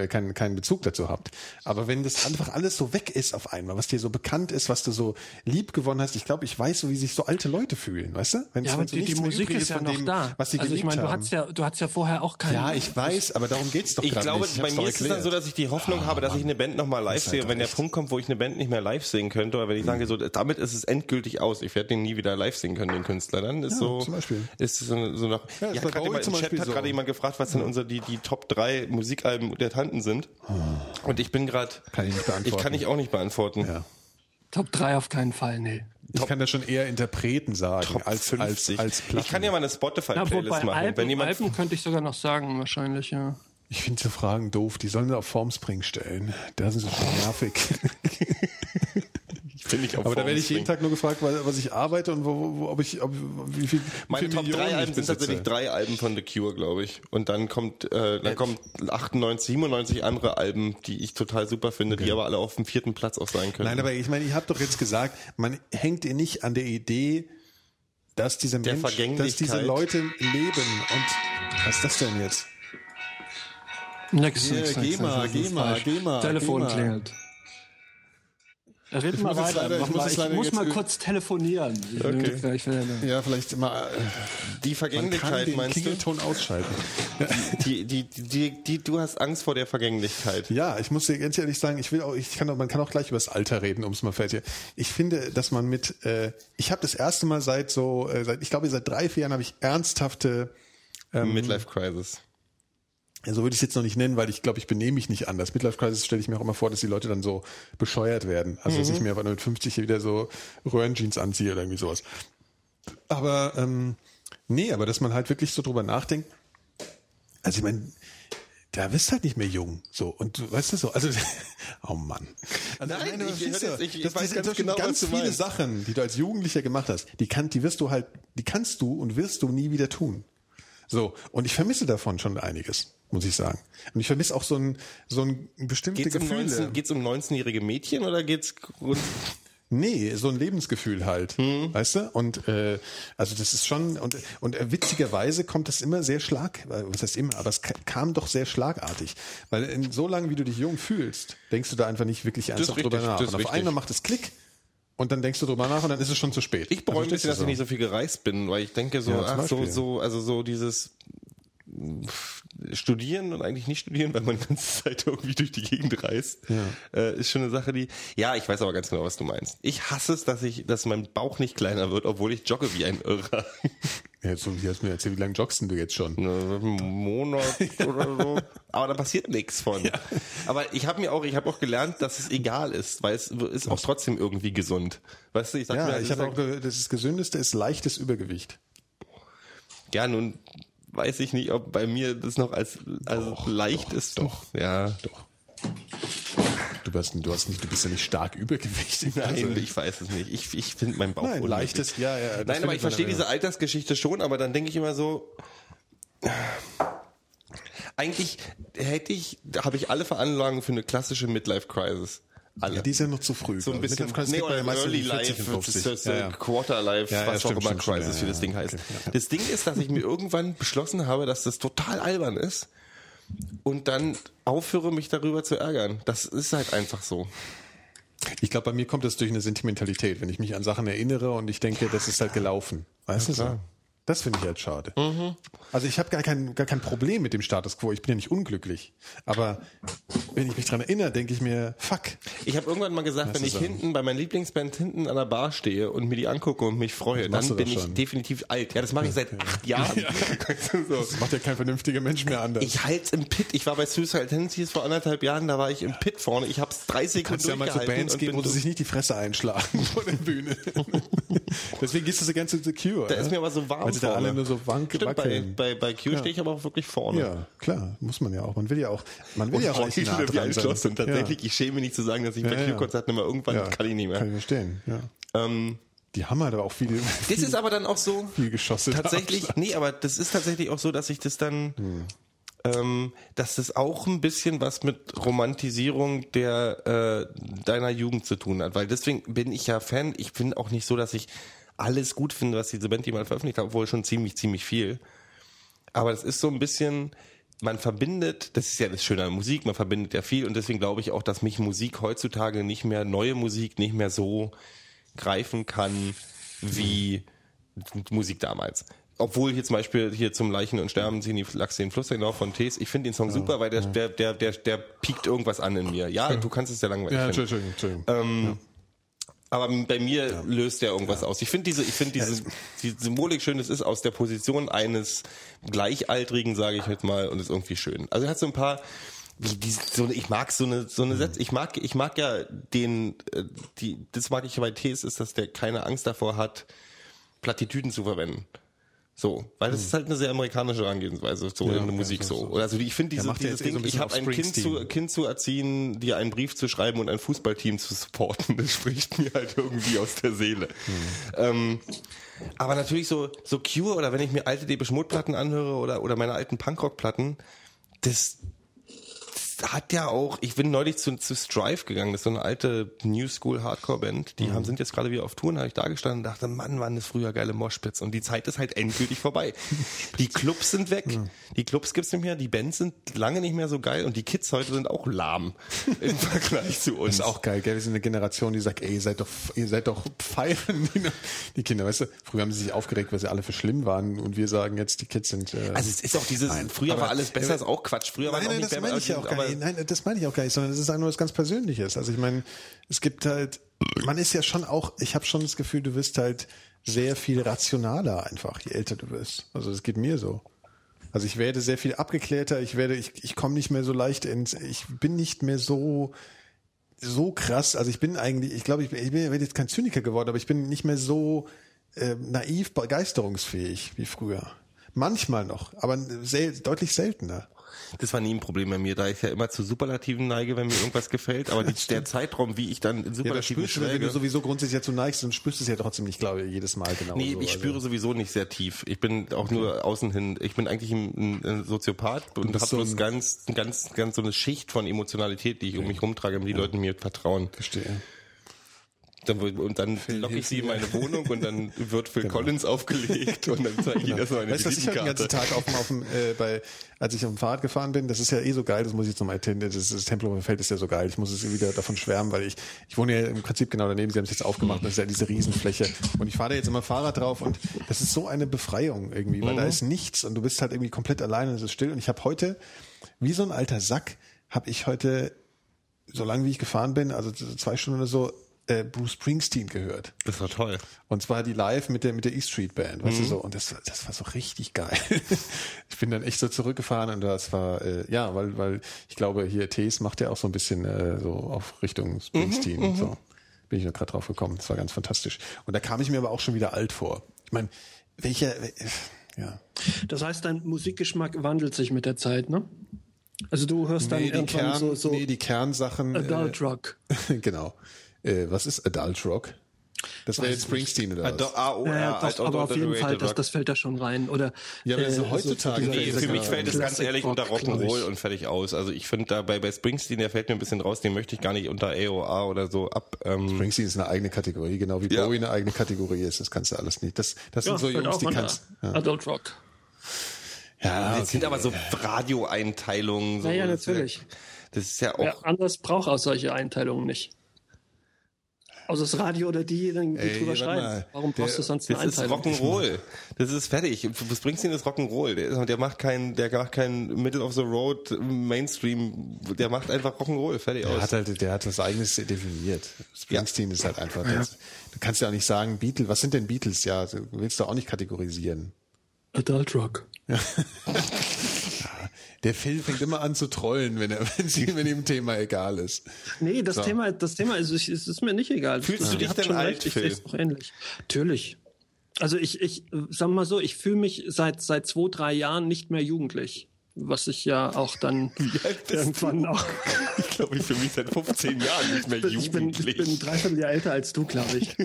[SPEAKER 2] keinen keinen Bezug dazu habt. Aber wenn das einfach alles so weg ist auf einmal, was dir so bekannt ist, was du so lieb gewonnen hast, ich glaube, ich weiß so, wie sich so alte Leute fühlen, weißt du? Wenn
[SPEAKER 3] Ja, aber die, die Musik ist ja noch da.
[SPEAKER 2] was sie
[SPEAKER 3] also ich meine, du hast ja, du hast ja vorher auch keine.
[SPEAKER 2] ja, ich weiß, aber darum geht's doch
[SPEAKER 4] Ich glaube,
[SPEAKER 2] nicht.
[SPEAKER 4] bei mir ist es dann so, dass ich die Hoffnung habe, dass ich eine Band nochmal live
[SPEAKER 2] halt
[SPEAKER 4] sehe. Und wenn der. Punkt kommt, wo ich eine Band nicht mehr live sehen könnte, oder wenn ich sage, so, damit ist es endgültig aus. Ich werde den nie wieder live sehen können, den Künstler. Dann ist so,
[SPEAKER 2] zum Beispiel.
[SPEAKER 4] ist so, so noch,
[SPEAKER 2] Ja,
[SPEAKER 4] ja, gerade jemand, im Chat hat
[SPEAKER 2] so.
[SPEAKER 4] gerade jemand gefragt, was denn unsere, die, die Top 3 Musikalben der Tanten sind. Und ich bin gerade,
[SPEAKER 2] Kann ich nicht beantworten.
[SPEAKER 4] ich kann ich auch nicht beantworten.
[SPEAKER 2] Ja.
[SPEAKER 3] Top 3 auf keinen Fall, nee.
[SPEAKER 2] Ich kann da schon eher Interpreten sagen
[SPEAKER 4] Top
[SPEAKER 2] als,
[SPEAKER 4] 50.
[SPEAKER 2] als, als Platten.
[SPEAKER 4] ich kann ja mal eine Spotify-Playlist machen.
[SPEAKER 3] Alben,
[SPEAKER 4] wenn jemand,
[SPEAKER 3] Alben könnte ich sogar noch sagen, wahrscheinlich, ja.
[SPEAKER 2] Ich finde so Fragen doof. Die sollen sie auf Formspring stellen. Da sind sie schon nervig. (laughs)
[SPEAKER 4] ich auf
[SPEAKER 2] Aber da werde ich jeden. Tag nur gefragt, was ich arbeite und wo, wo, ob ich, ob, wie viel,
[SPEAKER 4] Meine
[SPEAKER 2] viel
[SPEAKER 4] Top
[SPEAKER 2] Millionen
[SPEAKER 4] 3
[SPEAKER 2] ich
[SPEAKER 4] Alben sind tatsächlich drei Alben von The Cure, glaube ich. Und dann kommt, äh, dann kommt 98, 97 andere Alben, die ich total super finde, die aber alle auf dem vierten Platz auch sein können.
[SPEAKER 2] Nein, aber ich meine, ich habe doch jetzt gesagt, man hängt ihr nicht an der Idee, dass dieser
[SPEAKER 4] Der
[SPEAKER 2] Mensch, dass diese Leute leben und was ist das denn jetzt?
[SPEAKER 3] Nix, nix,
[SPEAKER 2] geh
[SPEAKER 3] nix,
[SPEAKER 2] mal,
[SPEAKER 3] nix,
[SPEAKER 2] geh
[SPEAKER 3] nix,
[SPEAKER 2] mal,
[SPEAKER 3] falsch.
[SPEAKER 2] geh mal,
[SPEAKER 3] Telefon klingelt. Red mal weiter.
[SPEAKER 2] leider- ich muss
[SPEAKER 3] ich muss mal kurz telefonieren. Ich will- ich will-
[SPEAKER 2] Ja, vielleicht mal. äh,
[SPEAKER 4] die
[SPEAKER 2] Man kann
[SPEAKER 4] Vergänglichkeit,
[SPEAKER 2] den
[SPEAKER 4] meinst du?
[SPEAKER 2] Klingelton ausschalten.
[SPEAKER 4] Die, die, die, die, du hast Angst vor der Vergänglichkeit.
[SPEAKER 2] Ja, ich muss dir ganz ehrlich sagen, ich will auch, ich kann auch, man kann auch gleich über das Alter reden, um es mal fertig. Ich finde, dass man mit, äh, ich habe das erste Mal seit so, äh, seit, ich glaube seit drei vier Jahren habe ich ernsthafte, ähm,
[SPEAKER 4] Midlife Crisis.
[SPEAKER 2] So würde ich es jetzt noch nicht nennen, weil ich glaube, ich benehme mich nicht anders. Midlife Crisis stelle ich mir auch immer vor, dass die Leute dann so bescheuert werden. Also dass ich mir aber nur mit 50 hier wieder so Röhrenjeans anziehe oder irgendwie sowas. Aber ähm, nee, aber dass man halt wirklich so drüber nachdenkt. Also ich meine, da bist du halt nicht mehr jung. So, und du weißt du so, also (laughs) oh Mann. Also,
[SPEAKER 4] Nein,
[SPEAKER 2] meine,
[SPEAKER 4] ich- ich jetzt- ich- ich
[SPEAKER 2] das-
[SPEAKER 4] weiß
[SPEAKER 2] das-
[SPEAKER 4] ganz
[SPEAKER 2] das sind
[SPEAKER 4] genau,
[SPEAKER 2] ganz viele
[SPEAKER 4] meinst.
[SPEAKER 2] Sachen, die du als Jugendlicher gemacht hast, die kann, die wirst du halt, die kannst du und wirst du nie wieder tun. So, und ich vermisse davon schon einiges, muss ich sagen. Und ich vermisse auch so ein, so ein bestimmte
[SPEAKER 4] Geht's um,
[SPEAKER 2] Gefühle.
[SPEAKER 4] 19, geht's um 19-jährige Mädchen oder geht's grund (laughs)
[SPEAKER 2] Nee, so ein Lebensgefühl halt, weißt du? Und äh, also das ist schon und und äh, witzigerweise kommt das immer sehr schlag, äh, was heißt immer, aber es ka- kam doch sehr schlagartig, weil in, so lange wie du dich jung fühlst, denkst du da einfach nicht wirklich ernsthaft
[SPEAKER 4] richtig,
[SPEAKER 2] drüber nach. Und auf
[SPEAKER 4] richtig.
[SPEAKER 2] einmal macht es Klick und dann denkst du drüber nach und dann ist es schon zu spät.
[SPEAKER 4] Ich bereue ein
[SPEAKER 2] Also,
[SPEAKER 4] bisschen, dass ich nicht so viel gereist bin, weil ich denke so,
[SPEAKER 2] Ja,
[SPEAKER 4] ach so, so, also so dieses Studieren und eigentlich nicht studieren, weil man die ganze (laughs) Zeit irgendwie durch die Gegend reist, äh, ist schon eine Sache, die, ja, ich weiß aber ganz genau, was du meinst. Ich hasse es, dass ich, dass mein Bauch nicht kleiner wird, obwohl ich jogge wie ein Irrer. (laughs)
[SPEAKER 2] Ja, so wie hast du mir erzählt, wie lange joggst denn du jetzt schon?
[SPEAKER 4] Einen Monat (laughs) oder so. Aber da passiert nichts von. Aber ich habe mir auch, ich habe auch gelernt, dass es egal ist, weil es ist auch trotzdem irgendwie gesund. Weißt du, ich sag mir,
[SPEAKER 2] Ja,
[SPEAKER 4] es
[SPEAKER 2] ich habe auch ge- das gesündeste ist leichtes Übergewicht.
[SPEAKER 4] Ja, nun weiß ich nicht, ob bei mir das noch als also leicht ist.
[SPEAKER 2] doch.
[SPEAKER 4] Ja.
[SPEAKER 2] Doch. Du bist, du hast nicht, du bist ja nicht stark übergewichtig.
[SPEAKER 4] Nein,
[SPEAKER 2] Also-
[SPEAKER 4] ich weiß es nicht. Ich, ich finde meinen Bauch
[SPEAKER 2] Nein, leichtes, ja, ja.
[SPEAKER 4] Nein, aber ich verstehe diese Altersgeschichte schon, aber dann denke ich immer so, eigentlich hätte ich, habe ich alle Veranlagungen für eine klassische Midlife Crisis. Alle.
[SPEAKER 2] Ja, die ist ja noch zu früh.
[SPEAKER 4] so ein bisschen,
[SPEAKER 2] Midlife
[SPEAKER 4] nee, oder Early
[SPEAKER 2] in 40
[SPEAKER 4] Life,
[SPEAKER 2] und 50.
[SPEAKER 4] das,
[SPEAKER 2] Ja, ja.
[SPEAKER 4] Quarter Life,
[SPEAKER 2] Ja,
[SPEAKER 4] was
[SPEAKER 2] stimmt,
[SPEAKER 4] auch immer
[SPEAKER 2] stimmt,
[SPEAKER 4] Crisis wie das Ding heißt.
[SPEAKER 2] okay.
[SPEAKER 4] Das Ding ist, dass ich mir irgendwann beschlossen habe, dass das total albern ist und dann aufhöre, mich darüber zu ärgern. Das ist halt einfach so.
[SPEAKER 2] Ich glaube, bei mir kommt das durch eine Sentimentalität, wenn ich mich an Sachen erinnere und ich denke, das ist halt gelaufen. Weißt du so? Das finde ich halt schade.
[SPEAKER 4] Mhm.
[SPEAKER 2] Also ich habe gar kein, gar kein Problem mit dem Status quo. Ich bin ja nicht unglücklich. Aber wenn ich mich dran erinnere, denke ich mir, fuck.
[SPEAKER 4] Ich habe irgendwann mal gesagt,
[SPEAKER 2] Das
[SPEAKER 4] wenn ich
[SPEAKER 2] so.
[SPEAKER 4] hinten bei meiner Lieblingsband hinten an der Bar stehe und mir die angucke und mich freue, dann
[SPEAKER 2] du
[SPEAKER 4] bin ich
[SPEAKER 2] schon.
[SPEAKER 4] definitiv alt. Ja, das mache ich seit acht Jahren. (laughs) so.
[SPEAKER 2] Das macht ja kein vernünftiger Mensch mehr anders.
[SPEAKER 4] Ich halte im Pit. Ich war bei Suicide Tendencies vor anderthalb Jahren, da war ich im Pit vorne. Ich habe es drei Sekunden
[SPEAKER 2] kannst ja mal zu
[SPEAKER 4] durchgehalten
[SPEAKER 2] Bands gehen, wo sie sich nicht die Fresse einschlagen (laughs) vor der Bühne. (laughs) (laughs) Deswegen gehst du so ganz zu The Cure.
[SPEAKER 4] Da ist mir aber so warm
[SPEAKER 2] Weil sie da alle nur so wank
[SPEAKER 4] Stimmt, bei,
[SPEAKER 2] wackeln.
[SPEAKER 4] bei, bei Q stehe ich aber auch wirklich vorne.
[SPEAKER 2] ja, klar, muss man ja auch. Man will ja auch, man will
[SPEAKER 4] Und
[SPEAKER 2] ja auch nah dran
[SPEAKER 4] ein
[SPEAKER 2] sein.
[SPEAKER 4] Schloss. Und tatsächlich, ich schäme mich nicht zu sagen, dass ich bei
[SPEAKER 2] Ja, ja.
[SPEAKER 4] Q-Konzerten immer irgendwann
[SPEAKER 2] ja,
[SPEAKER 4] kann ich nicht mehr.
[SPEAKER 2] Kann ich verstehen, ja.
[SPEAKER 4] Ähm,
[SPEAKER 2] Die haben halt aber auch viel,
[SPEAKER 4] das
[SPEAKER 2] viel,
[SPEAKER 4] ist aber dann auch so. (laughs)
[SPEAKER 2] viel Geschosse.
[SPEAKER 4] Tatsächlich, nee, aber das ist tatsächlich auch so, dass ich das dann, ähm, dass das auch ein bisschen was mit Romantisierung der äh, deiner Jugend zu tun hat, weil deswegen bin ich ja Fan. Ich bin auch nicht so, dass ich alles gut finde, was diese Band jemand veröffentlicht hat, obwohl schon ziemlich, ziemlich viel. Aber es ist so ein bisschen, man verbindet, das ist ja das Schöne an Musik, man verbindet ja viel und deswegen glaube ich auch, dass mich Musik heutzutage nicht mehr, neue Musik nicht mehr so greifen kann wie Musik damals. Obwohl hier zum Beispiel hier zum Leichen und Sterben ziehen die Lachse den Fluss hinauf von Tees. Ich finde den Song super, weil der, der, der, der, der piekt irgendwas an in mir. Ja, du kannst es ja langweilig
[SPEAKER 2] Ja. Entschuldigung, Entschuldigung.
[SPEAKER 4] Ähm, aber bei mir löst der irgendwas aus. Ich finde diese, ich finde diese, die Symbolik schön. Es ist aus der Position eines Gleichaltrigen, sage ich jetzt mal, und ist irgendwie schön. Also er hat so ein paar, wie die, so eine, ich mag so eine, so eine Sätze. Ich mag, ich mag ja den, äh, die, das mag ich bei Tees, ist, dass der keine Angst davor hat, Plattitüden zu verwenden. So, weil das ist halt eine sehr amerikanische Herangehensweise, so in der Musik so. Oder also ich finde diese,
[SPEAKER 2] macht ja
[SPEAKER 4] dieses
[SPEAKER 2] so
[SPEAKER 4] Ding,
[SPEAKER 2] ein
[SPEAKER 4] ich habe ein Kind zu. Kind zu erziehen, dir einen Brief zu schreiben und ein Fußballteam zu supporten, (laughs) das spricht mir halt irgendwie aus der Seele. Ähm, aber natürlich so, so Cure oder wenn ich mir alte Depeche Mode Platten anhöre oder, oder meine alten Punkrock Platten, das, das hat ja auch, ich bin neulich zu, zu Strive gegangen, das ist so eine alte New School Hardcore Band, die haben, sind jetzt gerade wieder auf Touren, habe ich da gestanden und dachte, Mann, waren das früher geile Moshpits und die Zeit ist halt endgültig vorbei. (laughs) Die Clubs sind weg, die Clubs gibt's nicht mehr, die Bands sind lange nicht mehr so geil und die Kids heute sind auch lahm (laughs) im Vergleich zu uns.
[SPEAKER 2] Das ist auch geil, gell? Wir sind eine Generation, die sagt, ey, ihr seid doch, ihr seid doch feiern, (laughs) die, Kinder, weißt du? Früher haben sie sich aufgeregt, weil sie alle für schlimm waren und wir sagen jetzt, die Kids sind, äh,
[SPEAKER 4] Also es ist auch dieses, früher
[SPEAKER 2] aber-
[SPEAKER 4] war alles besser, ist auch Quatsch. Früher war
[SPEAKER 2] Nein,
[SPEAKER 4] auch
[SPEAKER 2] nein,
[SPEAKER 4] nicht
[SPEAKER 2] das
[SPEAKER 4] mehr-
[SPEAKER 2] meine ich ja auch
[SPEAKER 4] aber-
[SPEAKER 2] Nein, das meine ich auch gar nicht, sondern das ist einfach nur was ganz Persönliches. Also ich meine, es gibt halt, man ist ja schon auch, ich habe schon das Gefühl, du wirst halt sehr viel rationaler einfach, je älter du wirst. Also das geht mir so. Also ich werde sehr viel abgeklärter, ich werde, ich, ich komme nicht mehr so leicht ins, ich bin nicht mehr so so krass, also ich bin eigentlich, ich glaube, ich bin, ich bin ich bin jetzt kein Zyniker geworden, aber ich bin nicht mehr so äh, naiv begeisterungsfähig wie früher. Manchmal noch, aber sel deutlich seltener.
[SPEAKER 4] Das war nie ein Problem bei mir, da ich ja immer zu Superlativen neige, wenn mir irgendwas gefällt. Aber (laughs) die, der Zeitraum, wie ich dann in
[SPEAKER 2] Ja,
[SPEAKER 4] Superlativen
[SPEAKER 2] spürst du, wenn
[SPEAKER 4] schwelge,
[SPEAKER 2] du sowieso grundsätzlich dazu neigst, dann spürst du es ja trotzdem nicht, glaube ich, jedes Mal genau.
[SPEAKER 4] Nee,
[SPEAKER 2] so.
[SPEAKER 4] ich spüre sowieso nicht sehr tief. Ich bin auch nur außen hin. Ich bin eigentlich ein, ein Soziopath und habe
[SPEAKER 2] so
[SPEAKER 4] bloß ganz, ganz, ganz so eine Schicht von Emotionalität, die ich um mich rumtrage, damit die Leute mir vertrauen.
[SPEAKER 2] Verstehe.
[SPEAKER 4] Dann, und dann locke ich sie in meine Wohnung und dann (laughs) wird Phil Collins aufgelegt und dann zeige ich ihnen erstmal meine
[SPEAKER 2] Weißt was ich halt den ganzen. Tag auf dem, auf dem äh, bei, als ich auf dem Fahrrad gefahren bin, das ist ja eh so geil, das muss ich jetzt nochmal erzählen, das, das Tempelhofer Feld ist ja so geil, ich muss es wieder davon schwärmen, weil ich, ich wohne ja im Prinzip genau daneben, sie haben es jetzt aufgemacht, das ist ja diese Riesenfläche und ich fahre da jetzt immer Fahrrad drauf und das ist so eine Befreiung irgendwie, weil da ist nichts und du bist halt irgendwie komplett alleine und es ist still und ich habe heute, wie so ein alter Sack, habe ich heute, so lange wie ich gefahren bin, also so zwei Stunden oder so, äh, Bruce Springsteen gehört.
[SPEAKER 4] Das war toll.
[SPEAKER 2] Und zwar die live mit der mit der E Street Band, weißt du so. Und das das war so richtig geil. (laughs) ich bin dann echt so zurückgefahren und das war äh, ja, weil weil ich glaube hier Tees macht ja auch so ein bisschen äh, so auf Richtung Springsteen und so. Bin ich nur gerade drauf gekommen. Das war ganz fantastisch. Und da kam ich mir aber auch schon wieder alt vor. Ich meine, welcher äh, ja.
[SPEAKER 3] Das heißt, dein Musikgeschmack wandelt sich mit der Zeit, ne? Also du hörst dann
[SPEAKER 2] Nee, die,
[SPEAKER 3] irgendwann
[SPEAKER 2] Kern,
[SPEAKER 3] so, so
[SPEAKER 2] nee, die Kernsachen.
[SPEAKER 3] Adult Rock.
[SPEAKER 2] Äh, (laughs) genau. Äh, was ist Adult Rock? Das wäre jetzt Springsteen oder was?
[SPEAKER 4] Doch, ah, oh,
[SPEAKER 3] Ja,
[SPEAKER 4] ja,
[SPEAKER 3] ja,
[SPEAKER 4] alt
[SPEAKER 3] doch, aber auf jeden Fall, das, das fällt da schon rein. Oder
[SPEAKER 2] Ja, aber so
[SPEAKER 3] äh,
[SPEAKER 2] heutzutage
[SPEAKER 3] dieser-
[SPEAKER 4] Nee, für
[SPEAKER 2] das
[SPEAKER 4] mich fällt es ganz ehrlich
[SPEAKER 3] Rock,
[SPEAKER 4] unter Rock'n'Roll und fertig aus. Also ich finde da bei, bei Springsteen, der fällt mir ein bisschen raus, den möchte ich gar nicht unter AOA oder so ab. Ähm,
[SPEAKER 2] Springsteen ist eine eigene Kategorie, genau wie
[SPEAKER 4] Ja.
[SPEAKER 2] Bowie eine eigene Kategorie ist. Das kannst du alles nicht. Das, das sind so Jungs, die kannst. Ja,
[SPEAKER 3] Adult Rock.
[SPEAKER 2] ja
[SPEAKER 4] das sind aber so Radioeinteilungen. So.
[SPEAKER 3] Ja,
[SPEAKER 4] Das
[SPEAKER 3] natürlich.
[SPEAKER 4] Das ist ja auch.
[SPEAKER 3] Wer anders braucht auch solche Einteilungen nicht. Außer das Radio oder die, dann die
[SPEAKER 2] Ey,
[SPEAKER 3] drüber schreiben.
[SPEAKER 2] mal.
[SPEAKER 3] Warum brauchst du sonst eine
[SPEAKER 4] Das ist? Rock'n'Roll. Das ist fertig. Springsteen ist Rock'n'Roll. Der, der macht kein, der macht kein Middle of the Road Mainstream. Der macht einfach Rock'n'Roll. Fertig
[SPEAKER 2] Der
[SPEAKER 4] aus.
[SPEAKER 2] hat halt, der hat was eigenes definiert. Springsteen ist halt einfach das. Du kannst ja auch nicht sagen, Beatles, was sind denn Beatles? Ja, du willst du auch nicht kategorisieren.
[SPEAKER 3] Adult Rock. (laughs)
[SPEAKER 2] Der Phil fängt immer an zu trollen, wenn er, (laughs) wenn, sie, wenn ihm Thema egal ist.
[SPEAKER 3] Nee, das
[SPEAKER 2] So.
[SPEAKER 3] Thema, das Thema ist, ich- es ist mir nicht egal.
[SPEAKER 4] Fühlst du
[SPEAKER 3] Ihr
[SPEAKER 4] dich denn alt,
[SPEAKER 3] recht, Ich
[SPEAKER 4] Phil?
[SPEAKER 3] es auch ähnlich. Natürlich. Also ich, ich, sag mal so, ich fühle mich seit, seit zwei, drei Jahren nicht mehr jugendlich. Was ich ja auch dann (laughs) irgendwann
[SPEAKER 4] du?
[SPEAKER 3] auch. (laughs)
[SPEAKER 4] Ich glaube, ich für mich seit 15 Jahren nicht mehr
[SPEAKER 3] Ich bin, ich
[SPEAKER 4] jugendlich.
[SPEAKER 3] bin ein Dreivierteljahr älter als du, glaube ich.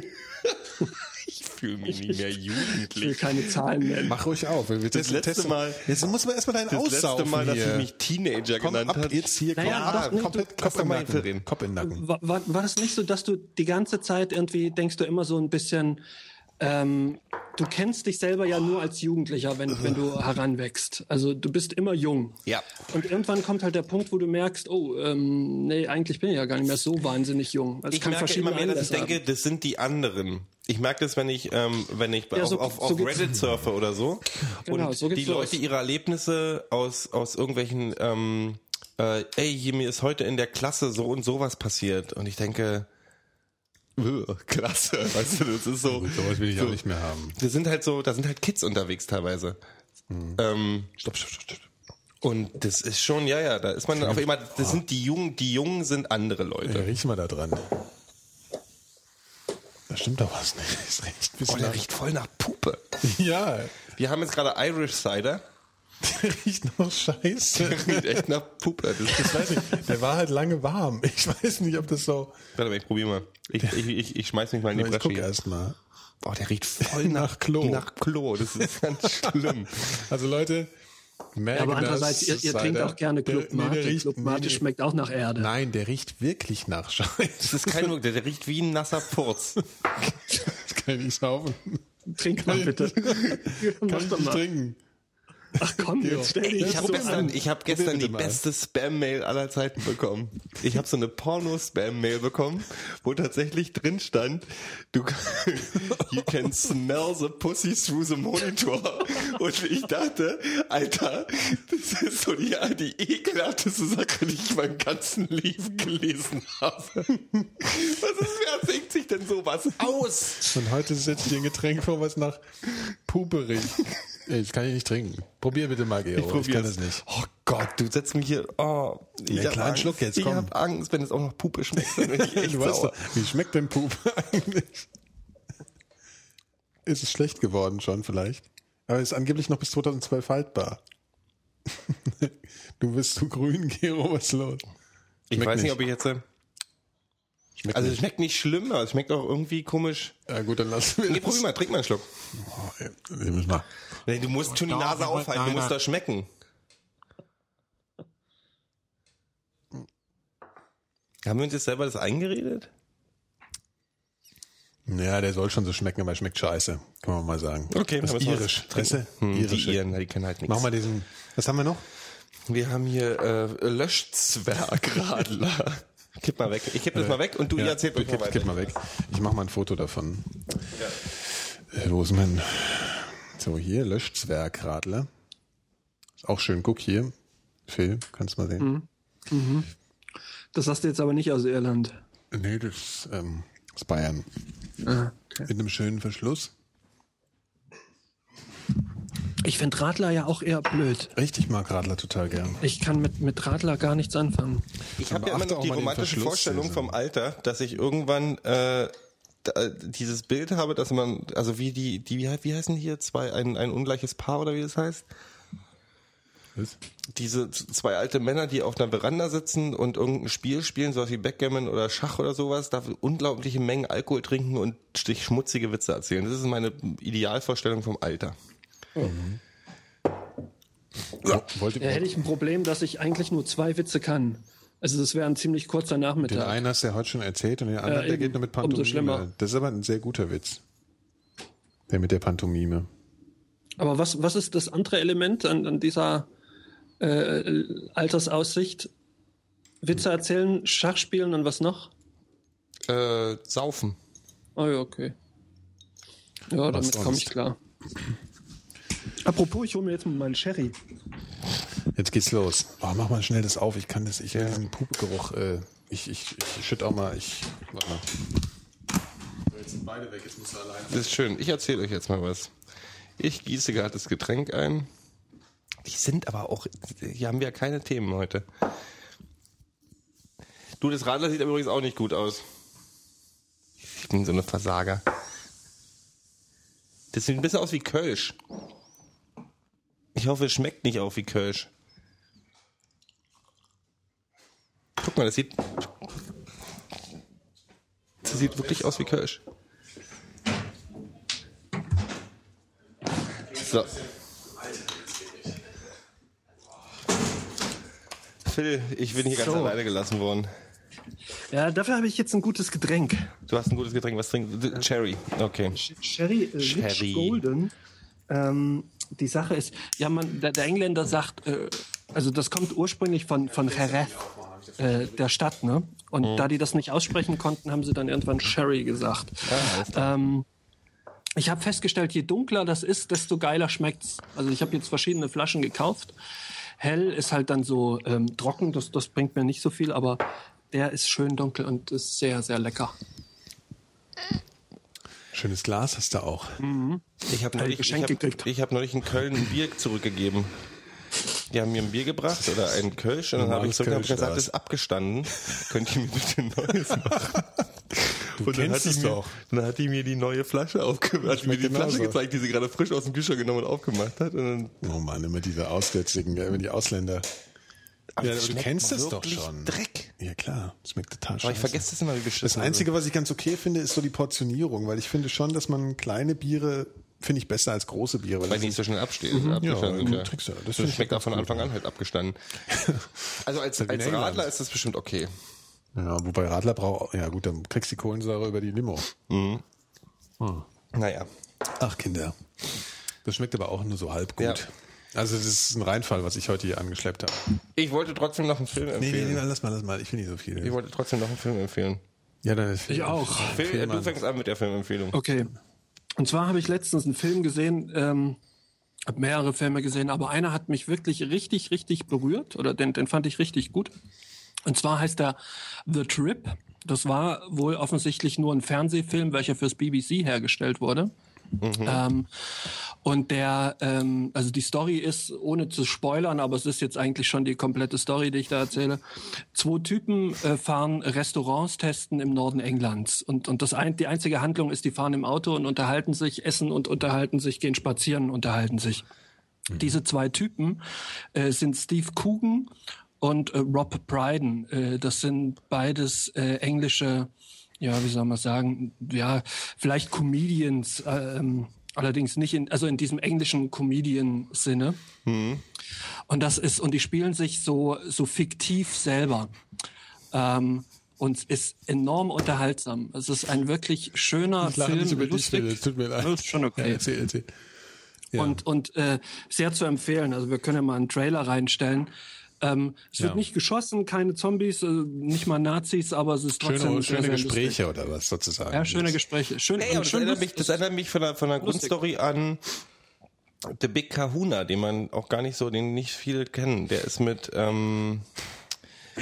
[SPEAKER 4] Ich fühle mich nicht mehr
[SPEAKER 3] Ich will
[SPEAKER 4] jugendlich.
[SPEAKER 3] keine Zahlen nennen.
[SPEAKER 2] Mach ruhig auf. Wir testen,
[SPEAKER 4] letzte
[SPEAKER 2] testen.
[SPEAKER 4] Mal-
[SPEAKER 2] Jetzt muss man erstmal deinen
[SPEAKER 4] Das letzte
[SPEAKER 2] aussaufen
[SPEAKER 4] Mal, dass
[SPEAKER 2] hier.
[SPEAKER 4] ich mich Teenager
[SPEAKER 2] Komm
[SPEAKER 4] genannt
[SPEAKER 2] ab
[SPEAKER 4] hat.
[SPEAKER 2] jetzt hier.
[SPEAKER 3] Naja,
[SPEAKER 2] komm,
[SPEAKER 3] doch, nee,
[SPEAKER 2] Kopf,
[SPEAKER 4] mal
[SPEAKER 2] Nacken. Kopf in den Nacken.
[SPEAKER 3] War, war, war das nicht so, dass du die ganze Zeit irgendwie denkst du immer so ein bisschen, ähm, du kennst dich selber ja nur als Jugendlicher, wenn, wenn du heranwächst. Also du bist immer jung.
[SPEAKER 4] Ja.
[SPEAKER 3] Und irgendwann kommt halt der Punkt, wo du merkst, oh, ähm, nee, eigentlich bin ich ja gar nicht mehr so wahnsinnig jung. Also
[SPEAKER 4] Ich merke immer mehr, dass ich denke, das sind die anderen. Ich merke das, wenn ich, ähm, wenn ich
[SPEAKER 3] Ja,
[SPEAKER 4] auf,
[SPEAKER 3] so-
[SPEAKER 4] auf,
[SPEAKER 3] so
[SPEAKER 4] auf
[SPEAKER 3] geht's-
[SPEAKER 4] Reddit surfe oder so
[SPEAKER 3] Genau,
[SPEAKER 4] und
[SPEAKER 3] so
[SPEAKER 4] die Leute ihre Erlebnisse aus, aus irgendwelchen, ähm, äh, ey, mir ist heute in der Klasse so und sowas passiert und ich denke, klasse, weißt du, das ist so.
[SPEAKER 2] Gut, sowas will ich auch
[SPEAKER 4] so,
[SPEAKER 2] nicht mehr haben.
[SPEAKER 4] Das sind halt so, da sind halt Kids unterwegs teilweise. Ähm,
[SPEAKER 2] Stopp, stopp, stopp, stopp.
[SPEAKER 4] und das ist schon, ja, ja, da ist man auf einmal, das sind die Jungen, die Jungen sind andere
[SPEAKER 2] Ja,
[SPEAKER 4] Leute.
[SPEAKER 2] riech mal da dran. Da stimmt doch was nicht. (laughs) Das riecht ein
[SPEAKER 4] Oh,
[SPEAKER 2] bisschen
[SPEAKER 4] der
[SPEAKER 2] nach-
[SPEAKER 4] riecht voll nach Puppe. (laughs)
[SPEAKER 2] Ja,
[SPEAKER 4] Wir haben jetzt gerade Irish Cider.
[SPEAKER 2] Der riecht noch scheiße.
[SPEAKER 4] Der riecht echt nach Puppe. Das
[SPEAKER 2] Ich weiß nicht, der war halt lange warm. Ich weiß nicht, ob das so...
[SPEAKER 4] warte mal, ich probier mal. Ich, ich, ich, ich schmeiß mich mal in die
[SPEAKER 2] Ich
[SPEAKER 4] Bresche
[SPEAKER 2] guck
[SPEAKER 4] hier.
[SPEAKER 2] erst mal.
[SPEAKER 4] Oh, der riecht voll (laughs)
[SPEAKER 2] Nach
[SPEAKER 4] nach,
[SPEAKER 2] Klo.
[SPEAKER 4] Nach Klo. Das ist ganz (laughs) schlimm.
[SPEAKER 2] Also Leute, merken
[SPEAKER 3] Ja, aber andererseits,
[SPEAKER 2] das,
[SPEAKER 3] ihr, ihr trinkt auch gerne
[SPEAKER 2] Der-
[SPEAKER 3] Club
[SPEAKER 2] nee,
[SPEAKER 3] Mate. Club Mate
[SPEAKER 2] nee,
[SPEAKER 3] schmeckt auch nach Erde.
[SPEAKER 2] Nein, der riecht wirklich nach Scheiße.
[SPEAKER 4] Das ist kein Wirkung, der, der riecht wie ein nasser Furz. (laughs)
[SPEAKER 2] Das kann ich nicht saufen.
[SPEAKER 3] Trink mal bitte. Mach
[SPEAKER 2] Kann ich
[SPEAKER 3] doch mal.
[SPEAKER 2] trinken.
[SPEAKER 3] Ach komm, jetzt stell dich
[SPEAKER 4] Ich habe
[SPEAKER 3] so
[SPEAKER 4] gestern,
[SPEAKER 3] an.
[SPEAKER 4] ich hab gestern die
[SPEAKER 2] mal.
[SPEAKER 4] beste Spam-Mail aller Zeiten bekommen. Ich habe so eine Porno-Spam-Mail bekommen, wo tatsächlich drin stand, du (laughs) you can smell the pussy through the monitor. Und ich dachte, Alter, das ist so die, die ekelhafteste Sache, die ich in meinem ganzen Leben gelesen habe. Was ist, wer denkt sich denn sowas aus?
[SPEAKER 2] Und heute setze ich dir ein Getränk vor, was nach Pupe riecht. Ey, das kann ich nicht trinken. Probier bitte mal, Gero. Ich, kann
[SPEAKER 4] probier's.
[SPEAKER 2] das nicht.
[SPEAKER 4] Oh Gott, du setzt mich hier. Oh, ich
[SPEAKER 2] Ja,
[SPEAKER 4] hab
[SPEAKER 2] kleinen
[SPEAKER 4] Angst.
[SPEAKER 2] Schluck jetzt,
[SPEAKER 4] Ich
[SPEAKER 2] komm.
[SPEAKER 4] hab Angst, wenn es auch noch Puppe schmeckt. (laughs) Dann bin ich echt
[SPEAKER 2] Du weißt doch, wie schmeckt denn Pupe (laughs) eigentlich? Ist es schlecht geworden schon vielleicht? Aber ist angeblich noch bis 2012 haltbar. (laughs) Du bist zu grün, Gero, was ist los?
[SPEAKER 4] Ich
[SPEAKER 2] Schmeckt
[SPEAKER 4] weiß nicht,
[SPEAKER 2] nicht.
[SPEAKER 4] ob ich jetzt.
[SPEAKER 2] Schmeckt
[SPEAKER 4] Also es schmeckt nicht schlimm, aber es schmeckt auch irgendwie komisch.
[SPEAKER 2] Ja gut, dann wir
[SPEAKER 4] Nee,
[SPEAKER 2] das.
[SPEAKER 4] probier mal, trink mal einen Schluck.
[SPEAKER 2] Oh, ey, wir müssen mal.
[SPEAKER 4] Nee, du musst schon die Nase
[SPEAKER 2] nein,
[SPEAKER 4] aufhalten, du musst
[SPEAKER 2] nein.
[SPEAKER 4] das schmecken. Haben wir uns jetzt selber das eingeredet?
[SPEAKER 2] Ja, der soll schon so schmecken, aber er schmeckt scheiße. Kann man mal sagen.
[SPEAKER 4] Okay,
[SPEAKER 2] das ist
[SPEAKER 4] wir
[SPEAKER 2] irisch.
[SPEAKER 4] das
[SPEAKER 2] Weißt?
[SPEAKER 4] Hm,
[SPEAKER 2] Irisch.
[SPEAKER 4] die Iren, die können halt nichts.
[SPEAKER 2] Mach mal diesen. Was haben wir noch?
[SPEAKER 4] Wir haben hier äh, Löschzwergradler. Kipp mal weg. Ich kipp das mal weg und du ihr erzählt
[SPEAKER 2] kipp,
[SPEAKER 4] weiter.
[SPEAKER 2] kipp mal weg. Ich mach mal ein Foto davon. Äh, wo ist mein? So, hier, Löschzwergradler. Ist auch schön. Guck hier. Phil, kannst du mal sehen.
[SPEAKER 3] Das hast du jetzt aber nicht aus Irland.
[SPEAKER 2] Nee, das ähm, ist Bayern.
[SPEAKER 3] Ah, okay.
[SPEAKER 2] Mit einem schönen Verschluss.
[SPEAKER 3] Ich finde Radler ja auch eher blöd.
[SPEAKER 2] Richtig mag Radler total gern.
[SPEAKER 3] Ich kann mit, mit Radler gar nichts anfangen.
[SPEAKER 4] Ich habe ja immer noch
[SPEAKER 2] auch
[SPEAKER 4] die romantische Vorstellung vom Alter, dass ich irgendwann äh, da, äh, dieses Bild habe, dass man, also wie die, die wie, wie heißen hier zwei, ein, ein ungleiches Paar oder wie das heißt?
[SPEAKER 2] Was?
[SPEAKER 4] Diese zwei alte Männer, die auf einer Veranda sitzen und irgendein Spiel spielen, sowas wie Backgammon oder Schach oder sowas, dafür unglaubliche Mengen Alkohol trinken und sich schmutzige Witze erzählen. Das ist meine Idealvorstellung vom Alter.
[SPEAKER 2] Wollte,
[SPEAKER 3] Da hätte ich ein Problem, dass ich eigentlich nur zwei Witze kann. Also das wäre ein ziemlich kurzer
[SPEAKER 2] den
[SPEAKER 3] Nachmittag.
[SPEAKER 2] einen hast du ja heute schon erzählt und den anderen, der
[SPEAKER 3] eben.
[SPEAKER 2] geht nur mit
[SPEAKER 3] Umso schlimmer.
[SPEAKER 2] Pantomime. Das ist aber ein sehr guter Witz. Der mit der Pantomime.
[SPEAKER 3] Aber was, was ist das andere Element an, an dieser äh, Altersaussicht? Witze erzählen, Schach spielen und was noch?
[SPEAKER 4] Äh, saufen.
[SPEAKER 3] Oh ja, okay. Ja, damit komme ich klar. Apropos, ich hole mir jetzt mal meinen Sherry.
[SPEAKER 2] Jetzt geht's los. Oh, mach mal schnell das auf. Ich kann das, ich will diesen Pupgeruch, äh, ich, ich, ich schütt auch mal, ich, warte mal. So, Jetzt sind beide weg, jetzt musst du alleine.
[SPEAKER 4] Das ist schön. Ich erzähle euch jetzt mal was. Ich gieße gerade das Getränk ein. Die sind aber auch, hier haben wir ja keine Themen heute. Du, das Radler sieht übrigens auch nicht gut aus. Ich bin so eine Versager. Das sieht ein bisschen aus wie Kölsch. Ich hoffe, es schmeckt nicht auch wie Kölsch. Guck mal, das sieht. Das sieht wirklich aus wie Kölsch. So. Phil, ich bin hier ganz
[SPEAKER 3] So.
[SPEAKER 4] alleine gelassen worden.
[SPEAKER 3] Ja, dafür habe ich jetzt ein gutes Getränk.
[SPEAKER 4] Du hast ein gutes Getränk, was trinkst du? Cherry. Okay.
[SPEAKER 3] Sherry, äh. Golden. Ähm, die Sache ist, ja, man, der, der Engländer sagt, äh, also das kommt ursprünglich von, von Jerez, äh, der Stadt, ne? Und
[SPEAKER 4] Mhm.
[SPEAKER 3] da die das nicht aussprechen konnten, haben sie dann irgendwann Sherry gesagt. ähm, ich habe festgestellt, je dunkler das ist, desto geiler schmeckt's. Also ich habe jetzt verschiedene Flaschen gekauft. Hell ist halt dann so ähm, trocken, das, das bringt mir nicht so viel, aber der ist schön dunkel und ist sehr, sehr lecker.
[SPEAKER 2] Schönes Glas hast du auch.
[SPEAKER 4] Ich habe neulich, ich hab,
[SPEAKER 3] gekriegt.
[SPEAKER 4] ich hab neulich in Köln ein Bier zurückgegeben. Die haben mir ein Bier gebracht oder einen Kölsch und dann habe ich zurück hab gesagt, das ist abgestanden. (laughs) Könnt ihr mir bitte ein neues machen?
[SPEAKER 2] Du
[SPEAKER 4] Und dann
[SPEAKER 2] kennst
[SPEAKER 4] hat,
[SPEAKER 2] es
[SPEAKER 4] die mir,
[SPEAKER 2] doch.
[SPEAKER 4] dann hat die mir die neue Flasche aufgemacht, hat mir die
[SPEAKER 2] Schmeckt
[SPEAKER 4] Flasche
[SPEAKER 2] genauso.
[SPEAKER 4] gezeigt, die sie gerade frisch aus dem Kühlschrank genommen und aufgemacht hat. Und dann,
[SPEAKER 2] Oh Mann, immer diese Aussätzigen, ja, immer die Ausländer. Ja, aber du kennst es doch schon.
[SPEAKER 4] Dreck.
[SPEAKER 2] Ja klar, das schmeckt total
[SPEAKER 4] Aber
[SPEAKER 2] scheiße.
[SPEAKER 4] ich vergesse das immer, wie beschissen
[SPEAKER 2] Das Einzige, was ich ganz okay finde, ist so die Portionierung, weil ich finde schon, dass man kleine Biere, finde ich besser als große Biere. Weil
[SPEAKER 4] Weil
[SPEAKER 2] das
[SPEAKER 4] die nicht so schnell absteht.
[SPEAKER 2] Ja,
[SPEAKER 4] abgestanden sind,
[SPEAKER 2] ja, das
[SPEAKER 4] Das, schmeckt
[SPEAKER 2] ja
[SPEAKER 4] auch von Anfang an halt abgestanden. (laughs) Also als,
[SPEAKER 2] in
[SPEAKER 4] als
[SPEAKER 2] England.
[SPEAKER 4] Radler ist das bestimmt okay.
[SPEAKER 2] Ja, wobei Radler braucht, ja gut, dann kriegst du die Kohlensäure über die Limo.
[SPEAKER 4] Naja.
[SPEAKER 2] Ach Kinder. Das schmeckt aber auch nur so halb gut.
[SPEAKER 4] Ja.
[SPEAKER 2] Also das ist ein Reinfall, was ich heute hier angeschleppt habe.
[SPEAKER 4] Ich wollte trotzdem noch einen Film
[SPEAKER 2] Nee, nee,
[SPEAKER 4] empfehlen.
[SPEAKER 2] nee, lass mal, lass mal. Ich will nicht so viel.
[SPEAKER 4] Ich wollte trotzdem noch einen Film empfehlen.
[SPEAKER 2] ja, dann
[SPEAKER 3] Ich auch.
[SPEAKER 4] Phil,
[SPEAKER 2] Empfehl
[SPEAKER 4] du fängst an mit der Filmempfehlung.
[SPEAKER 3] Okay. Und zwar habe ich letztens einen Film gesehen, ähm, habe mehrere Filme gesehen, aber einer hat mich wirklich richtig, richtig berührt oder den, den fand ich richtig gut. Und zwar heißt er The Trip. Das war wohl offensichtlich nur ein Fernsehfilm, welcher fürs BBC hergestellt wurde. Ähm, und der, ähm, also die Story ist, ohne zu spoilern, aber es ist jetzt eigentlich schon die komplette Story, die ich da erzähle. Zwei Typen äh, fahren Restaurants testen im Norden Englands. Und, und das ein, die einzige Handlung ist, die fahren im Auto und unterhalten sich, essen und unterhalten sich, gehen spazieren und unterhalten sich. Diese zwei Typen äh, sind Steve Coogan und äh, Rob Brydon. Äh, das sind beides äh, englische, ja, wie soll man sagen, ja, vielleicht Comedians, äh, ähm, allerdings nicht in, also in diesem englischen Comedian-Sinne. Und das ist, und die spielen sich so, so fiktiv selber. Ähm, und es ist enorm unterhaltsam. Es ist ein wirklich schöner
[SPEAKER 2] Ich lache
[SPEAKER 3] Film.
[SPEAKER 2] nicht über dich,
[SPEAKER 3] lustig.
[SPEAKER 2] Es tut mir leid.
[SPEAKER 3] Ja, ist schon okay.
[SPEAKER 2] Ja, erzähl, erzähl. Ja.
[SPEAKER 3] Und, und äh, sehr zu empfehlen. Also wir können ja mal einen Trailer reinstellen. Ähm, es wird
[SPEAKER 2] Ja.
[SPEAKER 3] nicht geschossen, keine Zombies, äh, nicht mal Nazis, aber es ist trotzdem
[SPEAKER 2] schöne,
[SPEAKER 3] sehr,
[SPEAKER 2] schöne
[SPEAKER 3] sehr
[SPEAKER 2] Gespräche oder was sozusagen.
[SPEAKER 3] Lustig. Ja, schöne Gespräche. Schön,
[SPEAKER 4] Hey, das,
[SPEAKER 3] schön
[SPEAKER 4] erinnert mich,
[SPEAKER 3] lustig.
[SPEAKER 4] das erinnert mich von der, von der
[SPEAKER 3] Lustig.
[SPEAKER 4] Grundstory an The Big Kahuna, den man auch gar nicht so, den nicht viele kennen. Der ist mit, ähm,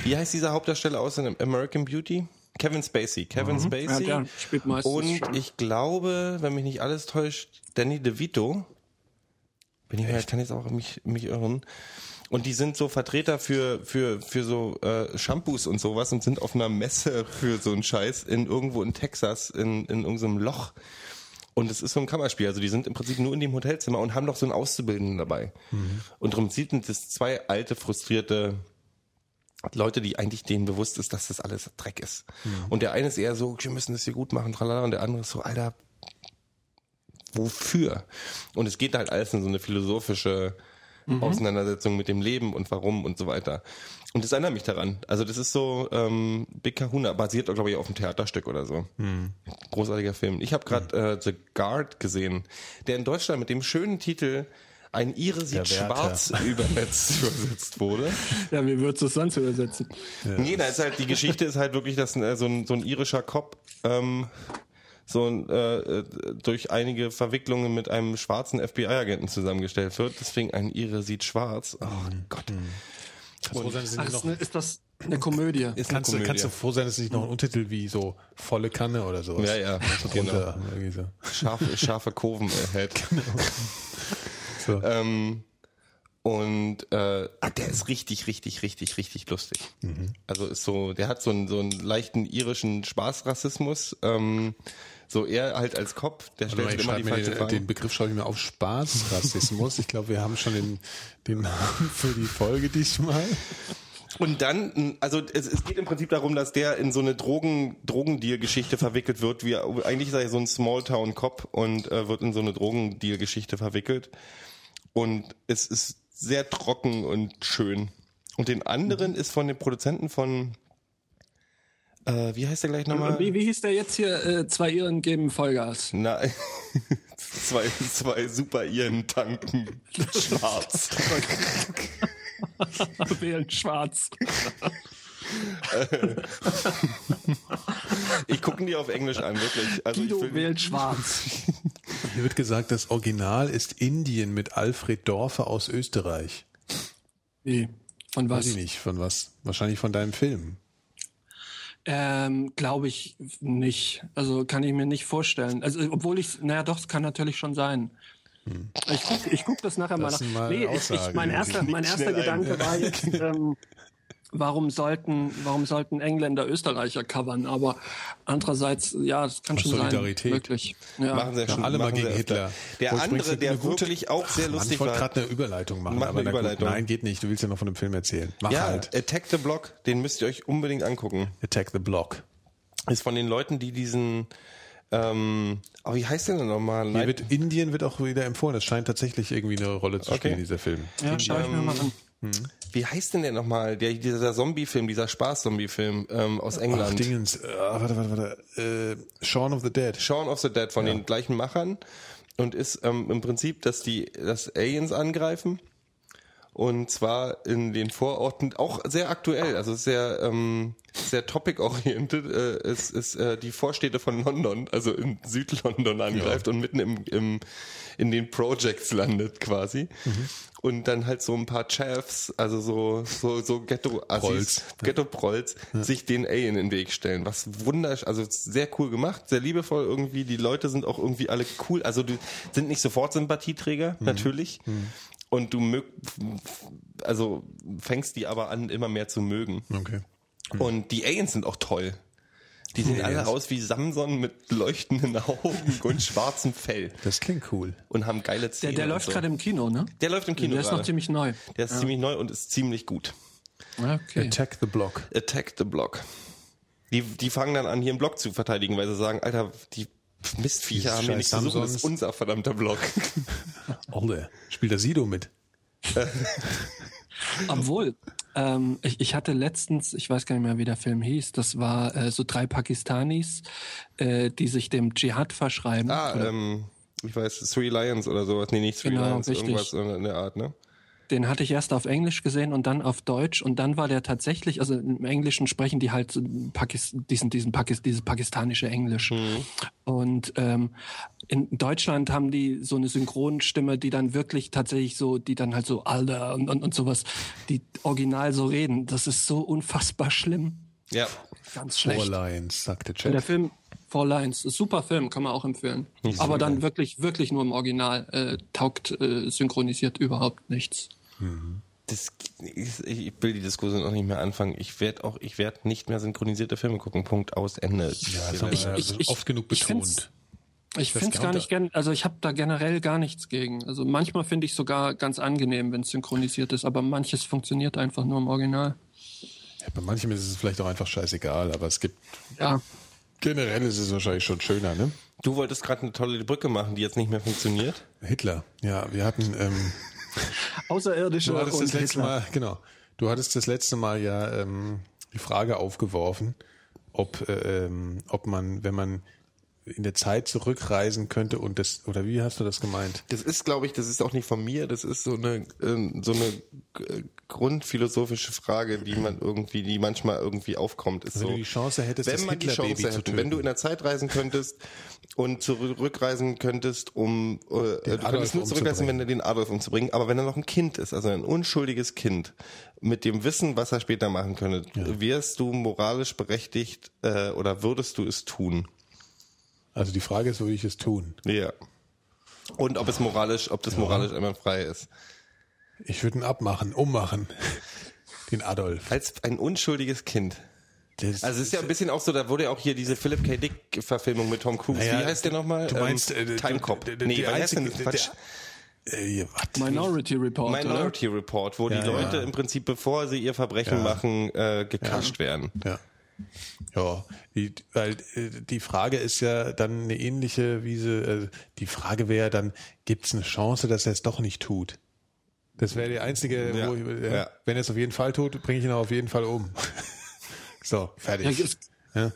[SPEAKER 4] wie heißt dieser Hauptdarsteller aus in American Beauty? Kevin Spacey. Kevin Spacey.
[SPEAKER 3] Mhm. Ja, der spielt meistens
[SPEAKER 4] und
[SPEAKER 3] schon.
[SPEAKER 4] ich glaube, wenn mich nicht alles täuscht, Danny DeVito. Bin ich mir, kann jetzt auch mich, mich irren. Und die sind so Vertreter für, für, für so äh, Shampoos und sowas und sind auf einer Messe für so einen Scheiß in irgendwo in Texas in, in irgendeinem Loch. Und es ist so ein Kammerspiel. Also die sind im Prinzip nur in dem Hotelzimmer und haben noch so einen Auszubildenden dabei. Und darum sind das zwei alte, frustrierte Leute, die eigentlich denen bewusst ist, dass das alles Dreck ist. Und der eine ist eher so, wir müssen das hier gut machen, tralala, und der andere ist so, Alter, wofür? Und es geht halt alles in so eine philosophische Auseinandersetzung mit dem Leben und warum und so weiter. Und das erinnert mich daran. Also das ist so ähm, Big Kahuna, basiert, glaube ich, auf einem Theaterstück oder so. Großartiger Film. Ich habe gerade äh, The Guard gesehen, der in Deutschland mit dem schönen Titel Ein Ire sieht schwarz übersetzt, (laughs) übersetzt wurde.
[SPEAKER 3] Ja, wie würdest du es sonst übersetzen?
[SPEAKER 4] Nee, da ist halt, die Geschichte ist halt wirklich, dass äh, so, ein, so ein irischer Cop ähm, so ein, äh, äh, durch einige Verwicklungen mit einem schwarzen FBI-Agenten zusammengestellt wird. Deswegen ein Ire sieht schwarz. Oh Gott.
[SPEAKER 2] Kannst froh sein,
[SPEAKER 3] Ach, ist,
[SPEAKER 2] noch,
[SPEAKER 3] eine, ist das eine Komödie?
[SPEAKER 4] Ist eine
[SPEAKER 2] kannst, du,
[SPEAKER 4] Komödie.
[SPEAKER 2] kannst du froh sein, dass es nicht noch einen Untertitel wie so volle Kanne oder sowas.
[SPEAKER 4] Ja, ja, (laughs)
[SPEAKER 2] So
[SPEAKER 4] genau.
[SPEAKER 2] so.
[SPEAKER 4] Scharfe, scharfe Kurven erhält. (laughs)
[SPEAKER 2] So.
[SPEAKER 4] Ähm, und äh, ah, der ist richtig, richtig, richtig, richtig lustig. Also ist so, der hat so einen so einen leichten irischen Spaßrassismus. Ähm, so er halt als Kopf, der stellt
[SPEAKER 2] ich
[SPEAKER 4] immer die falsche
[SPEAKER 2] den,
[SPEAKER 4] Frage.
[SPEAKER 2] den Begriff schreibe ich mir auf Spaßrassismus. ich glaube, wir haben schon den, den Namen für die Folge diesmal.
[SPEAKER 4] Und dann, also es, es geht im Prinzip darum, dass der in so eine Drogen, Drogendeal-Geschichte verwickelt wird. Wie, eigentlich ist er so ein Smalltown-Cop und äh, wird in so eine Drogendeal-Geschichte verwickelt. Und es ist sehr trocken und schön. Und den anderen ist von den Produzenten von, äh, wie heißt der gleich nochmal?
[SPEAKER 3] Wie, wie hieß der jetzt hier? Äh, zwei Iren geben Vollgas.
[SPEAKER 4] Na, (laughs) zwei, zwei super Iren tanken schwarz. (laughs)
[SPEAKER 3] Wählen schwarz.
[SPEAKER 4] Ich gucke die auf Englisch an, wirklich. Also ich
[SPEAKER 3] Guido
[SPEAKER 4] will,
[SPEAKER 3] wählt schwarz. (laughs)
[SPEAKER 2] Hier wird gesagt, das Original ist Indien mit Alfred Dorfer aus Österreich.
[SPEAKER 3] Wie? Von
[SPEAKER 2] Weiß
[SPEAKER 3] was?
[SPEAKER 2] ich nicht, von was? Wahrscheinlich von deinem Film.
[SPEAKER 3] Ähm, Glaube ich nicht. Also kann ich mir nicht vorstellen. Also obwohl ich, naja doch, es kann natürlich schon sein. Ich guck, ich guck das nachher mal
[SPEAKER 2] Das
[SPEAKER 3] nach.
[SPEAKER 2] mal
[SPEAKER 3] Nee, ich, mein erster, mein erster
[SPEAKER 4] schnell ein.
[SPEAKER 3] Gedanke war jetzt, (laughs) ähm, warum sollten, warum sollten Engländer Österreicher covern? Aber andererseits, ja, das kann
[SPEAKER 2] Aus
[SPEAKER 3] schon
[SPEAKER 2] Solidarität.
[SPEAKER 3] sein. Wirklich. Ja.
[SPEAKER 4] machen sie ja schon.
[SPEAKER 2] alle mal gegen. Hitler.
[SPEAKER 4] Der
[SPEAKER 2] Wo
[SPEAKER 4] andere, der
[SPEAKER 2] gute-
[SPEAKER 4] wirklich auch sehr
[SPEAKER 2] Mann,
[SPEAKER 4] lustig
[SPEAKER 2] ich wollte
[SPEAKER 4] war.
[SPEAKER 2] gerade eine Überleitung machen.
[SPEAKER 4] Mach
[SPEAKER 2] aber
[SPEAKER 4] eine
[SPEAKER 2] na gut,
[SPEAKER 4] Überleitung.
[SPEAKER 2] Nein, geht nicht. Du willst ja noch von dem Film erzählen. Mach
[SPEAKER 4] Ja,
[SPEAKER 2] halt.
[SPEAKER 4] Attack the Block, den müsst ihr euch unbedingt angucken.
[SPEAKER 2] Attack the Block.
[SPEAKER 4] Ist von den Leuten, die diesen, ähm, oh, wie heißt der denn nochmal?
[SPEAKER 2] Hier wird Indien wird auch wieder empfohlen. Das scheint tatsächlich irgendwie eine Rolle zu spielen,
[SPEAKER 4] Okay.
[SPEAKER 2] dieser Film.
[SPEAKER 3] ja, schau ich mir mal an.
[SPEAKER 4] Wie heißt denn der nochmal? Der, dieser Zombie-Film, dieser Spaß-Zombie-Film ähm, aus
[SPEAKER 2] Ach,
[SPEAKER 4] England.
[SPEAKER 2] Dingens. Äh, warte, warte, warte. Äh, Shaun of the Dead.
[SPEAKER 4] Shaun of the Dead von den gleichen Machern und ist ähm, im Prinzip, dass die das Aliens angreifen und zwar in den Vororten auch sehr aktuell, also sehr ähm, sehr topic-oriented äh, ist, ist äh, die Vorstädte von London, also in Südlondon angreift und mitten im, im in den Projects landet quasi und dann halt so ein paar Chavs, also so so so Ghetto
[SPEAKER 2] Prolls.
[SPEAKER 4] Ghetto Prolls sich den Alien in den Weg stellen. Was wundersch, also sehr cool gemacht, sehr liebevoll irgendwie. Die Leute sind auch irgendwie alle cool. Also die sind nicht sofort Sympathieträger, natürlich. Und du mög, also fängst die aber an, immer mehr zu mögen.
[SPEAKER 2] Okay.
[SPEAKER 4] Und die Aliens sind auch toll. Die sehen alle
[SPEAKER 2] Aliens.
[SPEAKER 4] aus wie Samson mit leuchtenden (laughs) Augen und schwarzem Fell
[SPEAKER 2] Das klingt cool.
[SPEAKER 4] und haben geile
[SPEAKER 3] Der,
[SPEAKER 4] Zähne.
[SPEAKER 3] der
[SPEAKER 4] und
[SPEAKER 3] läuft
[SPEAKER 4] so.
[SPEAKER 3] gerade im Kino, ne?
[SPEAKER 4] Der läuft im Kino
[SPEAKER 3] Der ist noch
[SPEAKER 4] gerade.
[SPEAKER 3] ziemlich neu.
[SPEAKER 4] Der ist ziemlich neu und ist ziemlich gut.
[SPEAKER 3] Okay.
[SPEAKER 2] Attack the Block.
[SPEAKER 4] Attack the Block. Die, die fangen dann an, hier einen Block zu verteidigen, weil sie sagen, Alter, die Mistviecher
[SPEAKER 2] Dieses
[SPEAKER 4] haben hier nichts zu suchen, das ist unser verdammter Block. (laughs)
[SPEAKER 2] Olle. Spielt der Sido mit? (laughs)
[SPEAKER 3] Obwohl, ähm, ich, ich hatte letztens, ich weiß gar nicht mehr, wie der Film hieß, das war äh, so drei Pakistanis, äh, die sich dem Dschihad verschreiben.
[SPEAKER 4] ah, ähm, ich weiß, Three Lions oder sowas. Nee, nicht Three
[SPEAKER 3] Genau,
[SPEAKER 4] Lions,
[SPEAKER 3] richtig.
[SPEAKER 4] irgendwas in der Art, ne?
[SPEAKER 3] Den hatte ich erst auf Englisch gesehen und dann auf Deutsch und dann war der tatsächlich, also im Englischen sprechen die halt Pakis, diesen, diesen Pakis, dieses pakistanische Englisch. Und ähm, in Deutschland haben die so eine Synchronstimme, die dann wirklich tatsächlich so, die dann halt so Alter und, und, und sowas, die original so reden. Das ist so unfassbar schlimm.
[SPEAKER 4] Ja.
[SPEAKER 3] Ganz
[SPEAKER 2] Four
[SPEAKER 3] schlecht.
[SPEAKER 2] Lions, sagte
[SPEAKER 3] Der
[SPEAKER 2] Chat.
[SPEAKER 3] Film Four Lines, ist super Film, kann man auch empfehlen. Aber dann wirklich, wirklich nur im Original. Äh, taugt äh, synchronisiert überhaupt nichts.
[SPEAKER 4] Das, ich, ich will die Diskussion auch nicht mehr anfangen. Ich werde auch, ich werde nicht mehr synchronisierte Filme gucken. Punkt aus Ende.
[SPEAKER 2] Ja, das haben
[SPEAKER 3] Ich-
[SPEAKER 2] wir ja
[SPEAKER 3] ich- ich-
[SPEAKER 2] oft genug betont.
[SPEAKER 3] Ich finde es gar nicht gern, also ich habe da generell gar nichts gegen. Also manchmal finde ich sogar ganz angenehm, wenn es synchronisiert ist, aber manches funktioniert einfach nur im Original.
[SPEAKER 2] Ja, bei manchem ist es vielleicht auch einfach scheißegal, aber es gibt
[SPEAKER 3] Ja.
[SPEAKER 2] generell ist es wahrscheinlich schon schöner, ne?
[SPEAKER 4] Du wolltest gerade eine tolle Brücke machen, die jetzt nicht mehr funktioniert.
[SPEAKER 2] Hitler. Ja, wir hatten ähm, (laughs)
[SPEAKER 3] Außerirdische
[SPEAKER 2] Du hattest
[SPEAKER 3] und
[SPEAKER 2] das letzte
[SPEAKER 3] Hitler.
[SPEAKER 2] Mal, genau. Du hattest das letzte Mal ja ähm, die Frage aufgeworfen, ob, äh, ähm, ob man, wenn man in der Zeit zurückreisen könnte und das, oder wie hast du das gemeint?
[SPEAKER 4] Das ist, glaube ich, das ist auch nicht von mir, das ist so eine, ähm, so eine äh, grundphilosophische Frage, die man irgendwie, die manchmal irgendwie aufkommt. Ist
[SPEAKER 2] Wenn
[SPEAKER 4] so,
[SPEAKER 2] du die Chance hättest,
[SPEAKER 4] wenn
[SPEAKER 2] das
[SPEAKER 4] man die Chance
[SPEAKER 2] zu
[SPEAKER 4] hätte,
[SPEAKER 2] töten.
[SPEAKER 4] wenn du in der Zeit reisen könntest und zurückreisen könntest, um äh, du
[SPEAKER 2] Adolf
[SPEAKER 4] könntest nur zurückreisen, wenn du den Adolf umzubringen, aber wenn er noch ein Kind ist, also ein unschuldiges Kind, mit dem Wissen, was er später machen könnte, wärst du moralisch berechtigt äh, oder würdest du es tun?
[SPEAKER 2] Also die Frage ist, würde ich es tun?
[SPEAKER 4] Ja. Und ob es moralisch, ob das moralisch einmal frei ist.
[SPEAKER 2] Ich würde ihn abmachen, ummachen. (laughs) Den Adolf.
[SPEAKER 4] Als ein unschuldiges Kind.
[SPEAKER 2] Das,
[SPEAKER 4] Also es ist ja ein bisschen auch so, da wurde ja auch hier diese Philip K. Dick Verfilmung mit Tom Cruise.
[SPEAKER 2] Naja,
[SPEAKER 4] Wie heißt der nochmal?
[SPEAKER 2] du meinst, äh,
[SPEAKER 4] ähm, Time Cop. Nee, wie heißt denn? Quatsch?
[SPEAKER 2] äh, was?
[SPEAKER 3] Minority Report, oder?
[SPEAKER 4] Minority Report, wo
[SPEAKER 2] Ja,
[SPEAKER 4] die Leute
[SPEAKER 2] ja.
[SPEAKER 4] im Prinzip, bevor sie ihr Verbrechen
[SPEAKER 2] Ja.
[SPEAKER 4] machen, äh, gekascht werden.
[SPEAKER 2] Ja. Ja, die, weil äh, die Frage ist ja dann eine ähnliche, wie sie, äh, die Frage wäre dann, gibt es eine Chance, dass er es doch nicht tut? Das wäre die einzige,
[SPEAKER 4] Ja,
[SPEAKER 2] wo ich, äh,
[SPEAKER 4] ja.
[SPEAKER 2] wenn er es auf jeden Fall tut, bringe ich ihn auch auf jeden Fall um. (laughs) so, fertig.
[SPEAKER 3] Ja, es
[SPEAKER 2] Ja.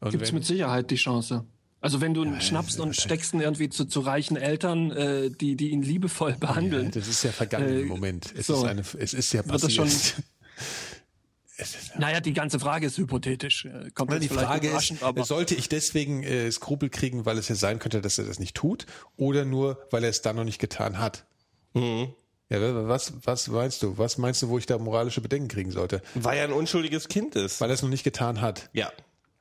[SPEAKER 2] Und
[SPEAKER 3] gibt's
[SPEAKER 2] wenn-
[SPEAKER 3] mit Sicherheit die Chance. Also wenn du ihn schnappst und steckst ihn irgendwie zu, zu reichen Eltern, äh, die, die ihn liebevoll
[SPEAKER 2] ja,
[SPEAKER 3] behandeln,
[SPEAKER 2] das ist ja vergangen
[SPEAKER 3] Äh,
[SPEAKER 2] im Moment. Es
[SPEAKER 3] so.
[SPEAKER 2] ist eine, es ist ja
[SPEAKER 3] Wird das
[SPEAKER 2] passiert.
[SPEAKER 3] schon- (laughs)
[SPEAKER 2] es ist,
[SPEAKER 3] naja, die ganze Frage ist hypothetisch. Äh, Kommt jetzt
[SPEAKER 2] die Frage ist, sollte ich deswegen äh, Skrupel kriegen, weil es ja sein könnte, dass er das nicht tut, oder nur, weil er es dann noch nicht getan hat?
[SPEAKER 3] Mhm.
[SPEAKER 2] Ja, wa- was, was meinst du? Was meinst du, wo ich da moralische Bedenken kriegen sollte?
[SPEAKER 4] Weil er ein unschuldiges Kind ist.
[SPEAKER 2] Weil er es noch nicht getan hat.
[SPEAKER 4] Ja.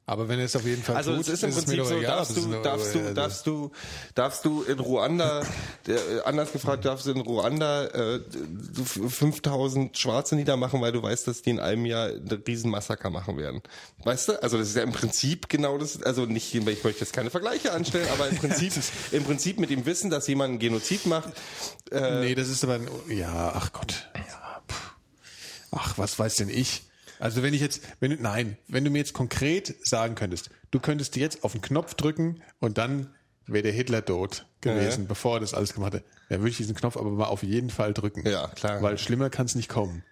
[SPEAKER 2] Aber wenn er es auf jeden Fall
[SPEAKER 4] Also
[SPEAKER 2] tut,
[SPEAKER 4] es ist im
[SPEAKER 2] mir
[SPEAKER 4] Prinzip so,
[SPEAKER 2] egal,
[SPEAKER 4] darfst du, darfst du, darfst du, darfst du in Ruanda, äh, anders gefragt, darfst du in Ruanda äh, du 5000 Schwarze niedermachen, weil du weißt, dass die in einem Jahr ein Riesenmassaker machen werden. Weißt du? Also das ist ja im Prinzip genau das, also nicht, ich möchte jetzt keine Vergleiche anstellen, aber im (laughs) Prinzip, im Prinzip mit dem Wissen, dass jemand einen Genozid macht, äh,
[SPEAKER 2] Nee, das ist aber ein, ja, ach Gott. Ja, pff. ach, was weiß denn ich? Also wenn ich jetzt, wenn du, nein, wenn du mir jetzt konkret sagen könntest, du könntest jetzt auf den Knopf drücken und dann wäre der Hitler tot gewesen, bevor er das alles gemacht hat, dann würde ich diesen Knopf aber mal auf jeden Fall drücken.
[SPEAKER 4] Ja, klar.
[SPEAKER 2] Weil schlimmer kann es nicht kommen.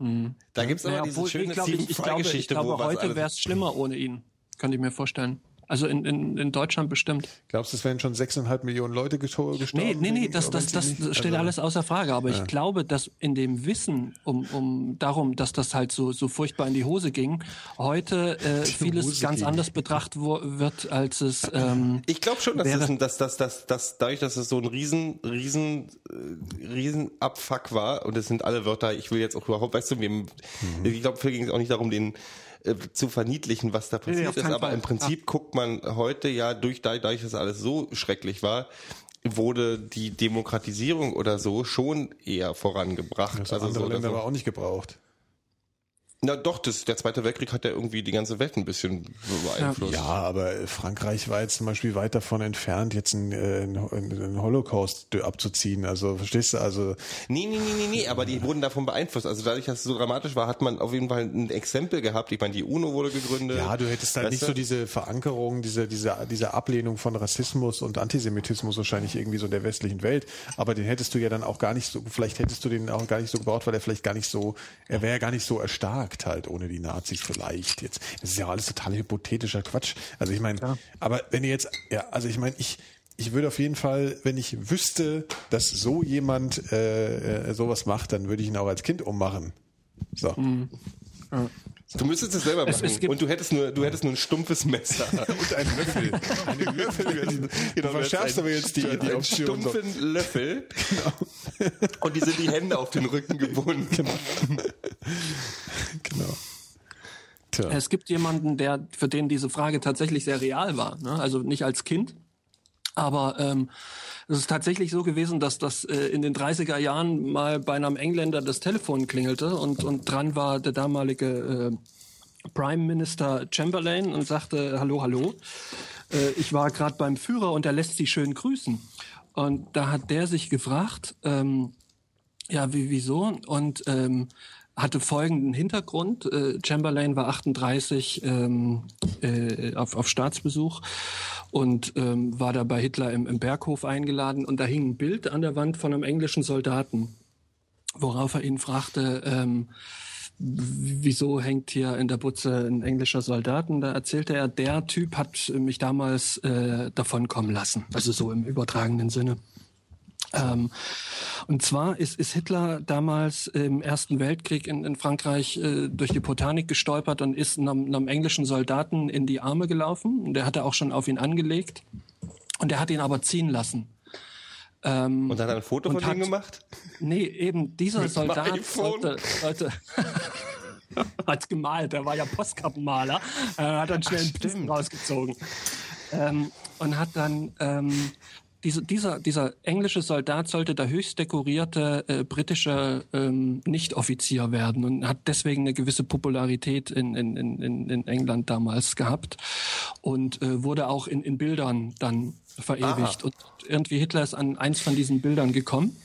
[SPEAKER 4] da gibt's aber
[SPEAKER 3] naja,
[SPEAKER 4] diese
[SPEAKER 3] obwohl,
[SPEAKER 4] schöne
[SPEAKER 3] ich, glaube, ich, ich, glaube, ich
[SPEAKER 4] Geschichte,
[SPEAKER 3] glaube, heute wäre es schlimmer ohne ihn. Könnte ich mir vorstellen. Also in, in, in Deutschland bestimmt.
[SPEAKER 2] Glaubst du, es wären schon sechseinhalb Millionen Leute gesto- gestorben?
[SPEAKER 3] Nee, nee, nee, das, das, das steht
[SPEAKER 2] Also,
[SPEAKER 3] alles außer Frage. Aber ich glaube, dass in dem Wissen um, um darum, dass das halt so, so furchtbar in die Hose ging, heute äh, (laughs) vieles
[SPEAKER 2] Hose
[SPEAKER 3] ganz
[SPEAKER 2] ging.
[SPEAKER 3] anders betrachtet wird, als es ähm,
[SPEAKER 4] Ich glaube schon, dass
[SPEAKER 3] Wäre-
[SPEAKER 4] es dass, dass, dass, dass dadurch, dass es so ein riesen, riesen, äh, riesen Abfuck war, und es sind alle Wörter, ich will jetzt auch überhaupt, weißt du, wir,
[SPEAKER 3] Mhm.
[SPEAKER 4] ich glaube, hier ging es auch nicht darum, den äh, zu verniedlichen, was da
[SPEAKER 3] nee,
[SPEAKER 4] passiert
[SPEAKER 3] auf
[SPEAKER 4] ist, aber
[SPEAKER 3] Fall.
[SPEAKER 4] im Prinzip guckt man heute ja durch, dadurch, dass alles so schrecklich war, wurde die Demokratisierung oder so schon eher vorangebracht.
[SPEAKER 2] Das
[SPEAKER 4] also
[SPEAKER 2] andere
[SPEAKER 4] so,
[SPEAKER 2] Länder
[SPEAKER 4] dass-
[SPEAKER 2] aber auch nicht gebraucht.
[SPEAKER 4] Na doch, das, der Zweite Weltkrieg hat ja irgendwie die ganze Welt ein bisschen beeinflusst.
[SPEAKER 2] Ja, aber Frankreich war jetzt zum Beispiel weit davon entfernt, jetzt einen, äh, einen, einen Holocaust abzuziehen. Also verstehst du? Also
[SPEAKER 4] Nee, nee, nee, nee, nee, aber die wurden davon beeinflusst. Also dadurch, dass es so dramatisch war, hat man auf jeden Fall ein Exempel gehabt. Ich meine, die UNO wurde gegründet.
[SPEAKER 2] ja, du hättest halt
[SPEAKER 4] Weißt
[SPEAKER 2] nicht
[SPEAKER 4] du?
[SPEAKER 2] so diese Verankerung, diese diese diese Ablehnung von Rassismus und Antisemitismus wahrscheinlich irgendwie so in der westlichen Welt. Aber den hättest du ja dann auch gar nicht so. Vielleicht hättest du den auch gar nicht so gebraucht, weil er vielleicht gar nicht so. Er wäre ja gar nicht so erstarkt halt ohne die Nazis vielleicht jetzt. Das ist ja alles total hypothetischer Quatsch. Also ich meine, aber wenn ihr jetzt, ja, also ich meine, ich ich würde auf jeden Fall, wenn ich wüsste, dass so jemand äh, äh, sowas macht, dann würde ich ihn auch als Kind ummachen. So.
[SPEAKER 4] Du müsstest es selber
[SPEAKER 3] Es-
[SPEAKER 4] machen.
[SPEAKER 3] es gibt-
[SPEAKER 4] und du hättest nur, du hättest nur ein stumpfes Messer. (laughs)
[SPEAKER 2] Und ein Löffel. Einen Löffel.
[SPEAKER 4] Genau,
[SPEAKER 2] du verschärfst aber jetzt die, die
[SPEAKER 4] einen
[SPEAKER 2] Option. so.
[SPEAKER 4] stumpfen Löffel. Und die sind die Hände auf den Rücken gebunden.
[SPEAKER 2] Genau. Tja.
[SPEAKER 3] Es gibt jemanden, der für den diese Frage tatsächlich sehr real war. Ne? Also nicht als Kind, aber ähm, es ist tatsächlich so gewesen, dass das äh, in den 30er Jahren mal bei einem Engländer das Telefon klingelte und, und dran war der damalige äh, Prime Minister Chamberlain und sagte, hallo, hallo. äh, ich war gerade beim Führer und er lässt sie schön grüßen. Und da hat der sich gefragt, ähm, ja, wie, wieso? Und ähm, hatte folgenden Hintergrund. Äh, Chamberlain war 38 ähm, äh, auf, auf Staatsbesuch und ähm, war da bei Hitler im, im Berghof eingeladen und da hing ein Bild an der Wand von einem englischen Soldaten, worauf er ihn fragte, ähm, wieso hängt hier in der Butze ein englischer Soldaten? Da erzählte er, der Typ hat mich damals äh, davonkommen lassen. Also so im übertragenen Sinne. Ähm, und zwar ist, ist Hitler damals im Ersten Weltkrieg in, in Frankreich äh, durch die Botanik gestolpert und ist einem, einem englischen Soldaten in die Arme gelaufen. Der hatte auch schon auf ihn angelegt. Und er hat ihn aber ziehen lassen.
[SPEAKER 4] Ähm, und hat er ein Foto von ihm gemacht?
[SPEAKER 3] Nee, eben dieser Mit Soldat sollte, sollte (laughs) hat gemalt, er war ja Postkappenmaler, äh, hat dann schnell Ach, einen rausgezogen ähm, und hat dann ähm, diese, dieser, dieser englische Soldat sollte der höchst dekorierte äh, britische ähm, Nicht-Offizier werden und hat deswegen eine gewisse Popularität in, in, in, in England damals gehabt und äh, wurde auch in, in Bildern dann verewigt. Aha. Und irgendwie Hitler ist an eins von diesen Bildern gekommen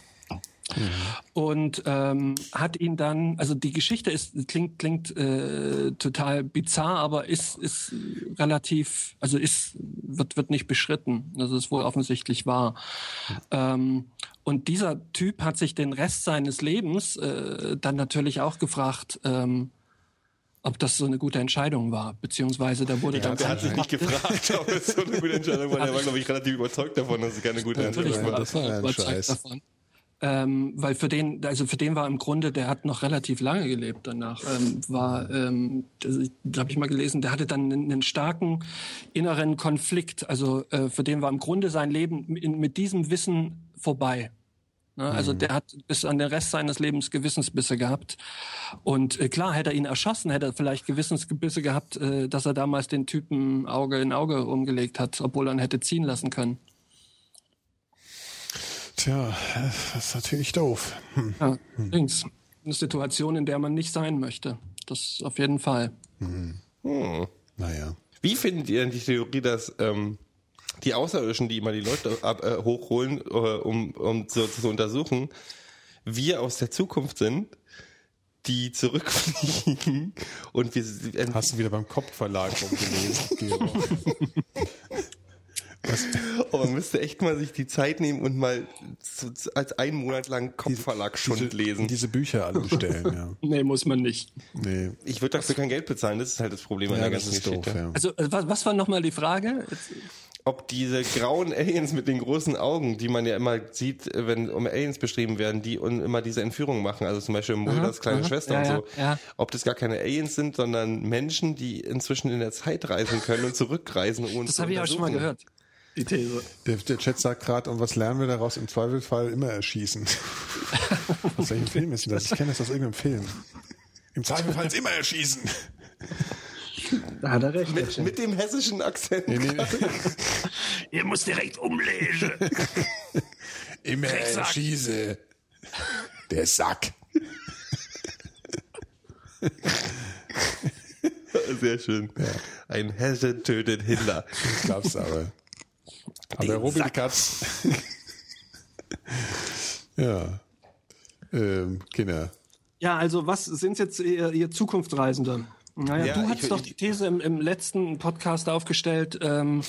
[SPEAKER 3] Mhm. Und ähm, hat ihn dann, also die Geschichte ist klingt klingt äh, total bizarr, aber ist ist relativ, also ist wird wird nicht beschritten. Also ist wohl offensichtlich wahr. Ähm, und dieser Typ hat sich den Rest seines Lebens äh, dann natürlich auch gefragt. Ähm, ob das so eine gute Entscheidung war, beziehungsweise da wurde
[SPEAKER 4] ja,
[SPEAKER 3] dann...
[SPEAKER 4] Der hat sich nicht gefragt, ob es so eine gute Entscheidung war. (laughs) Er war, glaube ich, relativ überzeugt davon, dass es keine gute Entscheidung war.
[SPEAKER 2] Das war ein Scheiß. Davon
[SPEAKER 3] ähm, weil für den, also für den war im Grunde, der hat noch relativ lange gelebt danach, ähm, war, ähm, das, habe ich mal gelesen, der hatte dann einen, einen starken inneren Konflikt. Also äh, für den war im Grunde sein Leben in, mit diesem Wissen vorbei. Ne? Also mhm. der hat bis an den Rest seines Lebens Gewissensbisse gehabt. Und äh, klar, hätte er ihn erschossen, hätte er vielleicht Gewissensbisse gehabt, äh, dass er damals den Typen Auge in Auge umgelegt hat, obwohl er ihn hätte ziehen lassen können.
[SPEAKER 2] Tja, das ist natürlich doof. Hm.
[SPEAKER 3] Ja, links. Eine Situation, in der man nicht sein möchte. Das auf jeden Fall.
[SPEAKER 2] Hm. Hm. Naja.
[SPEAKER 4] Wie findet ihr denn die Theorie, dass ähm, die Außerirdischen, die immer die Leute ab, äh, hochholen, äh, um, um so zu untersuchen, wir aus der Zukunft sind, die zurückfliegen und wir...
[SPEAKER 2] Äh, Hast du wieder beim Kopfverlag rumgelesen, (laughs) (laughs)
[SPEAKER 4] Was? Aber (laughs) man müsste echt mal sich die Zeit nehmen und mal so als einen Monat lang Kopfverlag schon
[SPEAKER 2] diese,
[SPEAKER 4] lesen.
[SPEAKER 2] Diese Bücher alle bestellen, ja. (laughs)
[SPEAKER 3] nee, muss man nicht.
[SPEAKER 2] Nee.
[SPEAKER 4] Ich würde dafür kein Geld bezahlen, das ist halt das Problem
[SPEAKER 2] ja,
[SPEAKER 4] an der
[SPEAKER 2] ganzen
[SPEAKER 4] Geschichte.
[SPEAKER 2] Doof, ja.
[SPEAKER 3] Also, äh, was, was war nochmal die Frage?
[SPEAKER 4] ob diese grauen Aliens mit den großen Augen, die man ja immer sieht, wenn um Aliens beschrieben werden, die immer diese Entführungen machen, also zum Beispiel Mulders kleine aha, Schwester ja, und so, ja, ja. ob das gar keine Aliens sind, sondern Menschen, die inzwischen in der Zeit reisen können und zurückreisen.
[SPEAKER 3] Um das habe ich auch schon mal gehört
[SPEAKER 2] die These. Der, der Chat sagt gerade, und was lernen wir daraus? Im Zweifelsfall immer erschießen. (laughs) aus welchem Film ist denn das? Ich kenne das aus irgendeinem Film. Im Zweifelsfall immer erschießen.
[SPEAKER 3] Da hat er recht.
[SPEAKER 4] Mit, mit dem hessischen Akzent. Nee, nee. (laughs)
[SPEAKER 3] Ihr müsst direkt umlesen. (laughs)
[SPEAKER 2] immer erschieße. Der Sack.
[SPEAKER 4] Sehr schön. Ja. Ein Hesse tötet Hitler.
[SPEAKER 2] Ich glaub's aber. Aber Robikatz. ja. Ähm, Kinder.
[SPEAKER 3] Ja, also was sind jetzt ihr, ihr Zukunftsreisende? Naja, ja, du hast doch die These im, im letzten Podcast aufgestellt, ähm,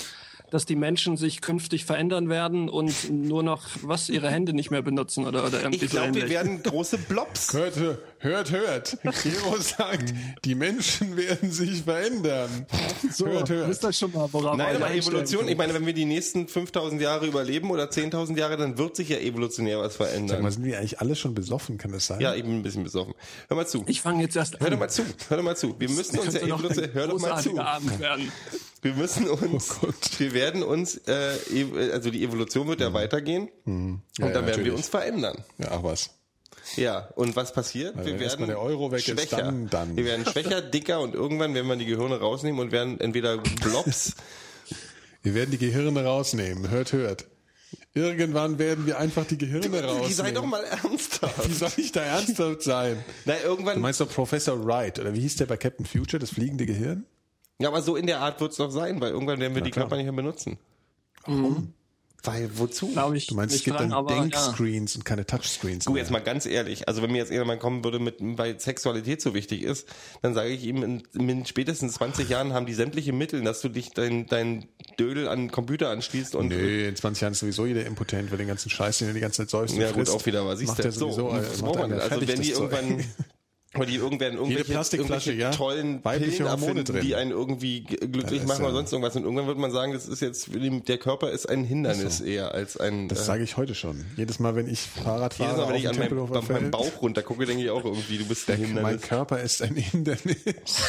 [SPEAKER 3] dass die Menschen sich künftig verändern werden und nur noch was ihre Hände nicht mehr benutzen oder oder
[SPEAKER 4] irgendwie Ich glaube, wir werden große Blobs.
[SPEAKER 2] Hört, hört, hört. (laughs) Gero sagt, die Menschen werden sich verändern.
[SPEAKER 3] So, hört, hört. Wisst ihr schon mal, worauf
[SPEAKER 4] Nein, aber Evolution, ich meine, wenn wir die nächsten 5000 Jahre überleben oder 10.000 Jahre, dann wird sich ja evolutionär was verändern. Sag
[SPEAKER 2] mal, sind wir eigentlich alle schon besoffen, kann das sein?
[SPEAKER 4] Ja, ich bin ein bisschen besoffen. Hör mal zu.
[SPEAKER 3] Ich fange jetzt erst
[SPEAKER 4] an. Hör doch mal zu. Hör doch mal zu. Wir müssen uns ja Evolution, hör doch mal zu. Wir müssen uns, oh wir werden uns, äh, also die Evolution wird ja mhm. weitergehen mhm. Ja, und dann ja, werden natürlich. wir uns verändern.
[SPEAKER 2] Ja, ach was.
[SPEAKER 4] Ja, und was passiert?
[SPEAKER 2] Weil wir werden der Euro weg schwächer. Ist, dann, dann.
[SPEAKER 4] Wir werden schwächer, dicker und irgendwann werden wir die Gehirne rausnehmen und werden entweder Blobs. (laughs)
[SPEAKER 2] wir werden die Gehirne rausnehmen. Hört, hört. Irgendwann werden wir einfach die Gehirne du, rausnehmen.
[SPEAKER 4] Sei doch mal ernsthaft. (laughs)
[SPEAKER 2] Wie soll ich da ernsthaft sein?
[SPEAKER 4] Na, irgendwann.
[SPEAKER 2] Du meinst doch Professor Wright, oder wie hieß der bei Captain Future, das fliegende Gehirn?
[SPEAKER 4] Ja, aber so in der Art wird's doch sein, weil irgendwann werden wir die
[SPEAKER 2] klar.
[SPEAKER 4] Körper nicht mehr benutzen. Warum? Weil wozu?
[SPEAKER 3] Glaube ich
[SPEAKER 2] Du meinst, es gibt
[SPEAKER 3] dran,
[SPEAKER 2] dann
[SPEAKER 3] aber ja.
[SPEAKER 2] Denkscreens und keine Touchscreens
[SPEAKER 4] Du, jetzt mal ganz ehrlich, also wenn mir jetzt jemand kommen würde, mit, weil Sexualität so wichtig ist, dann sage ich ihm, in, in spätestens 20 Jahren haben die sämtliche Mittel, dass du dich dein, dein Dödel an den Computer anschließt und
[SPEAKER 2] Nö, in 20 Jahren ist sowieso jeder impotent, weil den ganzen Scheiß, den er die ganze Zeit säufst
[SPEAKER 4] Ja gut,
[SPEAKER 2] frisst,
[SPEAKER 4] auch wieder, aber siehst du, so,
[SPEAKER 2] sowieso, äh,
[SPEAKER 4] das
[SPEAKER 2] macht
[SPEAKER 4] braucht man.
[SPEAKER 2] einen
[SPEAKER 4] Also wenn die irgendwann, (laughs) weil die irgendwann irgendwelche,
[SPEAKER 2] Plastikflasche,
[SPEAKER 4] irgendwelche
[SPEAKER 2] ja.
[SPEAKER 4] tollen
[SPEAKER 2] Weibliche
[SPEAKER 4] Pillen
[SPEAKER 2] Hormone
[SPEAKER 4] erfinden,
[SPEAKER 2] drin.
[SPEAKER 4] die einen irgendwie glücklich
[SPEAKER 2] ist
[SPEAKER 4] machen
[SPEAKER 2] ja-
[SPEAKER 4] oder sonst irgendwas. Und irgendwann wird man sagen, das ist jetzt, der Körper ist ein Hindernis eher als ein,
[SPEAKER 2] Das
[SPEAKER 4] äh,
[SPEAKER 2] sage ich heute schon. Jedes Mal, wenn ich Fahrrad fahre,
[SPEAKER 4] jedes Mal, wenn ich
[SPEAKER 2] auf
[SPEAKER 4] an
[SPEAKER 2] dem
[SPEAKER 4] meinem, auf meinem Bauch runter gucke, denke ich auch irgendwie, du bist
[SPEAKER 2] mein
[SPEAKER 4] Hindernis.
[SPEAKER 2] Körper ist ein Hindernis. (laughs)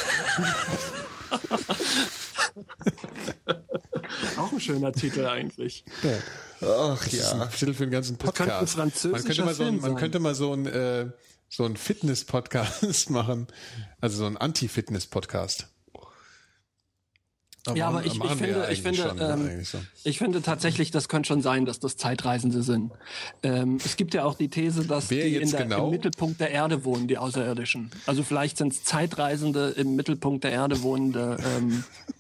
[SPEAKER 3] Auch ein schöner Titel eigentlich.
[SPEAKER 4] Ach
[SPEAKER 2] Das ist ein
[SPEAKER 4] ja.
[SPEAKER 2] Titel für den ganzen
[SPEAKER 3] könnte
[SPEAKER 2] Podcast. man
[SPEAKER 3] französischer
[SPEAKER 2] könnte mal so, ein- man könnte mal so ein, äh, so ein Fitness-Podcast (laughs) machen. Also so ein Anti-Fitness-Podcast.
[SPEAKER 3] Ja, aber ich, ich finde, ich finde,
[SPEAKER 2] schon,
[SPEAKER 3] ähm,
[SPEAKER 2] so.
[SPEAKER 3] ich finde tatsächlich, das könnte schon sein, dass das Zeitreisende sind. Ähm, es gibt ja auch die These, dass
[SPEAKER 2] Wer
[SPEAKER 3] die in der,
[SPEAKER 2] genau?
[SPEAKER 3] im Mittelpunkt der Erde wohnen, die Außerirdischen. Also vielleicht sind es Zeitreisende im Mittelpunkt der Erde wohnende ähm, (laughs)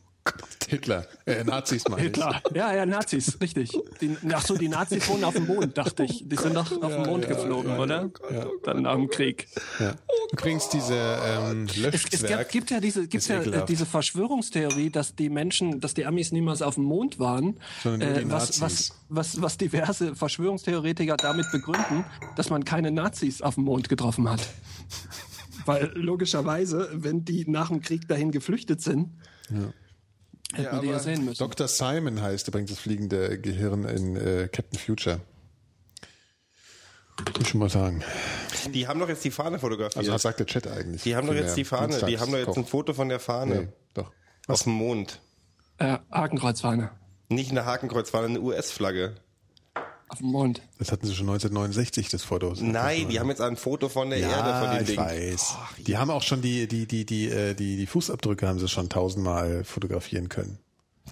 [SPEAKER 2] Hitler, äh, Nazis meine ich.
[SPEAKER 3] Hitler. Ja, ja, Nazis, richtig. Die, ach so, die Nazis wohnen auf dem Mond, dachte ich. Die sind doch auf den Mond geflogen, oder? Dann nach dem Krieg.
[SPEAKER 2] Ja. Übrigens diese ähm,
[SPEAKER 3] Es, es
[SPEAKER 2] Löschzwerg.
[SPEAKER 3] gibt, ja diese, gibt
[SPEAKER 2] ist
[SPEAKER 3] ja äh,
[SPEAKER 2] ekelhaft.
[SPEAKER 3] diese Verschwörungstheorie, dass die Menschen, dass die Amis niemals auf dem Mond waren, äh, was, was, was, was diverse Verschwörungstheoretiker damit begründen, dass man keine Nazis auf dem Mond getroffen hat. Weil logischerweise, wenn die nach dem Krieg dahin geflüchtet sind, hätte man die ja sehen müssen.
[SPEAKER 2] Dr. Simon heißt übrigens das fliegende Gehirn in äh, Captain Future. Kann ich schon mal sagen.
[SPEAKER 4] Die haben doch jetzt die Fahne fotografiert.
[SPEAKER 2] Also was sagt der Chat eigentlich?
[SPEAKER 4] die haben doch jetzt die Fahne, die haben doch jetzt ein Foto von der Fahne
[SPEAKER 2] Nee, doch.
[SPEAKER 4] auf dem Mond.
[SPEAKER 3] Äh, Hakenkreuzfahne.
[SPEAKER 4] Nicht eine Hakenkreuzfahne, eine US-Flagge.
[SPEAKER 3] Auf dem Mond.
[SPEAKER 2] Das hatten sie schon 1969, das Foto.
[SPEAKER 4] Nein, die haben jetzt ein Foto von der
[SPEAKER 2] ja,
[SPEAKER 4] Erde von dem
[SPEAKER 2] ich
[SPEAKER 4] Ding.
[SPEAKER 2] weiß. Die haben auch schon die, die, die, die, äh, die, die Fußabdrücke haben sie schon tausendmal fotografieren können.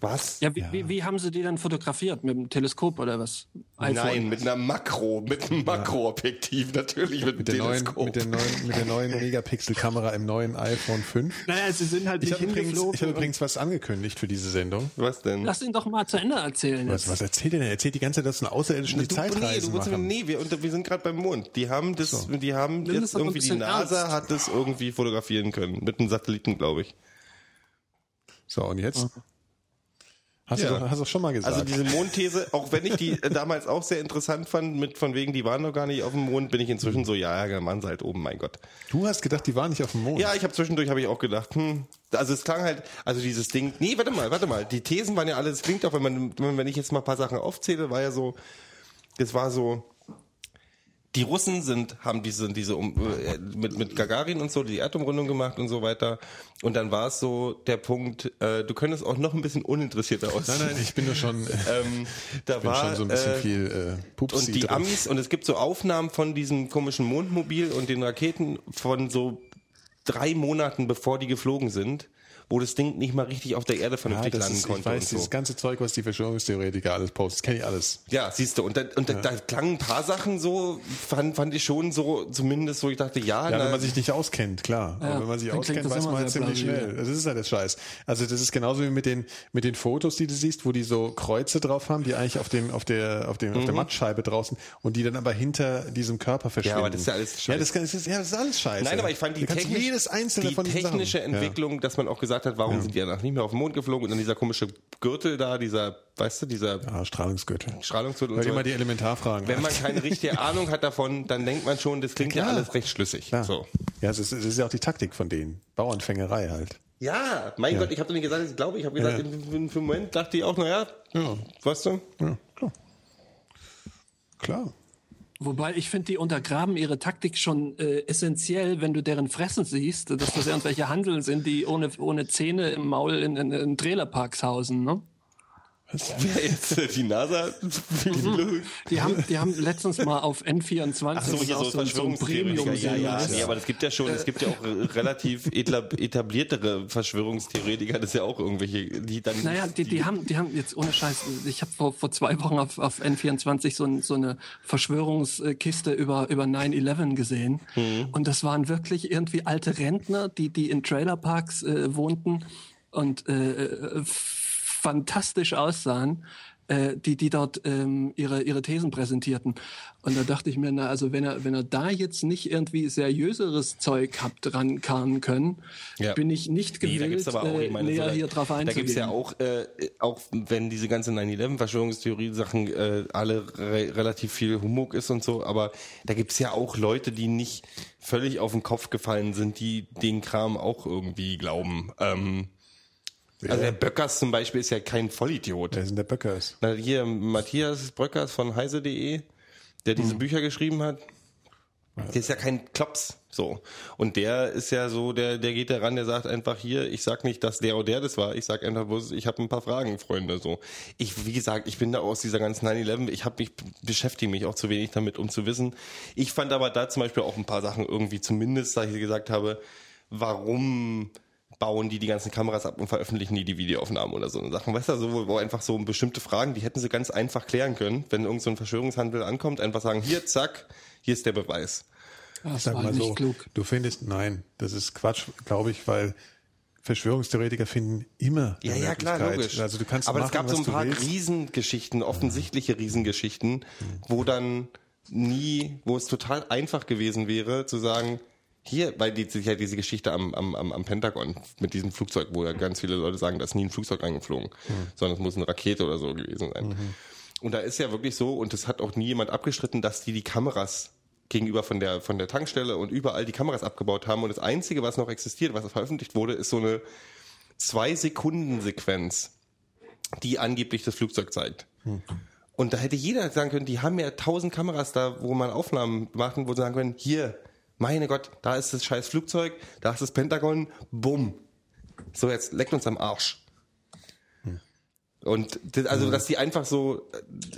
[SPEAKER 4] Was?
[SPEAKER 3] Ja, wie, Wie, wie haben sie die dann fotografiert? Mit dem Teleskop oder was? iPhone?
[SPEAKER 4] Nein, mit einer Makro, mit einem Makroobjektiv, natürlich mit,
[SPEAKER 2] Mit
[SPEAKER 4] dem
[SPEAKER 2] der neuen,
[SPEAKER 4] Teleskop.
[SPEAKER 2] mit der neuen, mit der neuen Megapixel-Kamera im neuen iPhone 5.
[SPEAKER 3] Naja, sie sind halt
[SPEAKER 2] Ich
[SPEAKER 3] nicht
[SPEAKER 2] habe übrigens,
[SPEAKER 3] hingeflogen.
[SPEAKER 2] ich hab übrigens was angekündigt für diese Sendung.
[SPEAKER 4] Was denn?
[SPEAKER 3] Lass ihn doch mal zu Ende erzählen.
[SPEAKER 2] Was, was erzählt er denn? Er erzählt die ganze Zeit, dass ein Außerirdischen die
[SPEAKER 4] Du-
[SPEAKER 2] Zeitreisen
[SPEAKER 4] nee, du,
[SPEAKER 2] machen.
[SPEAKER 4] nee, wir, und, wir sind gerade beim Mond. Die haben das, die haben
[SPEAKER 3] Nimm
[SPEAKER 4] jetzt irgendwie die NASA
[SPEAKER 3] ernst.
[SPEAKER 4] hat das irgendwie fotografieren können mit einem Satelliten, glaube ich.
[SPEAKER 2] So, und jetzt? Hast,
[SPEAKER 4] Ja.
[SPEAKER 2] du doch, hast du doch schon mal gesagt.
[SPEAKER 4] Also diese Mondthese, (laughs) auch wenn ich die äh, damals auch sehr interessant fand, mit von wegen, die waren noch gar nicht auf dem Mond, bin ich inzwischen so, ja, ja, Mann, halt oben, mein Gott.
[SPEAKER 2] du hast gedacht, die waren nicht auf dem Mond.
[SPEAKER 4] Ja, ich habe zwischendurch habe ich auch gedacht, hm, also es klang halt, also dieses Ding, nee, warte mal, warte mal, die Thesen waren ja alle, es klingt auch, wenn man, wenn wenn ich jetzt mal ein paar Sachen aufzähle, war ja so, das war so, die Russen sind, haben diese, diese um, äh, mit, mit Gagarin und so die Erdumrundung gemacht und so weiter. Und dann war es so der Punkt, äh, du könntest auch noch ein bisschen uninteressierter aussehen.
[SPEAKER 2] Nein, nein, ich bin nur schon, (laughs) äh,
[SPEAKER 4] Ähm, da
[SPEAKER 2] bin
[SPEAKER 4] war
[SPEAKER 2] schon so ein bisschen
[SPEAKER 4] äh,
[SPEAKER 2] viel äh, Pupsi
[SPEAKER 4] und die
[SPEAKER 2] drin.
[SPEAKER 4] Amis, und es gibt so Aufnahmen von diesem komischen Mondmobil und den Raketen von so drei Monaten bevor die geflogen sind, wo das Ding nicht mal richtig auf der Erde
[SPEAKER 2] ja,
[SPEAKER 4] vernünftig
[SPEAKER 2] das
[SPEAKER 4] landen
[SPEAKER 2] ist, ich
[SPEAKER 4] konnte
[SPEAKER 2] weiß,
[SPEAKER 4] und so.
[SPEAKER 2] dieses ganze Zeug, was die Verschwörungstheoretiker alles posten, kenne ich alles.
[SPEAKER 4] Ja, siehst du, und da, und da, da klangen ein paar Sachen so, fand, fand ich schon so, zumindest, wo ich dachte, ja,
[SPEAKER 2] Ja,
[SPEAKER 4] na,
[SPEAKER 2] wenn man sich nicht auskennt, klar.
[SPEAKER 3] Ja,
[SPEAKER 2] Aber wenn man sich auskennt, weiß man halt ziemlich schnell. Das ist halt das Scheiß. Also das ist genauso wie mit den mit den Fotos, die du siehst, wo die so Kreuze drauf haben, die eigentlich auf dem auf der auf dem auf der Mattscheibe draußen und die dann aber hinter diesem Körper verschwinden.
[SPEAKER 4] Mhm. aber das ist ja alles
[SPEAKER 2] Ja,
[SPEAKER 4] Scheiß.
[SPEAKER 2] das, kann, das, ist, ja, das ist alles Scheiße.
[SPEAKER 4] Nein, aber ich fand die, technisch,
[SPEAKER 2] jedes einzelne
[SPEAKER 4] die technische
[SPEAKER 2] Sachen.
[SPEAKER 4] Entwicklung, dass man auch gesagt hat, warum sind die danach nicht mehr auf den Mond geflogen und dann dieser komische Gürtel da, dieser, weißt du, dieser
[SPEAKER 2] Ja, ja Strahlungsgürtel.
[SPEAKER 4] Strahlungsgürtel und so.
[SPEAKER 2] immer die Elementarfragen.
[SPEAKER 4] Wenn
[SPEAKER 2] an.
[SPEAKER 4] man keine richtige (laughs) Ahnung hat davon, dann denkt man schon, das klingt ja,
[SPEAKER 2] klar.
[SPEAKER 4] alles recht schlüssig.
[SPEAKER 2] ja.
[SPEAKER 4] So.
[SPEAKER 2] ja, es ist, es ist ja auch die Taktik von denen. Bauernfängerei halt.
[SPEAKER 4] Ja, mein Gott, ich habe doch nicht gesagt, ich glaube, ich habe gesagt,
[SPEAKER 2] Ja.
[SPEAKER 4] einen Moment dachte ich auch, naja,
[SPEAKER 2] Ja.
[SPEAKER 4] weißt du?
[SPEAKER 2] Ja, klar. Klar.
[SPEAKER 3] Wobei ich finde, die untergraben ihre Taktik schon äh, essentiell, wenn du deren Fressen siehst, dass das irgendwelche Handeln sind, die ohne, ohne Zähne im Maul in, in, in Trailerparks hausen. Ne?
[SPEAKER 4] Wer jetzt äh, die NASA?
[SPEAKER 3] Die haben, die haben letztens mal auf N24
[SPEAKER 4] Ach so, hier so
[SPEAKER 3] so, so ein. Premium
[SPEAKER 4] Ja, ja, nee, aber es gibt ja schon, es gibt ja auch relativ etab- etabliertere Verschwörungstheoretiker, das ist ja auch irgendwelche, die dann.
[SPEAKER 3] Naja, die, die haben, die haben jetzt ohne Scheiß, ich habe vor, vor zwei Wochen auf, auf N24 so, ein, so eine Verschwörungskiste über, über 9-11 gesehen. Und das waren wirklich irgendwie alte Rentner, die, die in Trailerparks äh, wohnten, und äh, äh, fantastisch aussahen, äh, die, die dort ähm, ihre, ihre Thesen präsentierten. Und da dachte ich mir, na, also wenn er, wenn er da jetzt nicht irgendwie seriöseres Zeug habt rankarren können,
[SPEAKER 4] Ja.
[SPEAKER 3] bin ich nicht
[SPEAKER 4] Nee, da
[SPEAKER 3] gewillt,
[SPEAKER 4] gibt's aber auch,
[SPEAKER 3] äh,
[SPEAKER 4] ich meine,
[SPEAKER 3] näher
[SPEAKER 4] so,
[SPEAKER 3] hier drauf
[SPEAKER 4] Da
[SPEAKER 3] einzugehen.
[SPEAKER 4] gibt's ja auch, äh, auch wenn diese ganze 9-11-Verschwörungstheorie-Sachen äh, alle re relativ viel Humbug ist und so, aber da gibt's ja auch Leute, die nicht völlig auf den Kopf gefallen sind, die den Kram auch irgendwie glauben. Ähm, Also der Böckers zum Beispiel ist ja kein Vollidiot.
[SPEAKER 2] Wer ist denn der Böckers?
[SPEAKER 4] Na, hier Matthias Bröckers von heise.de, der
[SPEAKER 2] Hm.
[SPEAKER 4] diese Bücher geschrieben hat, der ist ja kein Klops, so. Und der ist ja so, der, der geht da ran, der sagt einfach hier, ich sag nicht, dass der oder der das war, ich sag einfach bloß, ich habe ein paar Fragen, Freunde, so. Ich, wie gesagt, ich bin da aus dieser ganzen 9-11, ich habe mich, beschäftige mich auch zu wenig damit, um zu wissen. Ich fand aber da zum Beispiel auch ein paar Sachen irgendwie, zumindest, da ich gesagt habe, warum bauen die die ganzen Kameras ab und veröffentlichen die die Videoaufnahmen oder so eine Sachen. Weißt du, so, wo, einfach so bestimmte Fragen, die hätten sie ganz einfach klären können, wenn irgend so ein Verschwörungshandel ankommt, einfach sagen, hier, zack, hier ist der Beweis.
[SPEAKER 3] das
[SPEAKER 2] Sag
[SPEAKER 3] war
[SPEAKER 2] mal
[SPEAKER 3] nicht
[SPEAKER 2] so,
[SPEAKER 3] klug.
[SPEAKER 2] du findest, nein, das ist Quatsch, glaube ich, weil Verschwörungstheoretiker finden immer
[SPEAKER 4] Ja, ja, klar, logisch.
[SPEAKER 2] Also du kannst
[SPEAKER 4] Aber
[SPEAKER 2] machen,
[SPEAKER 4] es gab so ein paar
[SPEAKER 2] willst.
[SPEAKER 4] Riesengeschichten, offensichtliche Riesengeschichten, wo dann nie, wo es total einfach gewesen wäre, zu sagen, hier, weil die, ja diese Geschichte am, am, am, Pentagon mit diesem Flugzeug, wo ja ganz viele Leute sagen, da ist nie ein Flugzeug eingeflogen, sondern es muss eine Rakete oder so gewesen sein. Und da ist ja wirklich so, und das hat auch nie jemand abgestritten, dass die die Kameras gegenüber von der, von der Tankstelle und überall die Kameras abgebaut haben. Und das Einzige, was noch existiert, was veröffentlicht wurde, ist so eine zwei Sekunden Sequenz, die angeblich das Flugzeug zeigt. Und da hätte jeder sagen können, die haben ja tausend Kameras da, wo man Aufnahmen machen, wo sie sagen können, hier, meine Gott, da ist das scheiß Flugzeug, da ist das Pentagon, bumm. So, jetzt leckt uns am Arsch. Und das, also, dass die einfach so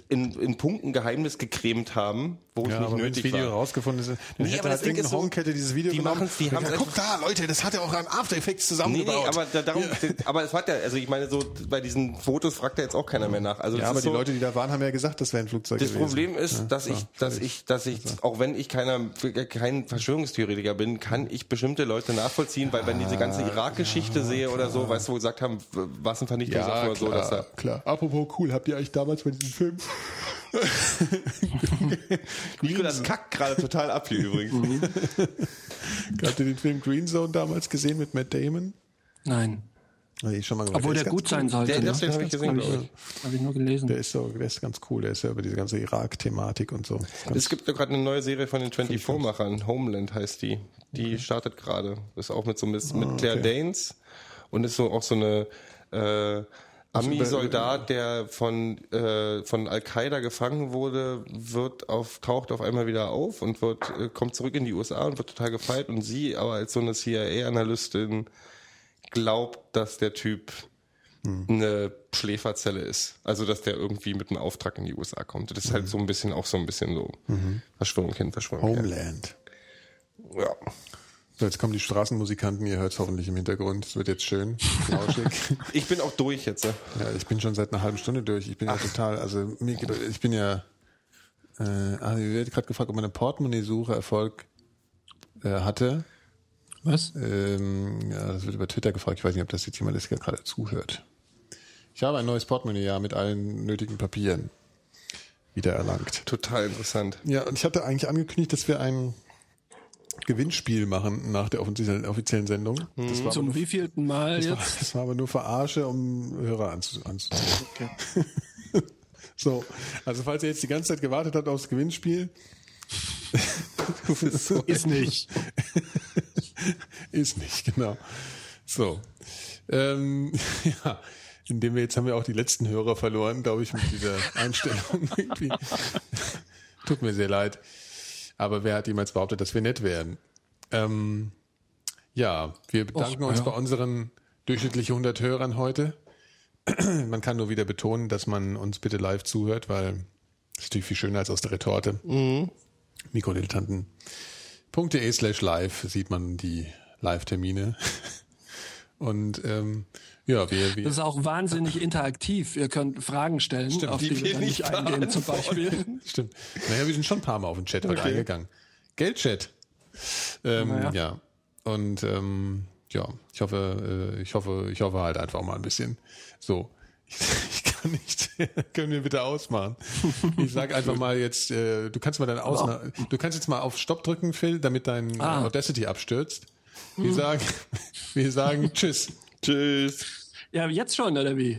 [SPEAKER 4] in, in Punkten Geheimnis gecremt haben, wo es
[SPEAKER 2] Ja,
[SPEAKER 4] nicht
[SPEAKER 2] aber wenn das
[SPEAKER 4] nötig
[SPEAKER 2] Video
[SPEAKER 4] war.
[SPEAKER 2] rausgefunden ist, dann
[SPEAKER 4] Nee,
[SPEAKER 2] hätte
[SPEAKER 4] aber das Ding ist so,
[SPEAKER 2] dieses Video
[SPEAKER 4] die machen's- die
[SPEAKER 2] und
[SPEAKER 4] haben's
[SPEAKER 2] gesagt, Guck da, Leute, das hat er auch an After Effects
[SPEAKER 4] Nee,
[SPEAKER 2] zusammengebaut.
[SPEAKER 4] nee, aber da, darum, (laughs) aber es hat ja, also ich meine, so bei diesen Fotos fragt ja jetzt auch keiner mehr nach. Also
[SPEAKER 2] ja, aber die
[SPEAKER 4] so,
[SPEAKER 2] Leute, die da waren, haben ja gesagt, das wäre ein Flugzeug
[SPEAKER 4] Das
[SPEAKER 2] gewesen.
[SPEAKER 4] Problem ist,
[SPEAKER 2] Ja,
[SPEAKER 4] dass
[SPEAKER 2] so,
[SPEAKER 4] ich, dass
[SPEAKER 2] fertig.
[SPEAKER 4] ich, dass ich, auch wenn ich keiner, kein Verschwörungstheoretiker bin, kann ich bestimmte Leute nachvollziehen, weil wenn diese ganze Irak-Geschichte sehe oder so, weißt du, wo gesagt haben, was ein Vernichtungswaffe
[SPEAKER 2] ja,
[SPEAKER 4] oder so, dass
[SPEAKER 2] klar,
[SPEAKER 4] da,
[SPEAKER 2] klar. Apropos cool, habt ihr eigentlich damals bei diesem Film (laughs)
[SPEAKER 4] Nico, das kackt gerade total ab hier übrigens. (laughs)
[SPEAKER 2] habt ihr den Film Green Zone damals gesehen mit Matt Damon?
[SPEAKER 3] Nein.
[SPEAKER 2] Hab ich schon mal gemacht.
[SPEAKER 3] Obwohl
[SPEAKER 2] der
[SPEAKER 3] der gut sein sollte.
[SPEAKER 4] Der,
[SPEAKER 3] ne?
[SPEAKER 4] das habe ich gesehen,
[SPEAKER 3] Habe
[SPEAKER 4] glaube ich.
[SPEAKER 3] ich, hab ich nur gelesen.
[SPEAKER 2] Der ist so, der ist ganz cool. Der ist ja über diese ganze Irak-Thematik und so. Ganz,
[SPEAKER 4] Es gibt ja gerade eine neue Serie von den 24-Machern, Homeland heißt die. Die startet gerade. Ist auch mit so mit, mit Claire
[SPEAKER 2] Ah, okay.
[SPEAKER 4] Danes und ist so auch so eine äh, Ami-Soldat, der von äh, von Al-Qaida gefangen wurde, wird auf taucht auf einmal wieder auf und wird äh, kommt zurück in die USA und wird total gefeiert und sie aber als so eine CIA-Analystin glaubt, dass der Typ eine Schläferzelle ist. Also, dass der irgendwie mit einem Auftrag in die USA kommt. Das ist halt so ein bisschen, auch so ein bisschen so Verschwörung hin, Verschwörung her.
[SPEAKER 2] Homeland.
[SPEAKER 4] Ja.
[SPEAKER 2] So, jetzt kommen die Straßenmusikanten, ihr hört es hoffentlich im Hintergrund. Es wird jetzt schön, flauschig. (laughs)
[SPEAKER 4] Ich bin auch durch jetzt. ne?
[SPEAKER 2] ja, ich bin schon seit einer halben Stunde durch. Ich bin ja total, also mir geht, ich bin ja, äh, ah, ich werde gerade gefragt, ob meine Portemonnaie-Suche Erfolg äh, hatte.
[SPEAKER 3] Was?
[SPEAKER 2] Ähm, ja, das wird über Twitter gefragt. Ich weiß nicht, ob das jetzt jemand ist, der gerade zuhört. Ich habe ein neues Portemonnaie ja mit allen nötigen Papieren wieder erlangt.
[SPEAKER 4] Total interessant.
[SPEAKER 2] Ja, und ich hatte eigentlich angekündigt, dass wir ein Gewinnspiel machen nach der offiziellen, Sendung. Das, war aber
[SPEAKER 3] Zum wievielten Mal
[SPEAKER 2] das, war,
[SPEAKER 3] jetzt?
[SPEAKER 2] das war aber nur Verarsche, um Hörer anzu, anzuziehen.
[SPEAKER 3] Okay. (laughs)
[SPEAKER 2] So, also falls ihr jetzt die ganze Zeit gewartet habt aufs Gewinnspiel, (laughs) so,
[SPEAKER 3] Ist nicht. (laughs)
[SPEAKER 2] ist nicht, genau. So, ähm, ja, indem wir jetzt haben wir auch die letzten Hörer verloren, glaube ich, mit dieser Einstellung. Tut mir sehr leid. Aber wer hat jemals behauptet, dass wir nett wären? Ähm, ja, wir bedanken
[SPEAKER 3] Och,
[SPEAKER 2] uns
[SPEAKER 3] ja.
[SPEAKER 2] bei unseren durchschnittlich 100 Hörern heute. (clears throat) man kann nur wieder betonen, dass man uns bitte live zuhört, weil es ist natürlich viel schöner als aus der Retorte.
[SPEAKER 3] Mhm.
[SPEAKER 2] Mikrodilettanten.de slash live sieht man die Live-Termine. (laughs) Und ähm, ja, wir, wir
[SPEAKER 3] Das ist auch wahnsinnig interaktiv. Ihr könnt Fragen stellen, auf die,
[SPEAKER 4] die
[SPEAKER 3] wir nicht eingehen, zum Beispiel. (laughs)
[SPEAKER 2] Stimmt. Naja, wir sind schon ein paar Mal auf den Chat heute eingegangen. Geldchat. Ähm,
[SPEAKER 3] Naja.
[SPEAKER 2] Ja. Und ähm, ja, ich hoffe, äh, ich hoffe, ich hoffe halt einfach mal ein bisschen. So. Ich, (laughs) ich kann nicht, (laughs) können wir bitte ausmachen. Ich sag einfach mal jetzt, äh, du kannst mal dann aus, du kannst jetzt mal auf Stopp drücken, Phil, damit dein
[SPEAKER 3] Ah.
[SPEAKER 2] Audacity abstürzt. Wir sagen, wir sagen Tschüss.
[SPEAKER 4] Tschüss.
[SPEAKER 3] Ja, jetzt schon, oder wie?